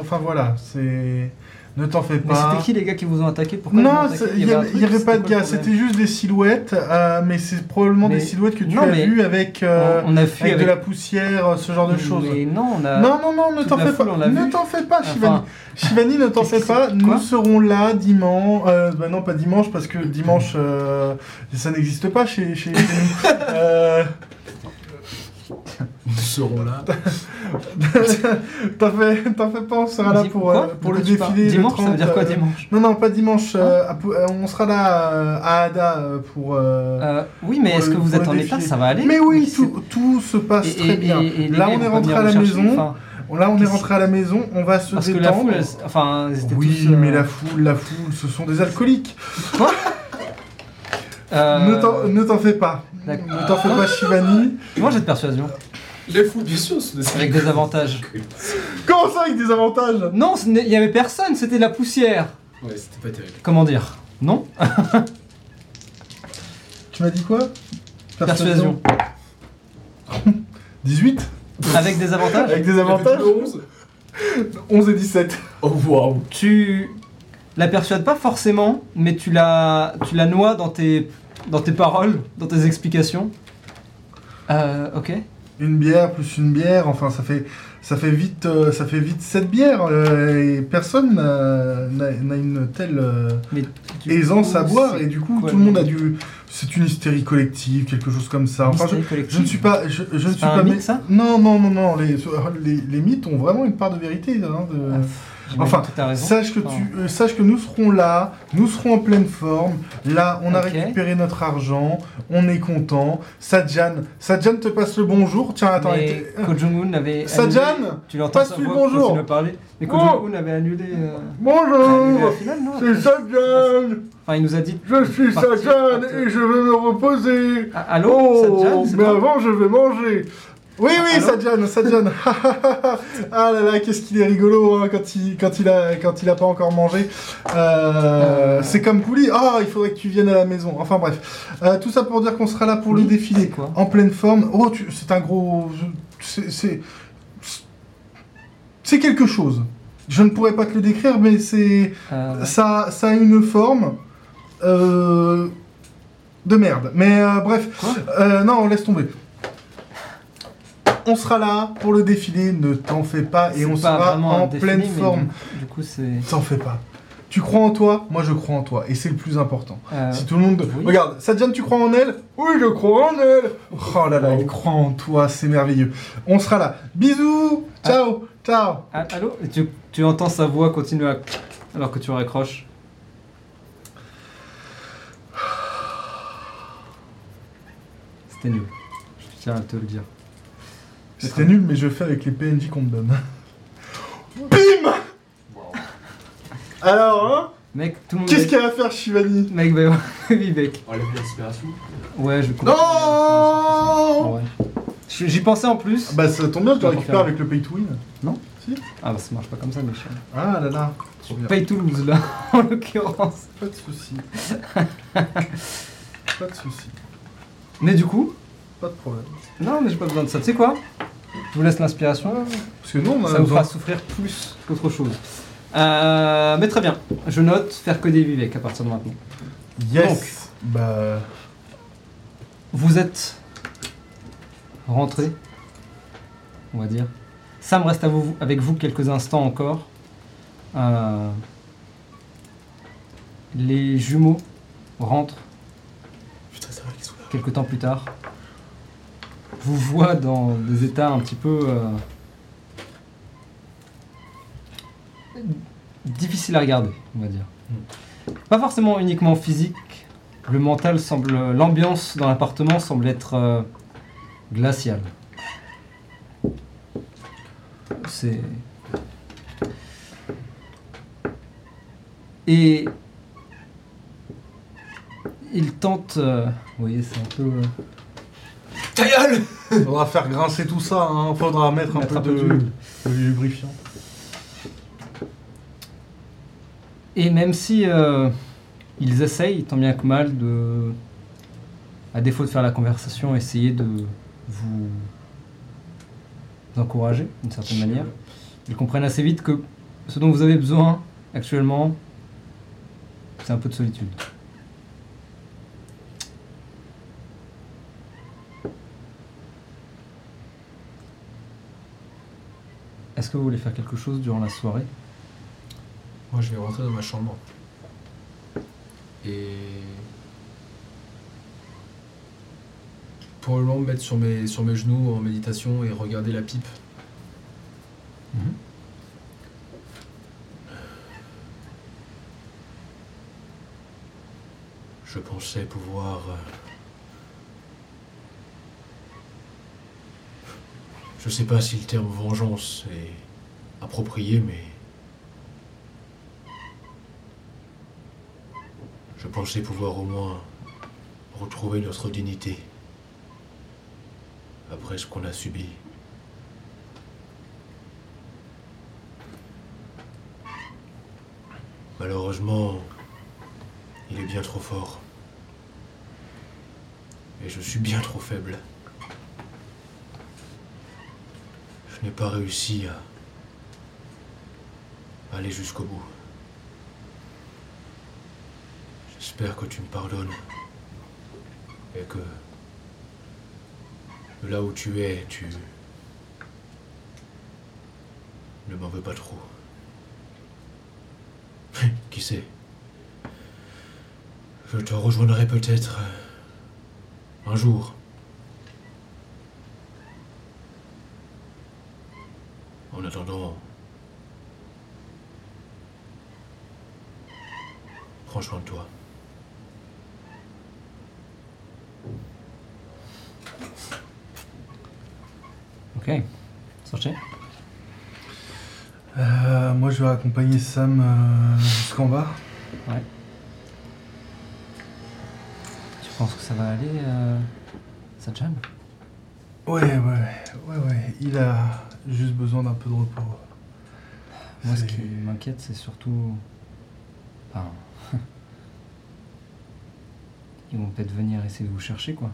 enfin voilà, c'est. Ne t'en fais Mais pas. c'était qui les gars qui vous ont attaqué? Pourquoi Non, il n'y avait, pas de gars, c'était juste des silhouettes, euh, mais c'est probablement Mais- des silhouettes que tu non, as mais- vues avec, euh, On a fui avec, avec. de la poussière, ce genre de choses. Mais non, on a. Non, non, non, ne t'en fais pas. Ne t'en fais pas, Shivani. Shivani, ne t'en fais pas. Nous serons là dimanche. Euh, bah non, pas dimanche, parce que dimanche, ça n'existe pas chez, chez, chez nous. Nous serons là. t'en fais, pas, on sera là pour, euh, pour De le défilé. le Dimanche, ça veut dire 30, quoi euh, dimanche Non, non, pas dimanche. euh, Pou- euh, on sera là euh, à Ada pour. euh, Euh, Oui, mais pour est-ce que vous pour êtes en état Ça va aller Mais oui, tout, tout se passe Et- très et- bien. et- et les là, on est rentré à la maison. enfin, Là, on est rentré à la maison. On va se Parce que la détendre. foule, elle- enfin, Oui, tous. euh, mais la foule, la foule, ce sont des alcooliques. euh, Ne t'en- fais pas. Ne t'en fais pas, Shivani. Moi, j'ai de persuasion, Les fous, bien sûr, c'est des avec des avantages. Comment ça avec des avantages? Non, ce n'est- il n'y avait personne, c'était de la poussière. Ouais, c'était pas terrible. Comment dire? Non? Tu m'as dit quoi? Persuasion. 18 Avec des avantages? Avec des avantages? 11 11 et 17. Oh waouh Tu la persuades pas forcément, mais tu la, tu la noies dans tes, dans tes paroles, dans tes explications. Euh, ok. Une bière plus une bière, enfin ça fait ça fait vite euh, ça fait vite 7 bières euh, et personne n'a n'a- une telle euh, aisance coup, à boire. et du coup quoi, tout le monde a dû c'est une hystérie collective, quelque chose comme ça. Enfin je, ne suis pas je, je ne suis pas mythe, ça? Non non non non les, les les mythes ont vraiment une part de vérité hein, de- Ah, Enfin. Sache que, tu, euh, sache que nous serons là, nous serons en pleine forme. Là, on a récupéré notre argent, on est content. Sadjan, Sadjan te passe le bonjour. Tiens, attends, Mais était- Ko Jong-un avait. Sadjan Tu l'entends passe lui voix bonjour. parler. Mais Ko Oh. Avait annulé. euh, Bonjour C'est Sadjan Enfin, il nous a dit. Je suis Sadjan et je vais me reposer Ah, allô Oh, Sadjan, mais avant, je vais manger oui, oui, Allô Sadjan, Sadjan. ah là là, qu'est-ce qu'il est rigolo hein, quand, il, quand, il a, quand il a pas encore mangé. Euh. C'est comme Pouli. Ah, il faudrait que tu viennes à la maison. Enfin bref. Euh, tout ça pour dire qu'on sera là pour le défilé. quoi En pleine forme. Oh, tu- c'est un gros. C'est. c'est- C'est quelque chose. Je ne pourrais pas te le décrire, mais c'est. Euh, Ça, ça a une forme. euh, de merde. Mais euh, bref. Quoi? Euh, non, laisse tomber. On sera là pour le défilé, ne t'en fais pas, et on pas sera en défilé, pleine forme. Du, du coup, c'est. T'en fais pas. Tu crois en toi, moi je crois en toi, et c'est le plus important. euh, Si tout le monde... oui. Regarde, Sadjan, tu crois en elle? Oui, je crois en elle Oh là là, il croit en toi, c'est merveilleux. On sera là. Bisous Ciao Ciao ah, allô? Tu entends sa voix continuer à. Alors que tu raccroches. C'était nul. Je tiens à te le dire. C'était nul, mais je fais avec les PNJ qu'on me donne. BIM Alors, hein Mec, tout le monde. Qu'est-ce va- qu'il y a à faire, Shivani Mec, bah, Vivek. Enlève l'inspiration. Ouais, je vais couper. Non Ouais. J'y pensais en plus. Bah ça tombe bien, je Je récupère avec le pay to win. Ah bah ça marche pas comme ça, Michel. Ah là là. Super. Paye Toulouse là, en l'occurrence. Pas de soucis. pas de soucis. Mais du coup, Pas de problème. non mais j'ai pas besoin de ça. Tu sais quoi? Je vous laisse l'inspiration. Parce que nous, on a Ça vous besoin- fera souffrir plus qu'autre chose. Euh, mais très bien. Je note faire que des Vivek à partir de maintenant. Yes Bah... Vous êtes rentré, on va dire. Sam reste à vous, avec vous quelques instants encore. Euh, les jumeaux rentrent Putain, c'est vrai qu'ils sont là. quelques temps plus tard. Vous voit dans des états un petit peu euh, difficiles à regarder, on va dire. Pas forcément uniquement physique. Le mental semble, l'ambiance dans l'appartement semble être euh, glaciale. C'est et il tente. euh, vous voyez, c'est un peu. Ta gueule Faudra faire grincer tout ça, hein. Faudra mettre un Mettre peu un peu de... d'huile. de lubrifiant. Et même si euh, ils essayent, tant bien que mal, de, à défaut de faire la conversation, essayer de vous encourager d'une certaine manière, ils comprennent assez vite que ce dont vous avez besoin actuellement, c'est un peu de solitude. Est-ce que vous voulez faire quelque chose durant la soirée? Moi, je vais rentrer dans ma chambre. Et. Probablement me mettre sur mes, sur mes genoux en méditation et regarder la pipe. Je pensais pouvoir. Je sais pas si le terme vengeance est approprié, mais. Je pensais pouvoir au moins retrouver notre dignité après ce qu'on a subi. Malheureusement, il est bien trop fort. Et je suis bien trop faible. N'ai pas réussi à aller jusqu'au bout. J'espère que tu me pardonnes. Et que là où tu es, tu ne m'en veux pas trop. Qui sait? Je te rejoindrai peut-être un jour. En attendant, prends soin de toi. Ok. Sortez. Euh, moi, je vais accompagner Sam euh, jusqu'en bas. Tu penses que ça va aller, euh, Satchan Ouais, ouais, ouais, ouais. Il a juste besoin d'un peu de repos. Moi, ce qui m'inquiète, c'est surtout. Enfin. Ils vont peut-être venir essayer de vous chercher, quoi.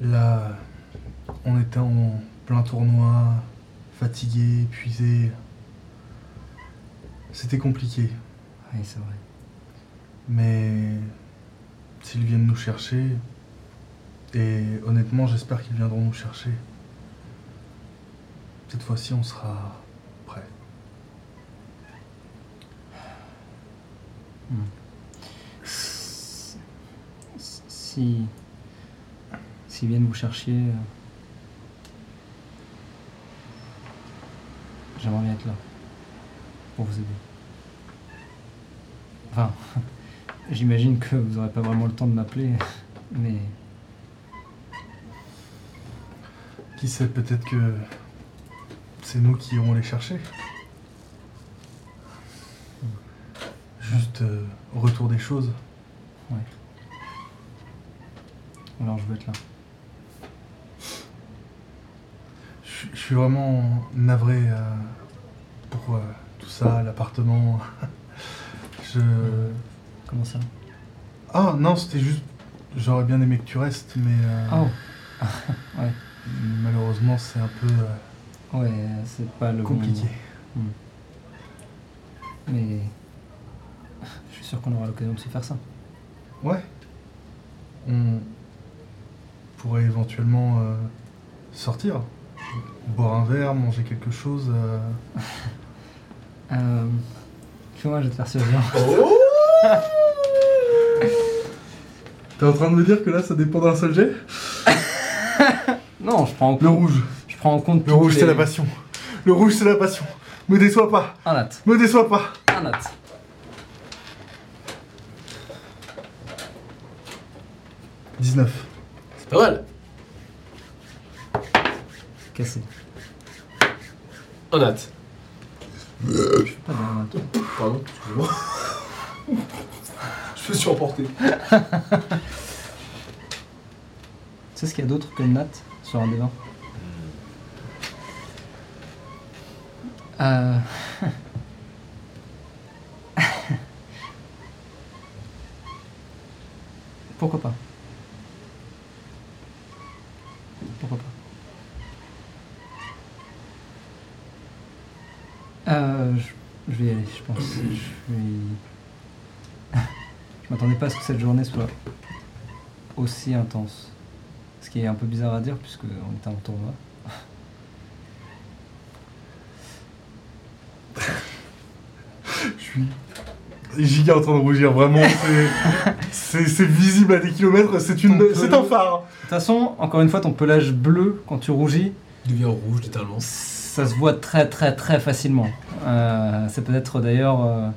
Là, on était en plein tournoi, fatigué, épuisé. C'était compliqué. Oui, c'est vrai. Mais s'ils viennent nous chercher, et honnêtement, j'espère qu'ils viendront nous chercher. Cette fois-ci, on sera prêt. Si. S'ils viennent vous chercher. euh, J'aimerais bien être là. Pour vous aider. Enfin. J'imagine que vous n'aurez pas vraiment le temps de m'appeler. Mais. Qui sait, peut-être que c'est nous qui irons les chercher. Juste euh, retour des choses. Alors je veux être là. Je suis- je suis vraiment navré euh, pour euh, tout ça, l'appartement. Je. Comment ça? Ah non, c'était juste. J'aurais bien aimé que tu restes, mais euh, Oh Ouais. Malheureusement, c'est un peu euh, Ouais, c'est pas le bon- compliqué. Mais. Je suis sûr qu'on aura l'occasion de se faire ça. Ouais. On pourrait éventuellement euh, sortir, boire un verre, manger quelque chose. euh. Euh. Fais-moi, je vais te faire ce viande. T'es en train de me dire que là, ça dépend d'un seul jet Non, je prends en Le compte. rouge. Je prends en compte. Le rouge, c'est la passion. Le rouge, c'est la passion. Me déçois pas. Un nat. Me déçois pas. Un nat. « 19. C'est pas mal. Cassé. Un hâte. Pas nat. Pardon, excusez-moi. Je me suis emporté. Tu sais ce qu'il y a d'autre que le nat sur un des 20 Euh. Pourquoi pas? Pourquoi pas? Euh, je, je vais y aller, je pense. Je je m'attendais pas à ce que cette journée soit aussi intense. Ce qui est un peu bizarre à dire puisque on était en tournoi. Je suis giga en train de rougir, vraiment. c'est- visible à des kilomètres. C'est une, c'est un phare. De toute façon, encore une fois, ton pelage bleu, quand tu rougis, Il devient rouge, littéralement. ça se voit très très très facilement. Euh, c'est peut-être d'ailleurs euh,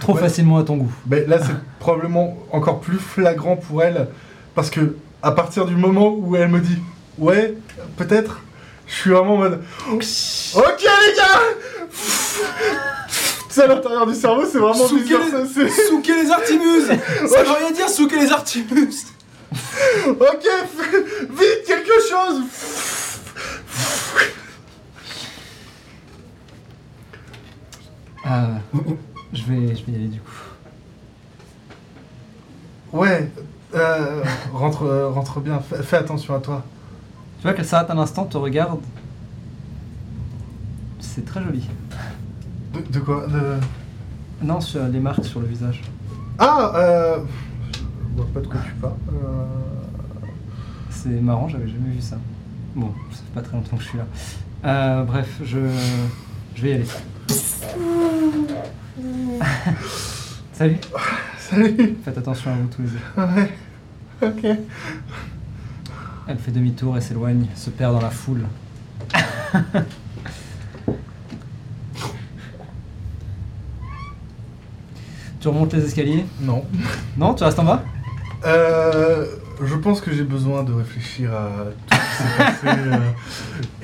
trop Ouais. facilement à ton goût. Mais là, c'est probablement encore plus flagrant pour elle. Parce que, à partir du moment où elle me dit, ouais, peut-être, je suis vraiment en mode, ok les gars C'est à l'intérieur du cerveau, c'est vraiment Souquer bizarre. les- ça, Souquer les artimuses Ça veut rien dire, souquer les artimuses Ok, f- vite, quelque chose Euh, je, vais, je vais y aller du coup. Ouais, euh, rentre, euh, rentre bien, fais, fais attention à toi. Tu vois qu'elle s'arrête un instant, te regarde. C'est très joli. De, de quoi de... Non, sur les marques sur le visage. Ah euh... Je vois pas de quoi tu parles. Euh... C'est marrant, j'avais jamais vu ça. Bon, ça fait pas très longtemps que je suis là. Euh, bref, je, je vais y aller. Salut, Salut faites attention à vous tous les deux. Ouais. Ok. Elle fait demi-tour et s'éloigne, se perd dans la foule. tu remontes les escaliers? Non. Non, tu restes en bas? Euh, je pense que j'ai besoin de réfléchir à tout ce qui s'est passé. euh,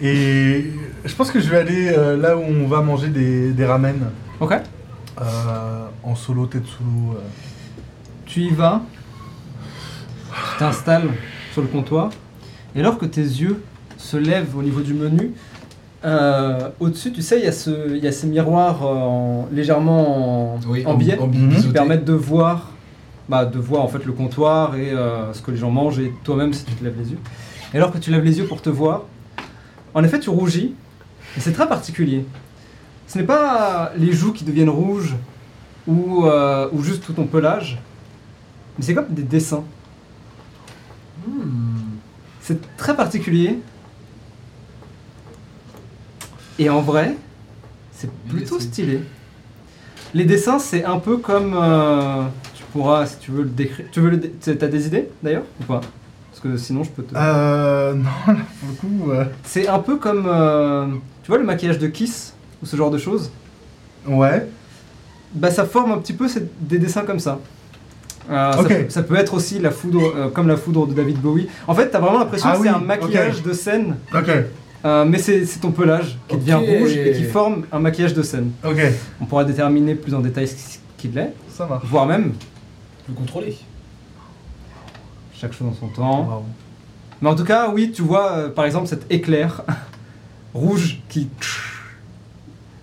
et je pense que je vais aller euh, là où on va manger des, des ramen. Ok. euh, en solo Tetsulo. Tu y vas, tu t'installes sur le comptoir, et alors que tes yeux se lèvent au niveau du menu, euh, au-dessus, tu sais, il y, a ce- il y a ces miroirs euh, en- légèrement en, Oui, en biais en Mhm. qui biseauté. permettent de voir, bah, de voir en fait le comptoir et euh, ce que les gens mangent et toi-même si tu te lèves les yeux. Et alors que tu lèves les yeux pour te voir, en effet, tu rougis, et c'est très particulier. Ce n'est pas les joues qui deviennent rouges ou, euh, ou juste tout ton pelage, mais c'est comme des dessins. C'est très particulier. Et en vrai, c'est plutôt stylé. Les dessins, c'est un peu comme. euh, tu pourras, si tu veux le décrire. Tu veux le. T'as des idées d'ailleurs Ou pas? Parce que sinon, je peux te. Euh, non, là, pour le coup. euh, C'est un peu comme. euh, tu vois le maquillage de Kiss Ou ce genre de choses? Ouais. Bah, ça forme un petit peu c'est des dessins comme ça. Euh, ça peut- ça, peut être aussi la foudre, euh, comme la foudre de David Bowie. En fait, t'as vraiment l'impression Ah que c'est un maquillage de scène, Ok. euh, mais c'est ton pelage qui devient rouge et qui forme un maquillage de scène. Ok. On pourra déterminer plus en détail ce qu'il est, Ça marche. voire même Plus contrôlé. chaque chose en son temps. Mais en tout cas, oui, tu vois euh, par exemple cet éclair rouge qui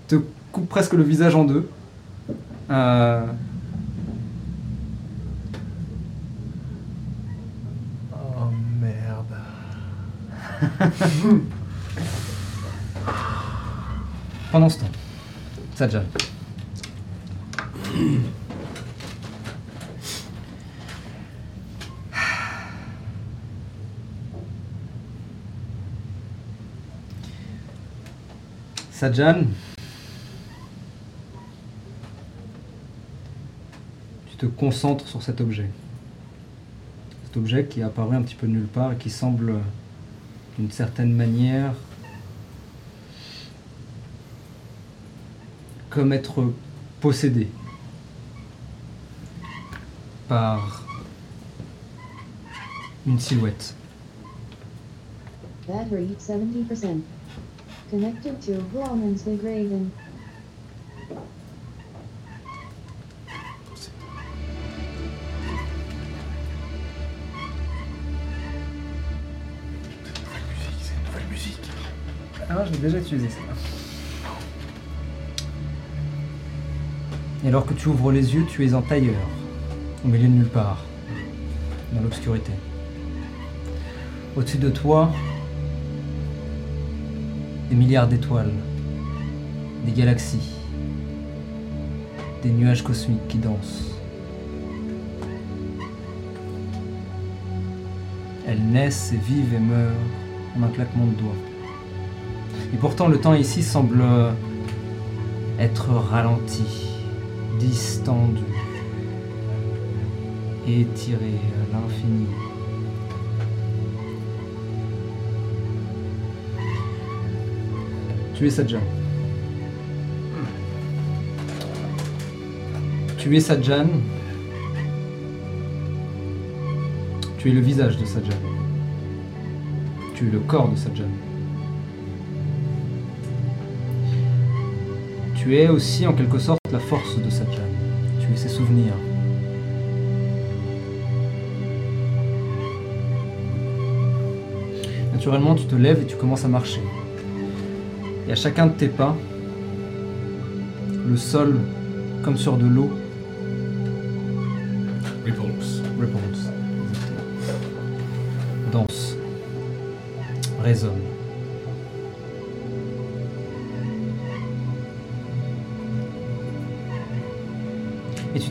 te coupe presque le visage en deux. Euh, Oh merde. pendant ce temps, Sajan. Sajan, tu te concentres sur cet objet. Cet objet qui est apparu un petit peu de nulle part et qui semble, d'une certaine manière, comme être possédé par une silhouette. Battery 70%. Connected to Grauman's Big Ah, je l'ai déjà utilisé ça. Et alors que tu ouvres les yeux, tu es en tailleur, au milieu de nulle part, dans l'obscurité. Au-dessus de toi, des milliards d'étoiles, des galaxies, des nuages cosmiques qui dansent. Elles naissent et vivent et meurent en un claquement de doigts. Et pourtant, le temps ici semble être ralenti, distendu, étiré à l'infini. Tu es Sajan. Tu es Sajan. Tu es le visage de Sajan. Tu es le corps de Sajan. Tu es aussi en quelque sorte la force de Sajan. Tu es ses souvenirs. Naturellement, tu te lèves et tu commences à marcher. Et à chacun de tes pas, le sol, comme sur de l'eau, Repulse. Repulse. Danse. résonne.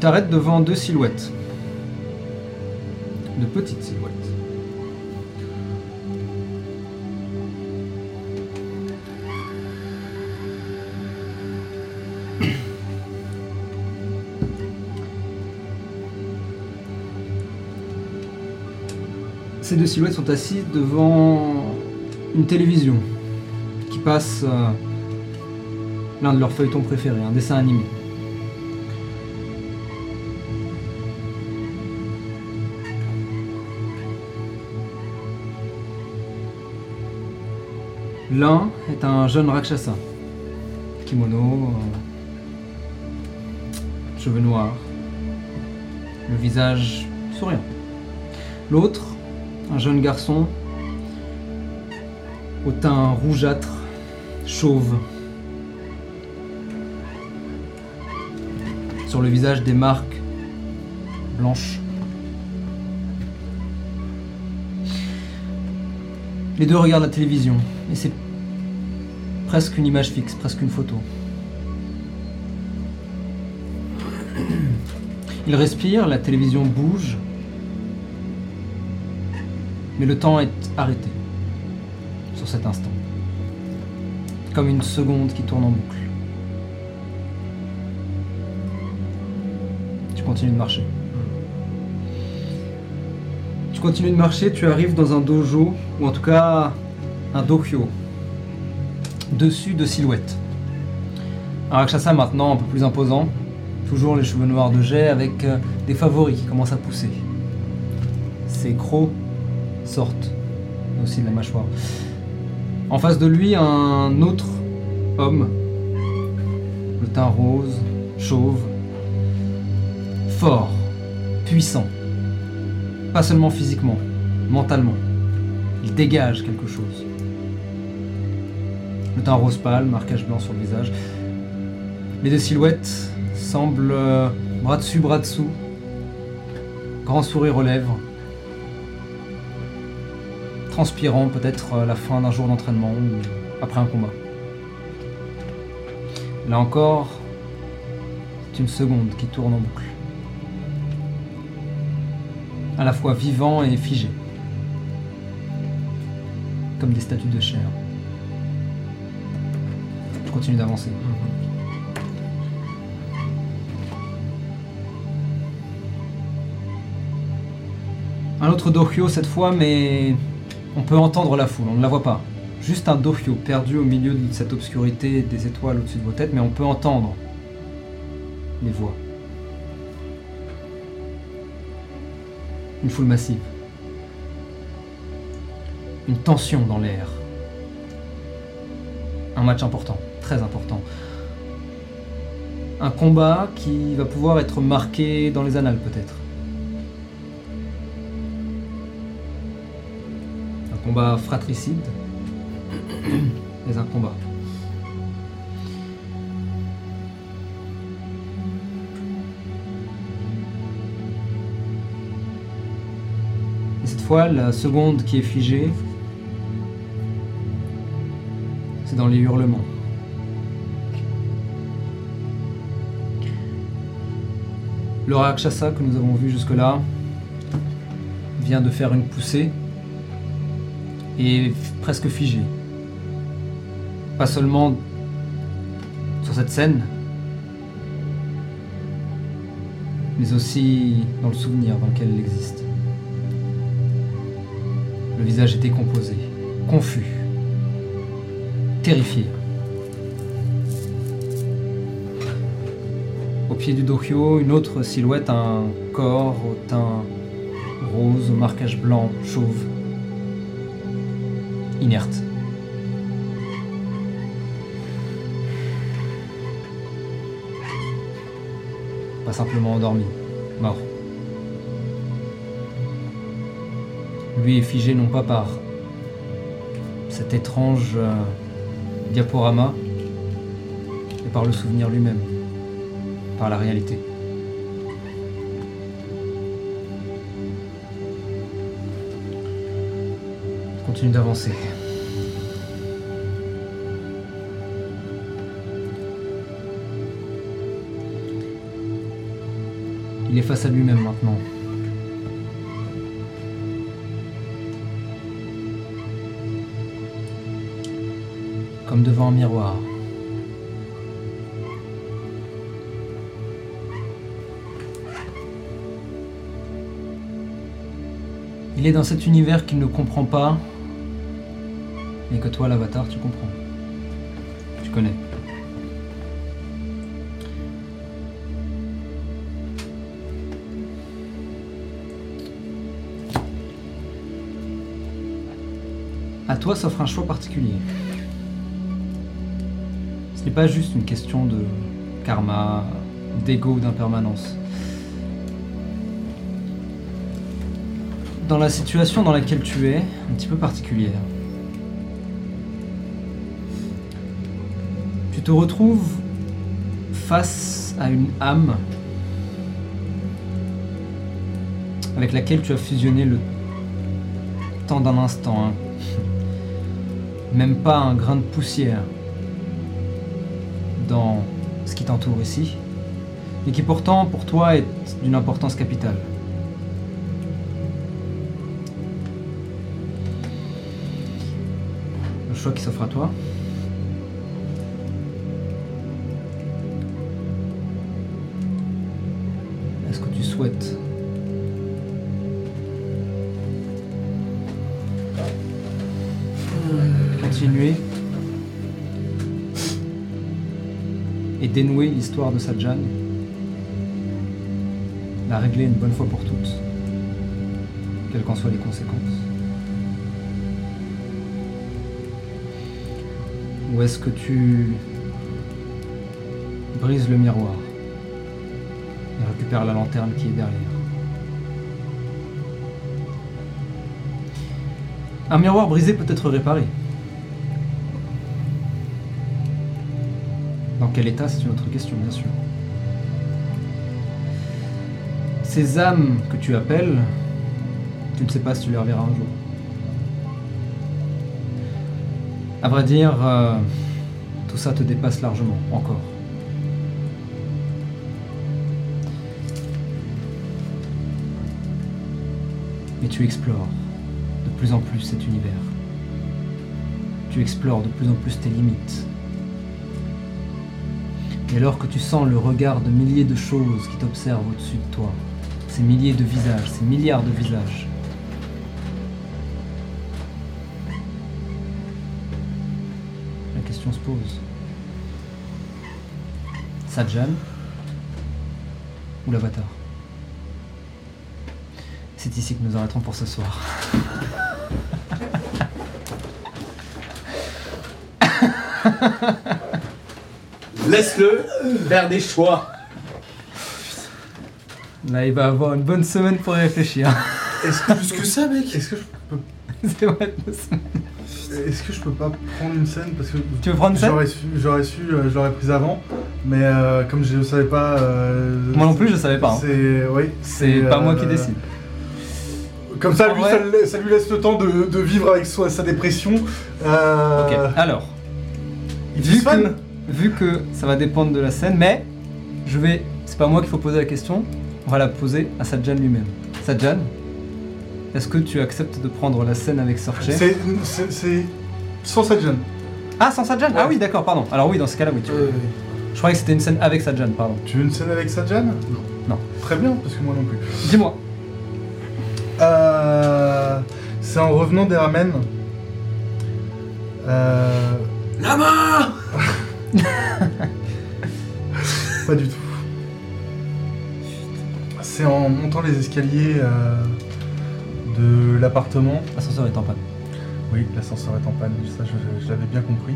T'arrêtes devant deux silhouettes. De petites silhouettes. Ces deux silhouettes sont assises devant une télévision qui passe euh, l'un de leurs feuilletons préférés, un dessin animé. L'un est un jeune Rakshasa, kimono, euh, cheveux noirs, le visage souriant. L'autre, un jeune garçon au teint rougeâtre, chauve. Sur le visage des marques blanches. Les deux regardent la télévision et c'est presque une image fixe, presque une photo. Ils respirent, la télévision bouge, mais le temps est arrêté sur cet instant. Comme une seconde qui tourne en boucle. Tu continues de marcher. Tu continues de marcher, tu arrives dans un dojo, ou en tout cas un dohyo, dessus de silhouettes. Un Rakshasa maintenant un peu plus imposant, toujours les cheveux noirs de jet avec euh, des favoris qui commencent à pousser. Ses crocs sortent aussi de la mâchoire. En face de lui, un autre homme, le teint rose, chauve, fort, puissant, pas seulement physiquement, mentalement. Il dégage quelque chose. Le rose pâle, marquage blanc sur le visage. Les deux silhouettes semblent euh, bras dessus, bras dessous. Grand sourire aux lèvres. Transpirant peut-être euh, la fin d'un jour d'entraînement ou après un combat. Là encore, c'est une seconde qui tourne en boucle. À la fois vivant et figé. Comme des statues de chair. Continue d'avancer. Un autre dohyo cette fois, mais on peut entendre la foule, on ne la voit pas. Juste un dohyo perdu au milieu de cette obscurité des étoiles au-dessus de vos têtes, mais on peut entendre les voix. Une foule massive. Une tension dans l'air. Un match important, important. Un combat qui va pouvoir être marqué dans les annales peut-être. Un combat fratricide, mais un combat. Et cette fois, la seconde qui est figée, c'est dans les hurlements. Le Rakshasa que nous avons vu jusque-là vient de faire une poussée et est presque figé. Pas seulement sur cette scène, mais aussi dans le souvenir dans lequel elle existe. Le visage est décomposé, confus, terrifié. Pied du dohyo, une autre silhouette, un corps au teint rose, au marquage blanc, chauve, inerte. Pas simplement endormi, mort. Lui est figé non pas par cet étrange euh, diaporama, mais par le souvenir lui-même, par la réalité. Continue d'avancer. Il est face à lui-même maintenant. Comme devant un miroir. Il est dans cet univers qu'il ne comprend pas, mais que toi, l'avatar, tu comprends. Tu connais. À toi s'offre un choix particulier. Ce n'est pas juste une question de karma, d'ego ou d'impermanence. Dans la situation dans laquelle tu es, un petit peu particulière, tu te retrouves face à une âme avec laquelle tu as fusionné le temps d'un instant. hein. Même pas un grain de poussière dans ce qui t'entoure ici, et qui pourtant pour toi est d'une importance capitale. Choix qui s'offre à toi. Est-ce que tu souhaites continuer et dénouer l'histoire de Sajan, la régler une bonne fois pour toutes, quelles qu'en soient les conséquences? Ou est-ce que tu brises le miroir et récupères la lanterne qui est derrière? Un miroir brisé peut être réparé. Dans quel état, c'est une autre question, bien sûr. Ces âmes que tu appelles, tu ne sais pas si tu les reverras un jour. À vrai dire, euh, tout ça te dépasse largement, encore. Mais tu explores de plus en plus cet univers. Tu explores de plus en plus tes limites. Et alors que tu sens le regard de milliers de choses qui t'observent au-dessus de toi, ces milliers de visages, ces milliards de visages, pose. Sajan ou l'avatar C'est ici que nous arrêterons pour ce soir. Laisse-le faire des choix. Là, il va avoir une bonne semaine pour y réfléchir. Est-ce que, Plus que ça, mec? est-ce que je peux, C'est vrai, deux semaines. Est-ce que je peux pas prendre une scène parce que Tu veux prendre une scène? j'aurais su, j'aurais su, euh, je l'aurais prise avant, mais euh, comme je ne savais pas. euh, Moi non plus, je savais pas. hein. C'est oui. C'est pas moi qui décide. Comme ça, lui, vrai- ça, lui laisse le temps de, de vivre avec soi, sa dépression. Ok, alors, vu que, vu que ça va dépendre de la scène, mais je vais. C'est pas moi qu'il faut poser la question, on va la poser à Sadjan lui-même. Sadjan, est-ce que tu acceptes de prendre la scène avec Sorche c'est sans cette jeune. Ah, sans Sadjan Ah oui, d'accord, pardon. Alors oui, dans ce cas-là, oui. tu- Je croyais que c'était une scène avec Sadjan, pardon. Tu veux une scène avec Sajan Non. Non. Très bien, parce que moi non plus. Dis-moi. Euh, c'est en revenant des ramen. Euh, La main pas du tout. C'est en montant les escaliers euh, de l'appartement. L'ascenseur est en panne. Oui, l'ascenseur est en panne, ça je, je l'avais bien compris.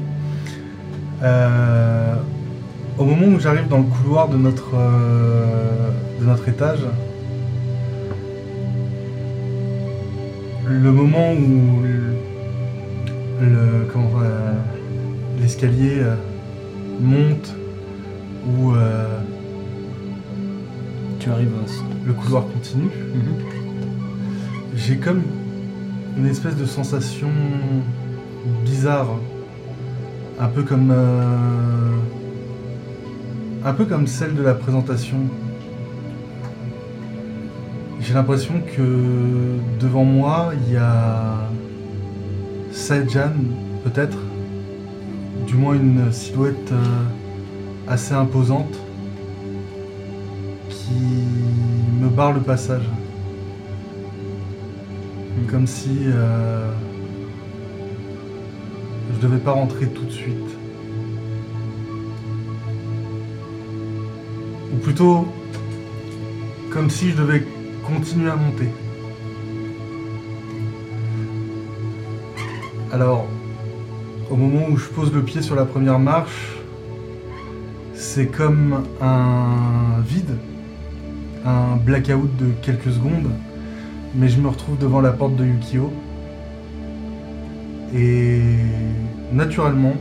Euh, au moment où j'arrive dans le couloir de notre, euh, de notre étage, le moment où le, le- comment va, l'escalier euh, monte, où euh, Tu arrives le couloir continue, Mhm. j'ai comme une espèce de sensation bizarre, un peu comme euh, un peu comme celle de la présentation. J'ai l'impression que devant moi, il y a Sajan, peut-être. Du moins une silhouette euh, assez imposante qui me barre le passage. Comme si euh, je devais pas rentrer tout de suite. Ou plutôt comme si je devais continuer à monter. Alors, au moment où je pose le pied sur la première marche, c'est comme un vide, un blackout de quelques secondes, mais je me retrouve devant la porte de Yukio. Et naturellement,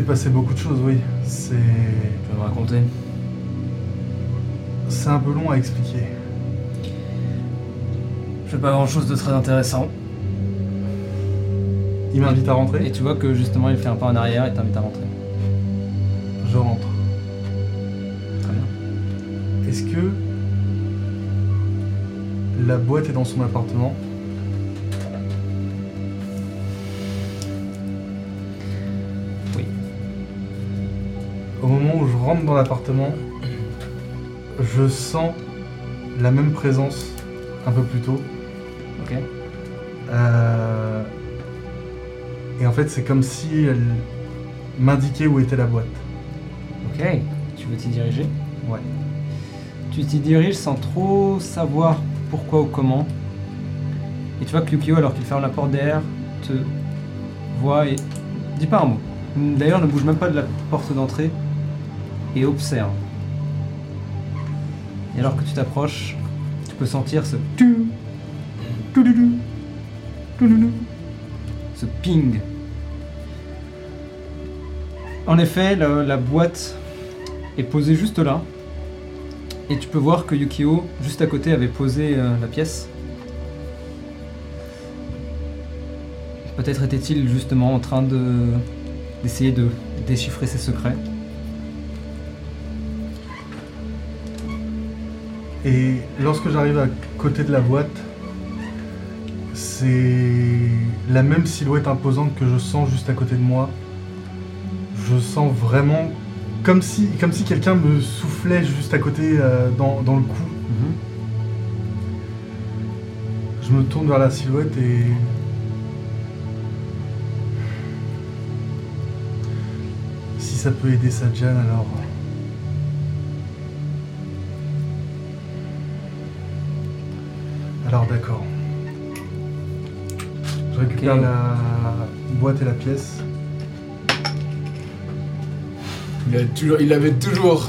s'est passé beaucoup de choses, oui. C'est. Tu vas me raconter C'est un peu long à expliquer. Je fais pas grand chose de très intéressant. Il m'invite à Et rentrer tu vois que justement il fait un pas en arrière et t'invite à rentrer. Je rentre. Très bien. Est-ce que la boîte est dans son appartement? Rentre dans l'appartement, je sens la même présence un peu plus tôt. Ok. Euh, Et en fait, c'est comme si elle m'indiquait où était la boîte. Ok. Tu veux t'y diriger? Ouais. Tu t'y diriges sans trop savoir pourquoi ou comment. Et tu vois que Yukio, alors qu'il ferme la porte derrière, te voit et dis pas un mot. D'ailleurs, ne bouge même pas de la porte d'entrée et observe. Et alors que tu t'approches, tu peux sentir ce tu toudoudou, toudoudou, ce ping. En effet, la, boîte est posée juste là. Et tu peux voir que Yukio, juste à côté, avait posé euh, la pièce. Peut-être était-il justement en train de d'essayer de déchiffrer ses secrets. Et lorsque j'arrive à côté de la boîte, c'est la même silhouette imposante que je sens juste à côté de moi. Je sens vraiment comme si, comme si quelqu'un me soufflait juste à côté euh, dans, dans le cou. Je me tourne vers la silhouette et. Si ça peut aider Sajan, alors. Alors d'accord. Je récupère Ok. la boîte et la pièce. Il, a toujours, il avait toujours.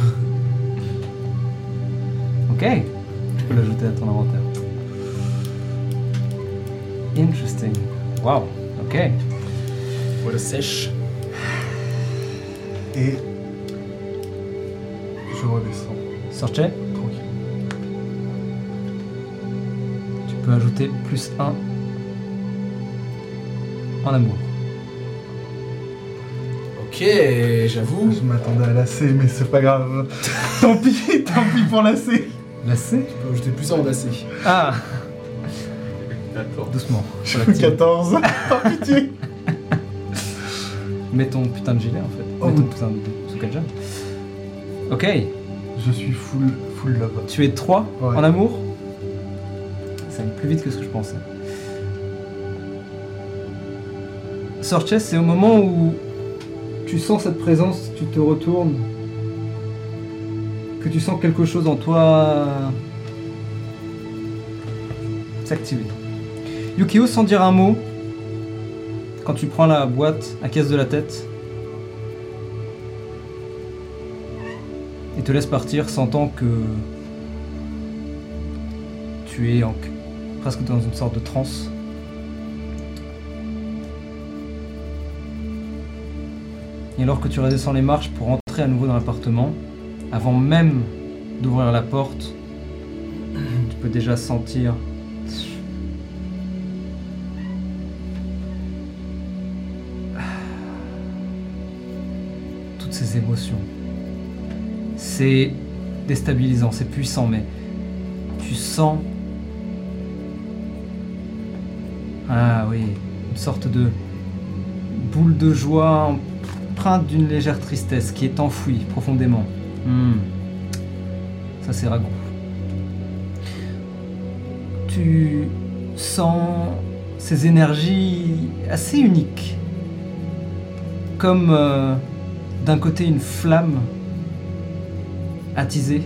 Ok. Tu peux l'ajouter à ton inventaire. Interesting. Wow. Ok. Voilà, sèche. Et. Je redescends. Sorche, peux ajouter plus 1 en amour. Ok, j'avoue. Je m'attendais à la C, mais c'est pas grave. tant pis, tant pis pour la C. La C Je peux ajouter plus un en AC. Ah. Doucement. Je fais 14. Par pitié. Mets ton putain de gilet en fait. Oh. Mets ton putain de Soukadjan. Ok. Je suis full, full love. Tu es 3 Ouais. en amour Plus vite que ce que je pensais. Sorches, c'est au moment où tu sens cette présence, tu te retournes, que tu sens quelque chose en toi s'activer. Yukio, sans dire un mot, quand tu prends la boîte à caisse de la tête, et te laisse partir, sentant que tu es en- presque dans une sorte de transe. Et alors que tu redescends les marches pour entrer à nouveau dans l'appartement, avant même d'ouvrir la porte, tu peux déjà sentir toutes ces émotions. C'est déstabilisant, c'est puissant, mais tu sens... Ah oui, une sorte de boule de joie empreinte d'une légère tristesse qui est enfouie profondément. Hmm. Ça c'est ragoût. Tu sens ces énergies assez uniques. Comme euh, d'un côté une flamme attisée,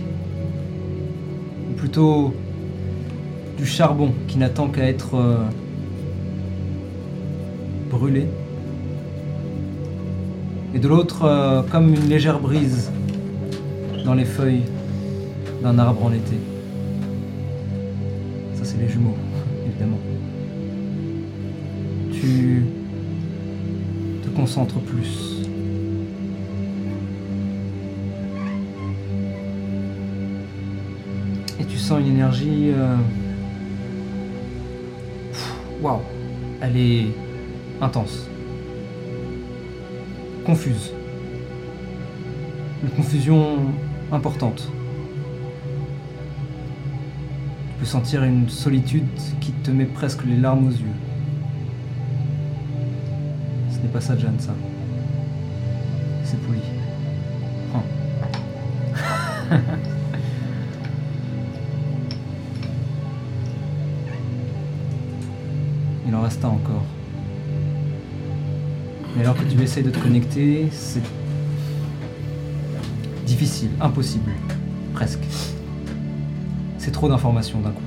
ou plutôt du charbon qui n'attend qu'à être euh, brûlé. Et de l'autre, euh, comme une légère brise dans les feuilles d'un arbre en été. Ça, c'est les jumeaux, évidemment. Tu te concentres plus. Et tu sens une énergie. euh, Waouh! Elle est intense. Confuse. Une confusion importante. Tu peux sentir une solitude qui te met presque les larmes aux yeux. Ce n'est pas ça, Jeanne, ça. Tu essayes de te connecter, c'est difficile, impossible, presque. C'est trop d'informations d'un coup.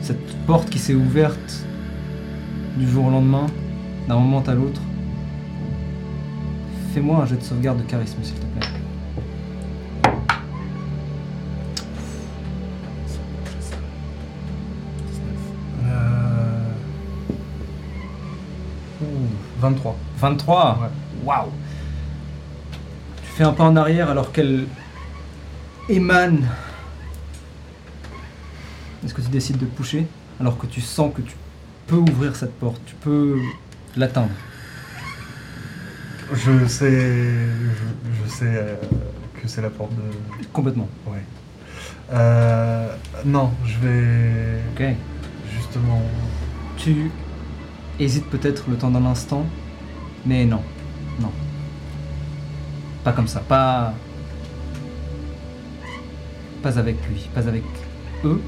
Cette porte qui s'est ouverte du jour au lendemain, d'un moment à l'autre. Fais-moi un jet de sauvegarde de charisme, s'il te plaît. Euh... ouh, 23. 23 Ouais. Waouh Tu fais un pas en arrière alors qu'elle émane. Est-ce que tu décides de pousser alors que tu sens que tu peux ouvrir cette porte, tu peux l'atteindre? Je sais, je, je sais euh, que c'est la porte de. complètement Ouais. Euh, non, je vais Ok. justement. Tu hésites peut-être le temps d'un instant, mais non, non. Pas comme ça, pas. Pas avec lui, pas avec eux.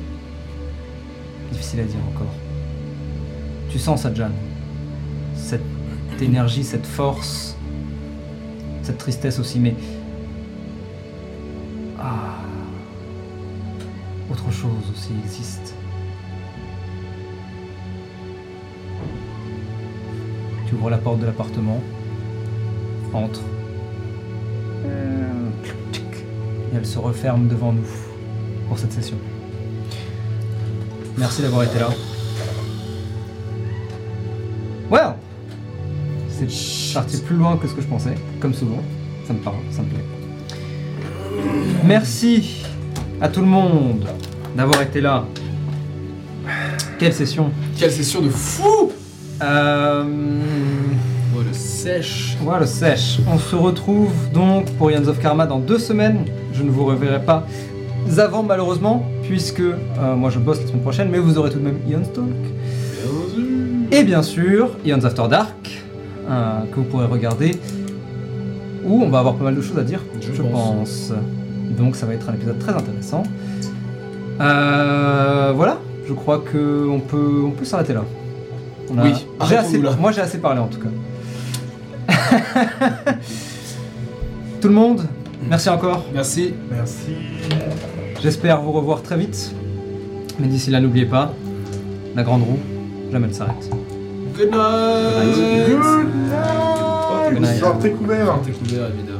Difficile à dire encore. Tu sens ça, Jeanne. Cette énergie, cette force, cette tristesse aussi, mais. Ah. Autre chose aussi existe. Tu ouvres la porte de l'appartement, entre, et elle se referme devant nous pour cette session. Merci d'avoir été là. Well, c'est parti plus loin que ce que je pensais, comme souvent. Ça me parle, ça me plaît. Merci à tout le monde d'avoir été là. Quelle session Quelle session de fou euh... Oh, le sèche Voilà, sèche. On se retrouve donc pour Yands of Karma dans deux semaines. Je ne vous reverrai pas avant, malheureusement, puisque euh, moi je bosse la semaine prochaine, mais vous aurez tout de même Ion's Talk. Et bien sûr, Ion's After Dark, euh, que vous pourrez regarder, où on va avoir pas mal de choses à dire, je, Je pense. Donc ça va être un épisode très intéressant. Euh, voilà, je crois que on peut, on peut s'arrêter là. On a- Oui, j'ai assez, là. moi j'ai assez parlé en tout cas. Tout le monde, merci encore. Merci. Merci. J'espère vous revoir très vite. Mais d'ici là, n'oubliez pas, la grande roue, jamais ne s'arrête. Good night. Good Good night. night. Sortez couvert évidemment.